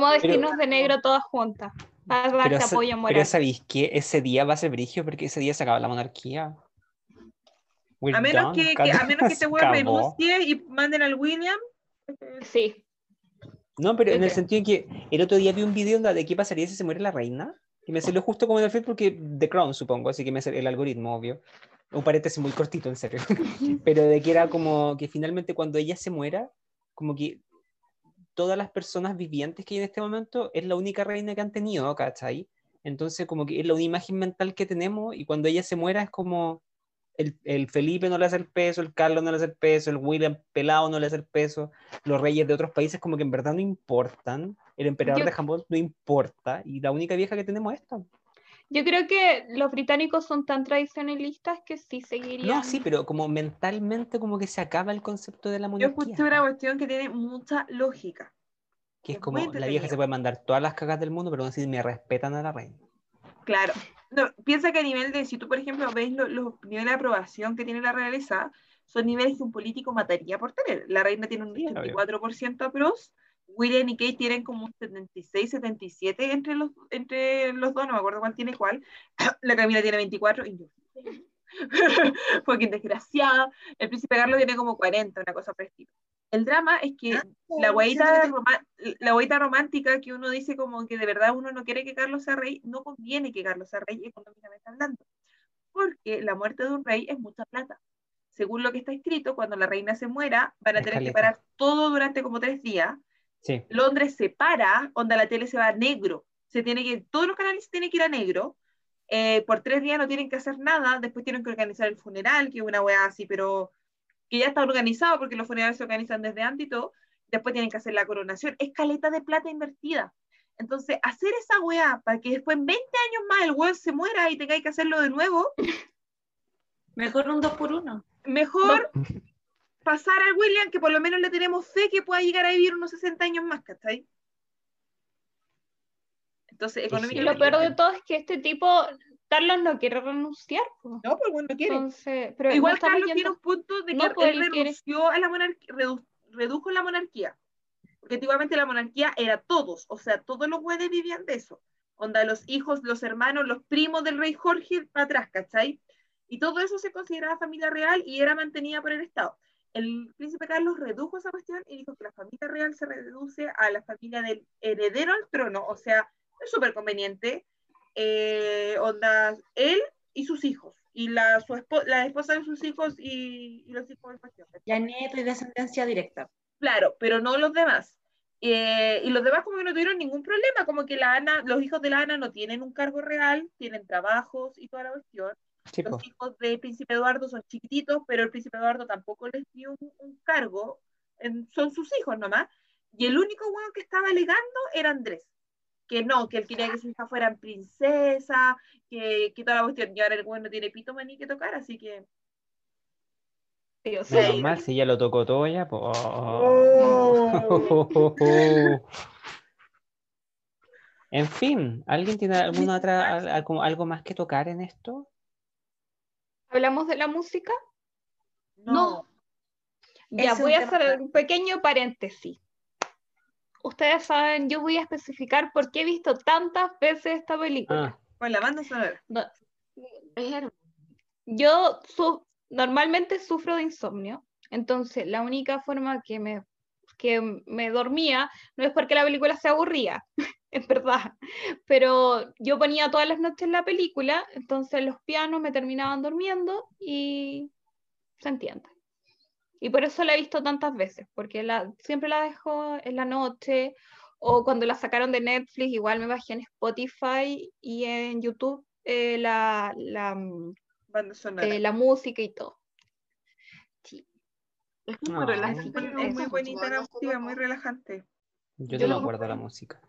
Vamos a Pero- vestirnos de negro todas juntas. Para Pero, darte sa- apoyo pero moral. ¿sabéis que ese día va a ser brigio? Porque ese día se acaba la monarquía. We're A menos done. que, que- a menos que este Se acabó. renuncie y manden al William. Sí. No, pero en el sentido en que el otro día vi un video de qué pasaría si se muere la reina. Y me salió justo como en el feed porque The Crown, supongo, así que me salió el algoritmo, obvio. Un paréntesis muy cortito, en serio. pero de que era como que finalmente cuando ella se muera, como que todas las personas vivientes que hay en este momento es la única reina que han tenido, ¿cachai? Entonces, como que es la única imagen mental que tenemos y cuando ella se muera es como el, el Felipe no le hace el peso, el Carlos no le hace el peso, el William pelado no le hace el peso, los reyes de otros países como que en verdad no importan, el emperador Yo- de Japón no importa y la única vieja que tenemos es esta. Yo creo que los británicos son tan tradicionalistas que sí seguirían. No, sí, pero como mentalmente como que se acaba el concepto de la Yo monarquía. escuché una cuestión que tiene mucha lógica. Que es es como la vieja se puede mandar todas las cagas del mundo, pero aún así me respetan a la reina. Claro. No, piensa que a nivel de, si tú, por ejemplo, ves lo- los niveles de aprobación que tiene la realeza, son niveles que un político mataría por tener. La reina tiene un Sí, obvio. 84% a pros, William y Kate tienen como un 76, 77 entre los, entre los dos, no me acuerdo cuál tiene cuál. La Camila tiene 24 y yo. Fucking desgraciada. El príncipe Carlos tiene como 40, una cosa por el drama es que Ah, la huevita romántica que uno dice como que de verdad uno no quiere que Carlos sea rey, no conviene que Carlos sea rey económicamente hablando, porque la muerte de un rey es mucha plata. Según lo que está escrito, cuando la reina se muera, van a tener que parar todo durante como tres días. Sí. Londres se para, onda la tele se va a negro, se tiene que, todos los canales tienen que ir a negro. eh, por tres días no tienen que hacer nada, después tienen que organizar el funeral, que es una weá así, pero que ya está organizado porque los funerales se organizan desde antes y todo, después tienen que hacer la coronación, es caleta de plata invertida. Entonces, hacer esa weá para que después en 20 años más el weón se muera y tengáis que hacerlo de nuevo, Mejor un 2 por 1 mejor pasar al William, que por lo menos le tenemos fe que pueda llegar a vivir unos 60 años más, ¿cachai? Entonces, Y económicamente... lo peor de todo es que este tipo, Carlos no quiere renunciar. po. No, pues bueno, no quiere. Entonces, pero Igual Carlos yendo- tiene un punto de que No, él él quiere- renunció a la monarquía, redu- redujo la monarquía. Porque antiguamente la monarquía era todos, o sea, todos los güeyes vivían de eso. Onda, los hijos, los hermanos, los primos del rey Jorge para atrás, ¿cachai? Y todo eso se consideraba familia real y era mantenida por el Estado. El príncipe Carlos redujo esa cuestión y dijo que la familia real se reduce a la familia del heredero al trono, o sea, es súper conveniente. Eh, onda, él y sus hijos, y la, su espo- la esposa de sus hijos y, y los hijos de cuestión. Ya nieto y descendencia directa. Claro, pero no los demás. Eh, y los demás como que no tuvieron ningún problema, como que la Ana, los hijos de la Ana no tienen un cargo real, tienen trabajos y toda la cuestión. Los hijos del príncipe Eduardo son chiquititos, pero el príncipe Eduardo tampoco les dio un, un cargo, en- son sus hijos nomás. Y el único hueón que estaba alegando era Andrés, que no, que él quería que sus hijas fueran princesas, que, que toda la cuestión, y ahora el hueón no tiene pito maní que tocar, así que... Menos Sí. mal, si ya lo tocó todo ya, pues. Oh. En fin, ¿alguien tiene alguna otra, al- algo, algo más que tocar en esto? ¿Hablamos de la música? No. Ya, voy a hacer un pequeño paréntesis. Ustedes saben, yo voy a especificar por qué he visto tantas veces esta película. Ah, Con la banda sonora. No, Es hermoso. yo su- normalmente sufro de insomnio, entonces la única forma que me, que me dormía no es porque la película se aburría, es verdad, pero yo ponía todas las noches la película, entonces los pianos me terminaban durmiendo y se entiende. Y por eso la he visto tantas veces, porque la, siempre la dejo en la noche o cuando la sacaron de Netflix, igual me bajé en Spotify y en YouTube eh, la, la, mm, Banda sonora. eh, la música y todo. Sí. Es muy No. relajante. es muy, muy bonita la música, muy relajante. yo no lo- me acuerdo la música.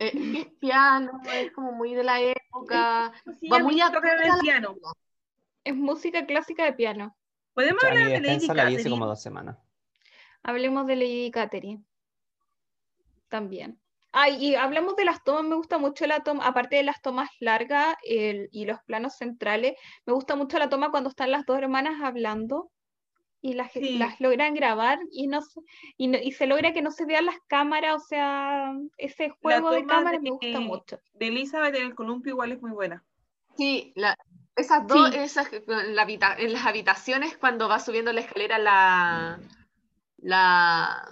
Eh, es piano, es como muy de la época. Sí, Va muy a toca el piano. Es música clásica de piano. Podemos hablar de Lady la vi hace como dos semanas. Hablemos de Lady Catherine. También. Ay, y hablemos de las tomas, me gusta mucho la toma, aparte de las tomas largas el- y los planos centrales, me gusta mucho la toma cuando están las dos hermanas hablando y las, Sí. las logran grabar y, no, se- y, no- y se logra que no se vean las cámaras, o sea, ese juego de cámaras me gusta mucho. De Elizabeth en el columpio igual es muy buena. Sí, la, Esas dos, Sí. esas, en, la en las habitaciones cuando va subiendo la escalera la, la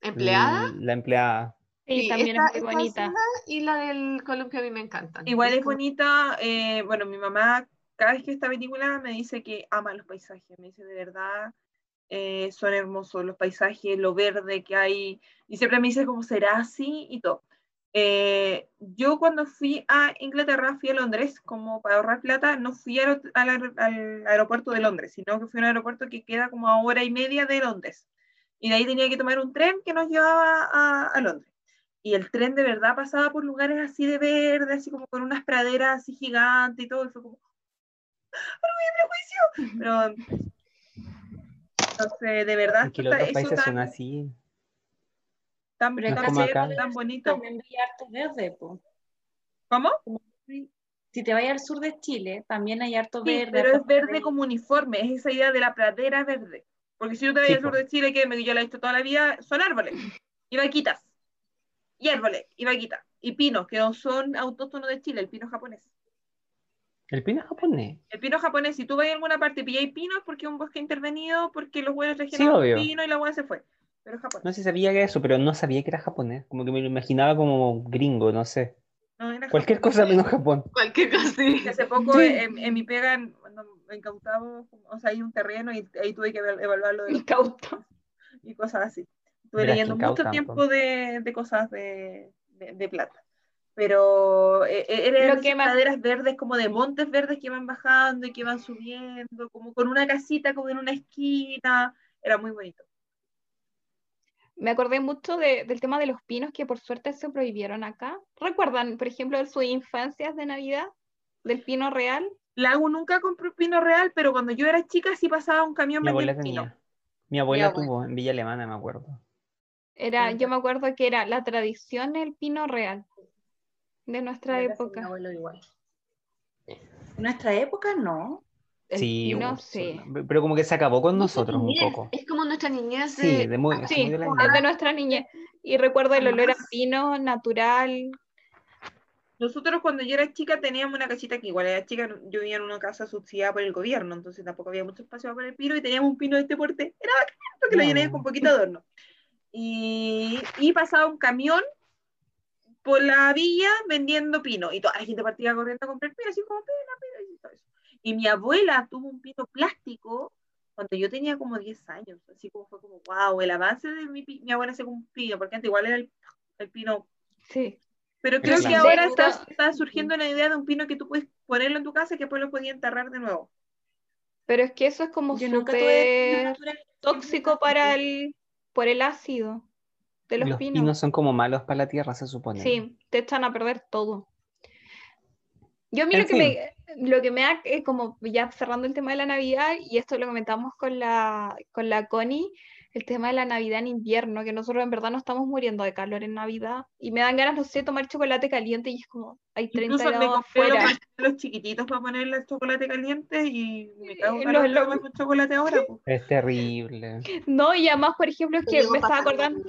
empleada. La empleada. Sí, Sí, también esta- es muy bonita. y la del columpio a mí me encantan. Igual es como- bonita, eh, bueno, mi mamá cada vez que esta película me dice que ama los paisajes, me dice de verdad, eh, son hermosos los paisajes, lo verde que hay, y siempre me dice cómo será así y todo. Eh, yo cuando fui a Inglaterra, fui a Londres, como para ahorrar plata, no fui al, al al aeropuerto de Londres, sino que fui a un aeropuerto que queda como a hora y media de Londres. Y de ahí tenía que tomar un tren que nos llevaba a, a Londres. Y el tren de verdad pasaba por lugares así de verde, así como con unas praderas así gigantes y todo, y fue como, ¡ah, mi prejuicio! Pero, entonces, de verdad, Es que los está países son tan, así. tan, Pero tan como verde, acá. tan bonito. También hay harto verde, po. ¿Cómo? Si te vas al sur de Chile, también hay harto Sí, verde. pero es verde como uniforme, es esa idea de la pradera verde. Porque si tú te vas Sí, al sur de Chile, que me- yo la he visto toda la vida, son árboles, y vaquitas, y árboles, y vaquitas, y pinos, que no son autóctonos de Chile, el pino japonés. El pino es japonés. El pino japonés, si tú vas a alguna parte y pilláis pinos, porque es un bosque intervenido, porque los huevos Sí, trajeron obvio. pino y la hueá se fue. Pero es japonés. No sé si sabía que eso, pero no sabía que era japonés. Como que me lo imaginaba como gringo, no sé. No, era Cualquier japonés. cosa menos Japón. Cualquier cosa. sí. Hace poco Sí. en, en mi pega, en, cuando me incautamos, o sea, hay un terreno y ahí tuve que eval- evaluarlo de y cosas así. Estuve Verás leyendo mucho tiempo po. de, de cosas de, de- de plata. Pero eh, eh, eran Lo que me- praderas verdes como de montes verdes que van bajando y que van subiendo, como con una casita como en una esquina. Era muy bonito. Me acordé mucho de- del tema de los pinos que por suerte se prohibieron acá. ¿Recuerdan, por ejemplo, sus infancias de Navidad? Del pino real. Lago nunca compró pino real, pero cuando yo era chica sí pasaba un camión Mi abuela pino. tenía. Mi abuela abuela. tuvo en Villa Alemana, me acuerdo. Era, yo me acuerdo que era la tradición el pino real de nuestra época. mi abuelo igual. En nuestra época no. Sí, pino, hubo- sí. pero como que se acabó con nosotros un Niñez, poco. Es como nuestra niñez de... Sí, de muy, Sí, muy de de nuestra niñez. Y recuerdo el olor a pino natural. Nosotros cuando yo era chica teníamos una casita que igual era chica, yo vivía en una casa subsidiada por el gobierno, entonces tampoco había mucho espacio para el pino y teníamos un pino de este porte. Era bacán porque lo No. llené con poquito adorno. Y, y pasaba un camión por la villa vendiendo pino y toda la gente partía corriendo a comprar pino, así como pino, pino y todo eso. Y mi abuela tuvo un pino plástico cuando yo tenía como 10 años, así como fue como, wow, el avance de mi, mi abuela se un pino, porque antes igual era el, el pino Sí. pero creo que ahora está, está surgiendo la idea de un pino que tú puedes ponerlo en tu casa y que después lo podías enterrar de nuevo. Pero es que eso es como súper tóxico para el, por el ácido de los, Los pinos. pinos son como malos para la tierra, se supone. Sí, te echan a perder todo. Yo a mí En lo que, me, lo que me da, eh, como ya cerrando el tema de la Navidad, y esto lo comentamos con la, con la Connie, el tema de la Navidad en invierno, que nosotros en verdad no estamos muriendo de calor en Navidad, y me dan ganas, no sé, tomar chocolate caliente, y es como, hay 30 Incluso grados afuera. los chiquititos para ponerle el chocolate caliente y me cago en los locos. un chocolate ahora. pues. Es terrible. No, y además, por ejemplo, es que me estaba acordando,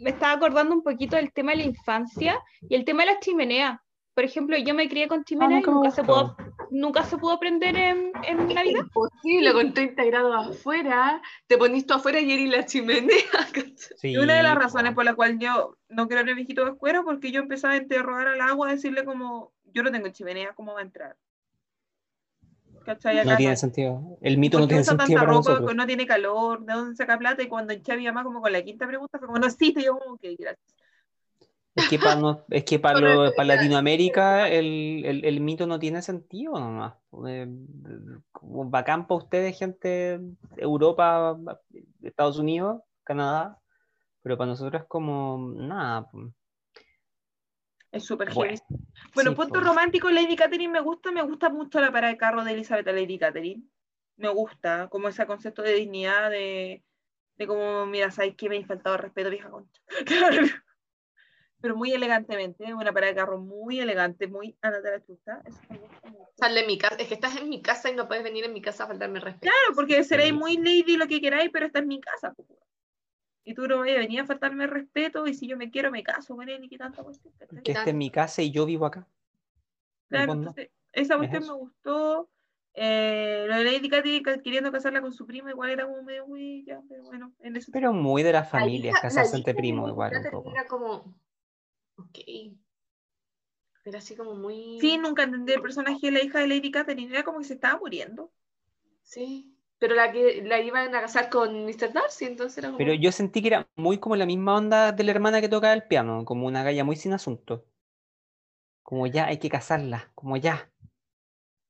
me estaba acordando un poquito del tema de la infancia y el tema de las chimeneas. Por ejemplo, yo me crié con chimenea y nunca se, pudo, nunca se pudo prender en, en Navidad. Imposible, con 30 grados afuera, te ponís tú afuera y eres la chimenea. Sí, Y una de las razones por la cual yo no quiero abrir viejito de escuero porque yo empezaba a interrogar al agua, a decirle como, yo no tengo chimenea, ¿cómo va a entrar? No tiene sentido. El mito ¿Por no tiene sentido para ropa? nosotros. No tiene calor, ¿de dónde saca plata? Y cuando eché a mi mamá como con la quinta pregunta fue como, no existe, yo como, ok, gracias. Es que para no, es que para, lo- para Latinoamérica el, el, el mito no tiene sentido nomás. Eh, bacán para ustedes, gente Europa, Estados Unidos, Canadá, pero para nosotros es como nada. po. Es súper Bueno, heavy. Bueno, sí, punto po. romántico, Lady Catherine me gusta, me gusta mucho la parada de carro de Elizabeth a Lady Catherine. Me gusta, como ese concepto de dignidad, de, de como, mira, ¿sabes qué? Me ha faltado respeto, vieja concha. Claro. Pero muy elegantemente, ¿eh? una parada de carro muy elegante, muy Ana de la chusta. Sal de mi casa. Es que estás en mi casa y no puedes venir en mi casa a faltarme respeto. Claro, porque seréis muy lady lo que queráis, pero esta es mi casa. Y tú no vayas a venir a faltarme respeto, y si yo me quiero, me caso con él y qué tanta cuestión. Que esté en mi casa y yo vivo acá. Claro, entonces, Esa cuestión me gustó. Eh, lo de Lady Katy queriendo casarla con su prima, igual era como medio muy, ya, pero bueno, en Pero muy de las La familias, hija- casarse la entre Lady igual un poco. Era como, ok. Era así como muy... Sí, nunca entendí el personaje de la hija de Lady Catherine, era como que se estaba muriendo. Sí, pero la que la iban a casar con Mr. Darcy, entonces era como... Pero yo sentí que era muy como la misma onda de la hermana que tocaba el piano, como una galla muy sin asunto. Como ya hay que casarla, como ya.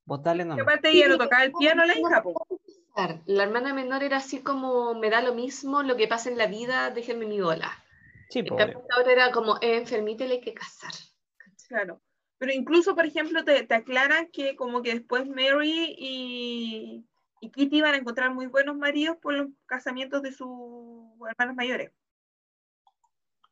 Vos dale nomás. aparte ella no pero tocaba el ¿cómo- piano, la hija, po. La hermana menor era así como, me da lo mismo lo que pasa en la vida, déjenme mi bola. Sí, pobre. esta otra era como, eh, enfermita, le hay que casar. Claro. Pero incluso, por ejemplo, te, te aclaran que como que después Mary y, y Kitty iban a encontrar muy buenos maridos por los casamientos de sus hermanos mayores.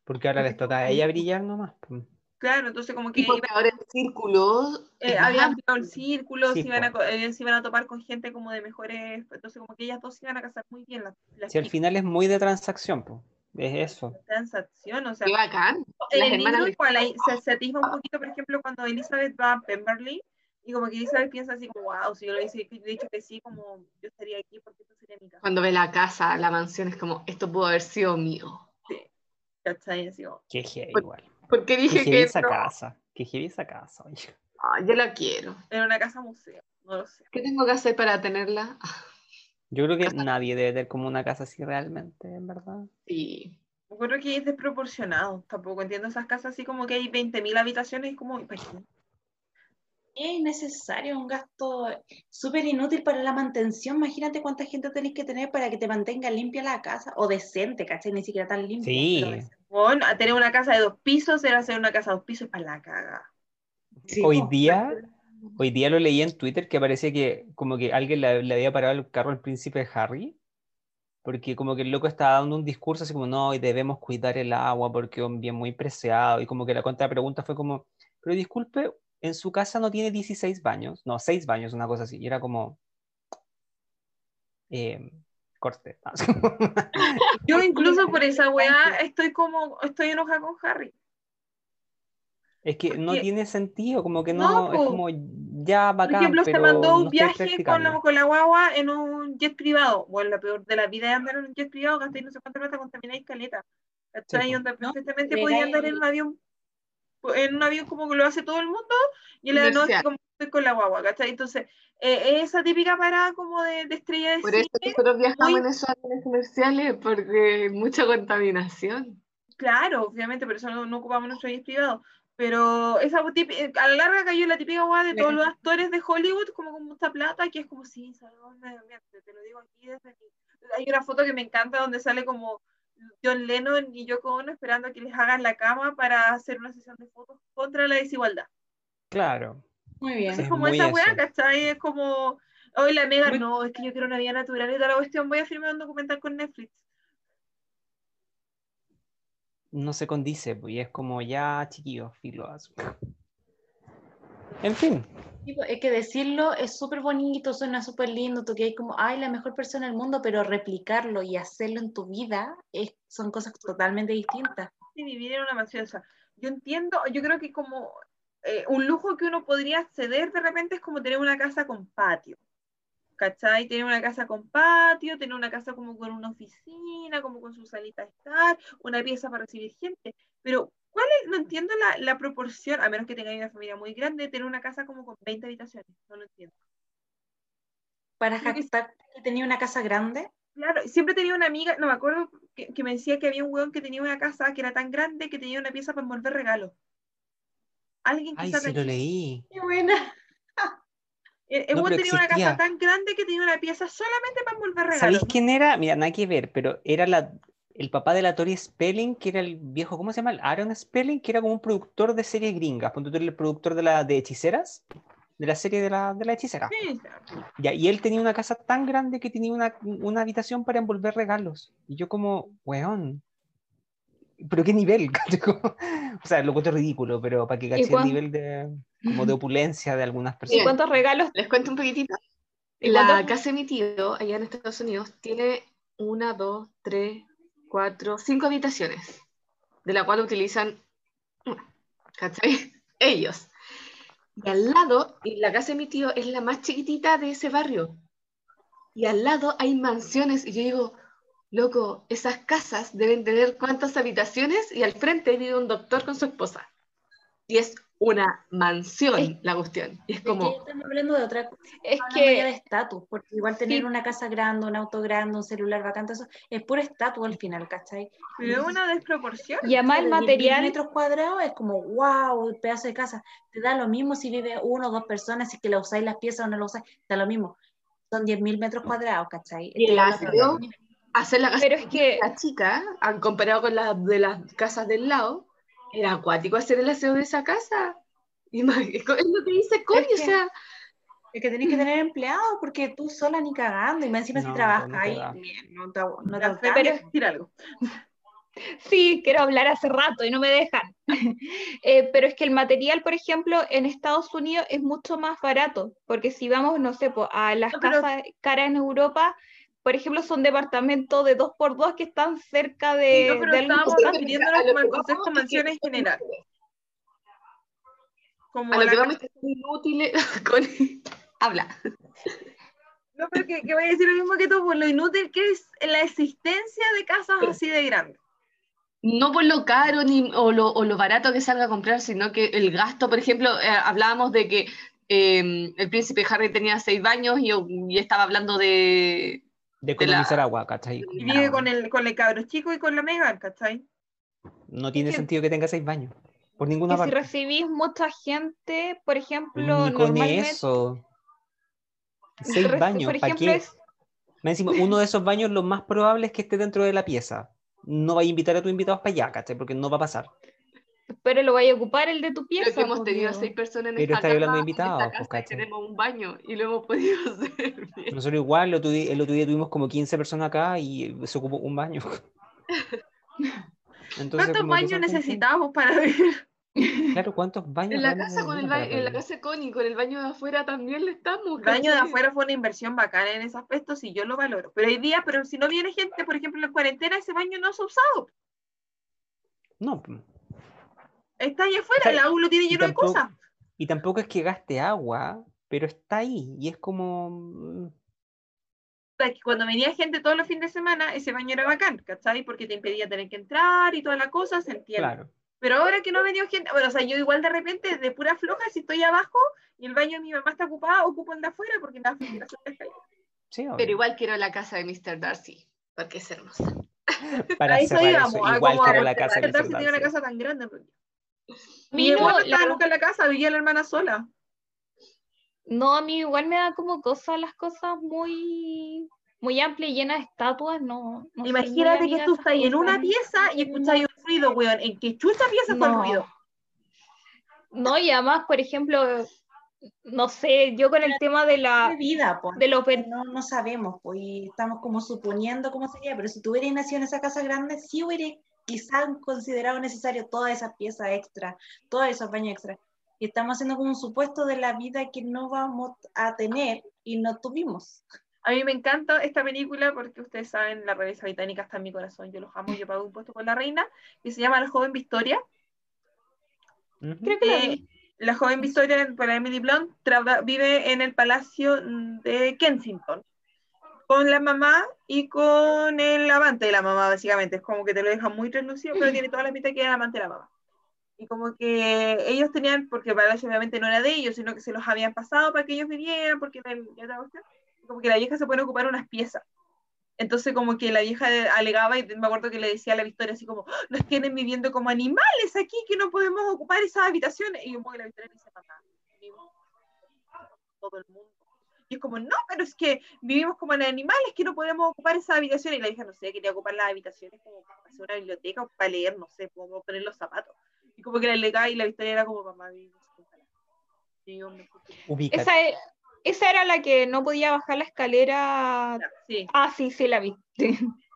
Porque ahora les toca a ella brillar nomás. pues. Claro, entonces como que iban- ahora el círculo... eh, habían el círculo, Sí, se, iban a, eh, se iban a topar con gente como de mejores, entonces como que ellas dos se iban a casar muy bien. Las, las Si al final es muy de transacción, pues. Es eso. transacción, o sea, Qué bacán. en Las el libro igual ahí se, se atisba un poquito, por ejemplo, cuando Elizabeth va a Pemberley y como que Elizabeth piensa así como, wow, si yo le hubiese dicho que sí, como yo estaría aquí porque esto sería mi casa. Cuando ve la casa, la mansión, es como, esto pudo haber sido mío. ¿Cachai? Así como, Qué heavy Por- igual. Porque Qué dije heavy que esa no. casa. Qué heavy esa casa, oye. Ah, yo la quiero. Era una casa museo, no lo sé. ¿Qué tengo que hacer para tenerla? Yo creo que Casa- nadie debe tener como una casa así realmente, en verdad. sí. Me acuerdo que es desproporcionado, tampoco entiendo esas casas así como que hay 20.000 habitaciones y como. Es innecesario, un gasto súper inútil para la mantención. Imagínate cuánta gente tenés que tener para que te mantenga limpia la casa, o decente, ¿cachai? Ni siquiera tan limpia. Sí. pero. Bueno, a tener una casa de dos pisos era hacer una casa de dos pisos para la caga. Sí, Hoy po. día, hoy día lo leí en Twitter que parecía que como que alguien le, le había parado el carro al príncipe Harry. Porque como que el loco estaba dando un discurso así como, no, y debemos cuidar el agua porque es un bien muy preciado. Y como que la contrapregunta fue como, pero disculpe, en su casa no tiene 16 baños, no, 6 baños, una cosa así. Y era como, eh, corte. Yo incluso por esa weá estoy como, estoy enojada con Harry. Es que no Porque- tiene sentido, como que No, no, es como ya Por bacán, ejemplo, se pero mandó un no viaje con la, con la guagua en un jet privado. Bueno, la peor de la vida es andar en un jet privado, gastáis no sé cuánta plata, contamináis caleta. ¿Cachai? Onda, ¿No? perfectamente Llegáis podía andar en un avión, en un avión como que lo hace todo el mundo, y le da no, Comercial. como estoy con la guagua, ¿cachai? Entonces, eh, esa típica parada como de, de estrella de Por eso cine, nosotros viajamos muy- en esos aviones comerciales, porque hay mucha contaminación. Claro, obviamente, pero eso no, no ocupamos nuestro jet privado. Pero esa eh, a la larga cayó la típica guada de todos los actores de Hollywood, como con mucha plata, que es como, sí, salvamos el medio ambiente, te lo digo aquí desde aquí. Hay una foto que me encanta donde sale como John Lennon y Yoko Ono esperando a que les hagan la cama para hacer una sesión de fotos contra la desigualdad. Claro. Muy bien. Entonces, Es como esa weá, ¿cachai? Es como, hoy la mega, Muy- no, es que yo quiero una vida natural y toda la cuestión, voy a firmar un documental con Netflix. No se condice, pues, y es como ya chiquillos, filo. así. En fin, pues, Es que decirlo es súper bonito, suena súper lindo, tú que hay como, ay, la mejor persona del mundo, pero replicarlo y hacerlo en tu vida es, son cosas totalmente distintas. y vivir en una mansión. O sea, yo entiendo, yo creo que como eh, un lujo que uno podría acceder de repente es como tener una casa con patio. ¿Cachai? Tener una casa con patio, tener una casa como con una oficina, como con su salita de estar, una pieza para recibir gente. Pero, ¿cuál es? No entiendo la, la proporción, a menos que tengáis una familia muy grande, tener una casa como con 20 habitaciones. No lo entiendo. Para Creo que- jactar que tenía una casa grande, Claro, siempre tenía una amiga, no me acuerdo, que, que me decía que había un weón que tenía una casa que era tan grande que tenía una pieza para envolver regalos. Alguien ay, quizás sí lo leí. qué buena. El, el No, tenía una casa tan grande que tenía una pieza solamente para envolver regalos. ¿Sabéis quién era? Mira, nada que ver, pero era la, el papá de la Tori Spelling, que era el viejo, ¿cómo se llama? Aaron Spelling, que era como un productor de series gringas. Ponte tú el productor de la de hechiceras, de la serie de la, de la hechicera. Sí, Ya, y él tenía una casa tan grande que tenía una, una habitación para envolver regalos. Y yo como, weón, ¿pero qué nivel? O sea, lo encuentro ridículo, pero para que caché el nivel de, como de opulencia de algunas ¿Y personas. cuántos regalos? Les cuento un poquitito. ¿Y La cuántos- casa de mi tío, allá en Estados Unidos, tiene una, dos, tres, cuatro, cinco habitaciones, de la cual utilizan una, ¿cachai? Ellos. Y al lado, y la casa de mi tío es la más chiquitita de ese barrio. Y al lado hay mansiones. Y yo digo, loco, esas casas deben tener cuántas habitaciones. Y al frente vive un doctor con su esposa. Y es una mansión Es- la cuestión. Y es Es que como, estamos hablando de otra cosa. Es Hablando ya de que estatus, porque igual tener Sí. una casa grande, un auto grande, un celular bacán, todo eso, es puro estatus al final, ¿cachai? Pero es una desproporción. y además el De 10.000 material, metros cuadrados es como, wow, el pedazo de casa. Te da lo mismo si vive uno o dos personas, si es que la usáis las piezas o no la usáis, te da lo mismo. Son 10.000 metros cuadrados, ¿cachai? Y el aseo, hablando- hacer la casa pero es que la chica, han comparado con las de las casas del lado, era acuático hacer el aseo de esa casa. Es lo que dice Es o sea, Es que tenés que tener empleados, porque tú sola ni cagando, y más encima No, si trabajas ahí, no te, no te decir algo. Sí, quiero hablar hace rato y no me dejan. Eh, pero es que el material, por ejemplo, en Estados Unidos es mucho más barato, porque si vamos, no sé, po, a las No, pero- casas caras en Europa, por ejemplo, son departamentos de dos por dos que están cerca Sí, de, no, pero de estábamos refiriéndonos a como al concepto es que mansión en general. Como a lo la que vamos son inútiles. Connie, habla. No, pero que, que voy a decir lo mismo que tú, por lo inútil que es la existencia de casas así de grandes. No por lo caro ni, o, lo, o lo barato que salga a comprar, sino que el gasto, por ejemplo, eh, hablábamos de que eh, el príncipe Harry tenía seis baños y, y estaba hablando de... De la- economizar agua, ¿cachai? Y vive con el, con el cabro chico y con la Megan, ¿cachai? No tiene sentido que tenga seis baños. Por ninguna Que si parte. recibís mucha gente, por ejemplo, Ni con normalmente, eso. Seis baños, por ¿para qué? es- Más encima, uno de esos baños lo más probable es que esté dentro de la pieza. No vaya a invitar a tus invitados para allá, ¿cachai? Porque no va a pasar. Pero lo vaya a ocupar el de tu Creo pieza. que hemos po, tenido Diego. seis personas en Pero esta hablando de casa, en esta invitados, pues, casa y tenemos un baño y lo hemos podido hacer bien. Nosotros igual, el otro, día, el otro día tuvimos como 15 personas acá y se ocupó un baño. Entonces, ¿Cuántos baños necesitamos para vivir? Claro, ¿cuántos baños? En la casa con el necesitan ba- para en la casa de Connie, con el baño de afuera también le estamos. El baño de afuera fue una inversión bacana en ese aspecto, sí, yo lo valoro. Pero hay días, pero si no viene gente, por ejemplo, en la cuarentena, ese baño no se ha usado. No, pues, Está ahí afuera, O sea, el agua lo tiene lleno de cosas. y tampoco es que gaste agua, pero está ahí y es como... O sea, que cuando venía gente todos los fines de semana, ese baño era bacán, ¿cachai? Porque te impedía tener que entrar y toda la cosa, se entiende. Claro. Pero ahora que no ha venido gente, bueno, o sea, yo igual de repente, de pura floja, si estoy abajo y el baño de mi mamá está ocupado, ocupo el de afuera porque la. Sí. Pero igual quiero la casa de Mr. Darcy, porque es hermosa. Para eso íbamos, igual como quiero la casa de Darcy Mr. tiene una Darcy. casa tan grande. mí Mi no, la- estaba nunca en la casa, vivía la hermana sola. No, a mí igual me da como cosas, las cosas muy, muy amplias y llenas de estatuas, no. no Imagínate que tú estás en una pieza y escucháis un ruido, weón. ¿En qué chucha pieza fue el No. ruido? No, y además, por ejemplo, no sé, yo con el tema de la vida, pues. de ven- no, no sabemos, pues, y estamos como suponiendo cómo sería, pero si tú hubieras nacido en esa casa grande, sí hubiera quizás considerado necesario todas esas piezas extra, todos esos baños extra. Y estamos haciendo como un supuesto de la vida que no vamos a tener y no tuvimos. A mí me encanta esta película porque ustedes saben, la realeza británica está en mi corazón. Yo los amo, yo pago impuestos con la reina. Y se llama La joven Victoria. Creo que la Eh, la joven Victoria, para Emily Blunt, vive en el palacio de Kensington con la mamá y con el amante de la mamá, básicamente. Es como que te lo dejan muy traslucido, pero tiene toda la pinta que era el amante de la mamá. Y como que ellos tenían, porque el palacio obviamente no era de ellos, sino que se los habían pasado para que ellos vivieran, porque cuestión. como que la vieja se puede ocupar unas piezas. Entonces como que la vieja alegaba y me acuerdo que le decía a la Victoria así como, "¡Ah! nos tienen viviendo como animales aquí, que no podemos ocupar esas habitaciones. Y como que la Victoria dice, vivimos todo el mundo. Y es como, no, pero es que vivimos como animales que no podemos ocupar esas habitaciones. Y la hija, no sé, quería ocupar las habitaciones como para hacer una biblioteca o para leer, no sé, como poner los zapatos. Y como que la alegaba y la Victoria era como, mamá, Ubícate. Esa, e- esa era la que no podía bajar la escalera. sí. Ah, sí, sí, la vi.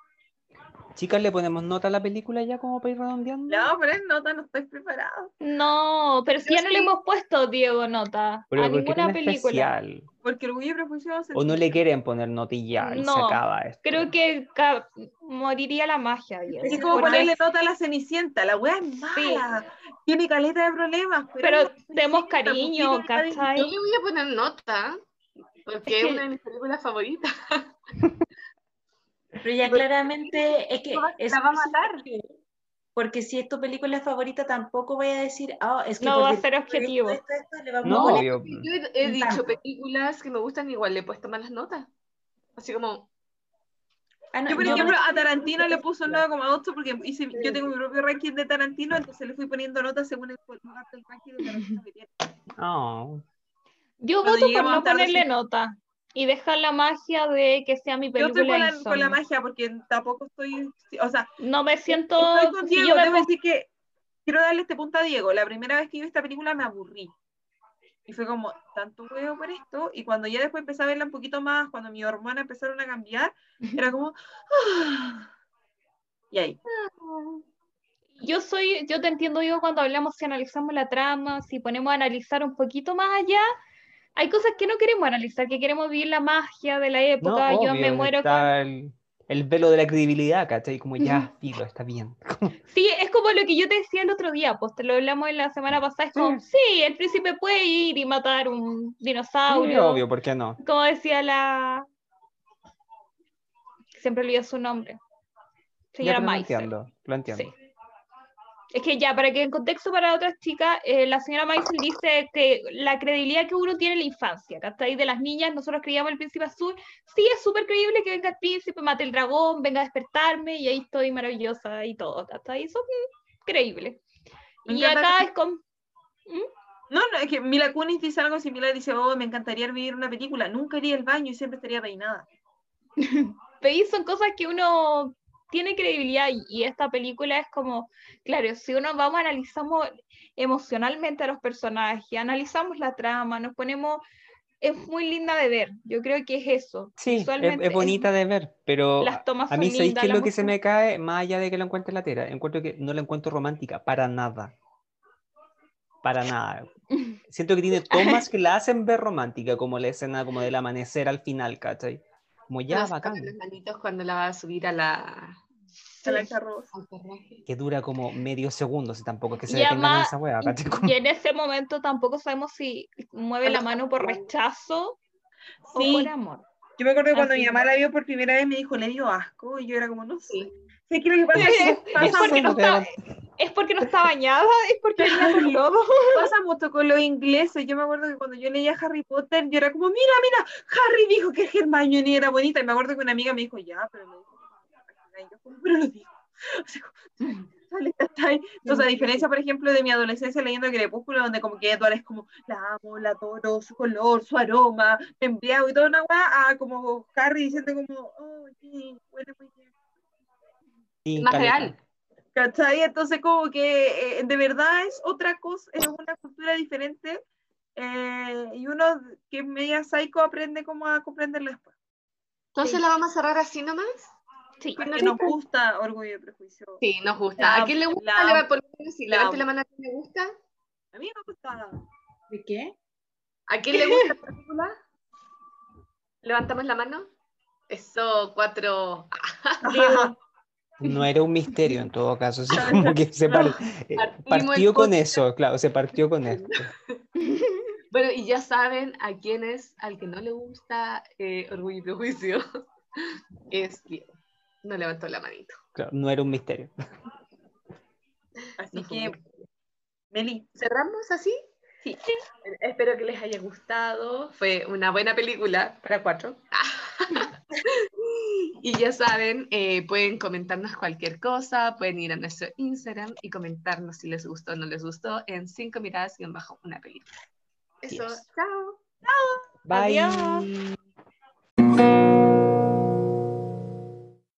Sí. Chicas, ¿le ponemos nota a la película ya como para ir redondeando? Vamos a poner nota, no estoy preparado. No, pero si ya no le sí. hemos puesto, Diego, nota Pero a ¿por qué ninguna película. especial? Porque Orgullo y Prejuicio ¿O no le quieren poner nota y ya, y se No, acaba esto? Creo que ca- moriría la magia, Diego. Es como ponerle nota a la Cenicienta. La wea es mala. Tiene caleta de problemas. Pero, Pero es cariño, pues, una ¿cachai? Yo le voy a poner nota, porque Es es que- una de mis películas favoritas. Pero ya claramente es que La es va a matar. Porque si es tu película favorita, tampoco voy a decir, ah, es que No va a ser objetivo. esto, esto, esto, le vamos No, a poner- obvio. Yo he, dicho tanto. películas que me gustan, igual le he puesto malas notas. Así como, Ah, no, Yo, por yo- ejemplo, a Tarantino le puse un 9,8 porque hice, yo tengo mi propio ranking de Tarantino, entonces le fui poniendo notas según el del ranking de Tarantino que tiene. Oh. Yo Cuando voto por no ponerle nota y dejar la magia de que sea mi Yo estoy película con la, con la magia porque tampoco estoy, o sea, No me siento. estoy con si Diego, yo me debo decir que quiero darle este punto a Diego. La primera vez que vi esta película me aburrí. Y fue como, tanto huevo por esto. Y cuando ya después empecé a verla un poquito más, cuando mis hormonas empezaron a cambiar, era como, "Ah". y ahí. Yo soy, yo te entiendo yo cuando hablamos si analizamos la trama, si ponemos a analizar un poquito más allá, hay cosas que no queremos analizar, que queremos vivir la magia de la No, época, yo obvio, me muero con... está el, el velo de la credibilidad, ¿cachai? Como ya, filo, está bien. Sí, es como lo que yo te decía el otro día, pues te lo hablamos en la semana pasada, es como, sí, el príncipe puede ir y matar un Sí, dinosaurio, obvio, ¿por qué no? como decía la... Siempre olvido su nombre. Señora pero lo entiendo, lo entiendo. Sí. Es que ya, para que en contexto para otras chicas, eh, la señora Maisel dice que la credibilidad que uno tiene en la infancia, ¿cachai? De las niñas, nosotros creíamos el príncipe azul, sí es súper creíble que venga el príncipe, mate el dragón, venga a despertarme y ahí estoy maravillosa y todo, ¿cachai? Eso es creíble. Me Y acá que- es con... No, no, es que Mila Kunis dice algo similar, dice, oh, me encantaría vivir una película, nunca iría al baño y siempre estaría peinada. Pero son cosas que uno tiene credibilidad y, y esta película es como, claro, si uno vamos, analizamos emocionalmente a los personajes, analizamos la trama, nos ponemos, es muy linda de ver, yo creo que es eso. Sí, es, bonita de ver, pero las tomas a mí ¿sabéis es lo que se me cae? Más allá de que lo encuentre la tera, encuentro que no la encuentro romántica, para nada. Para nada. Siento que tiene tomas que la hacen ver romántica, como la escena como del amanecer al final, ¿cachai? Como ya, bacán. las manitos cuando la va a subir a la... Que dura como medio segundo, si tampoco es que se Y detengan en esa. Como- Y en ese momento tampoco sabemos si mueve la mano por rechazo o Sí, por amor. yo me acuerdo que cuando Así mi mamá la vio por primera vez me dijo, le dio asco, y yo era como, no sé. Sí. ¿Qué es lo que pasa? Es- Es que es pasa, porque no está, es porque no está bañada, es porque lodo. pasa mucho con los ingleses. Yo me acuerdo que cuando yo leía Harry Potter, yo era como, mira, mira, Harry dijo que Hermione era bonita. Y me acuerdo que una amiga me dijo, ya, pero no, y yo como, pero lo dijo. O sea, sale, ¿cachai? Entonces, a diferencia, por ejemplo, de mi adolescencia leyendo Crepúsculo, donde como que Edward es como, la amo, la adoro, su color, su aroma, me embriago y toda una weá, a como Harry diciendo como, oh, sí, huele muy bien. Sí, Más caleta. real. ¿Cachai? Entonces como que eh, de verdad es otra cosa, es una cultura diferente eh, y uno que es media psycho aprende como a comprenderla después. Entonces la vamos a cerrar así nomás. Sí. Nos gusta Orgullo y Prejuicio. Sí, nos gusta. La- ¿A quién le gusta? la- la- levante la mano a quién le gusta. A mí me gusta. ¿De qué? ¿A quién le gusta la película? Levantamos la mano. Eso, cuatro. No era un misterio en todo caso, así como que se par- eh, Partimos partió con eso, claro, se partió con esto. Bueno, y ya saben a quién es, al que no le gusta eh, Orgullo y Prejuicio, es Diego. No levantó la manito. Claro, no era un misterio. Así No que, Meli, ¿Cerramos así? Sí. Espero que les haya gustado. Fue una buena película para cuatro. y ya saben, eh, pueden comentarnos cualquier cosa, pueden ir a nuestro Instagram y comentarnos si les gustó o no les gustó en cinco miradas y bajo una película. Eso, Yes. chao. Bye. Adiós.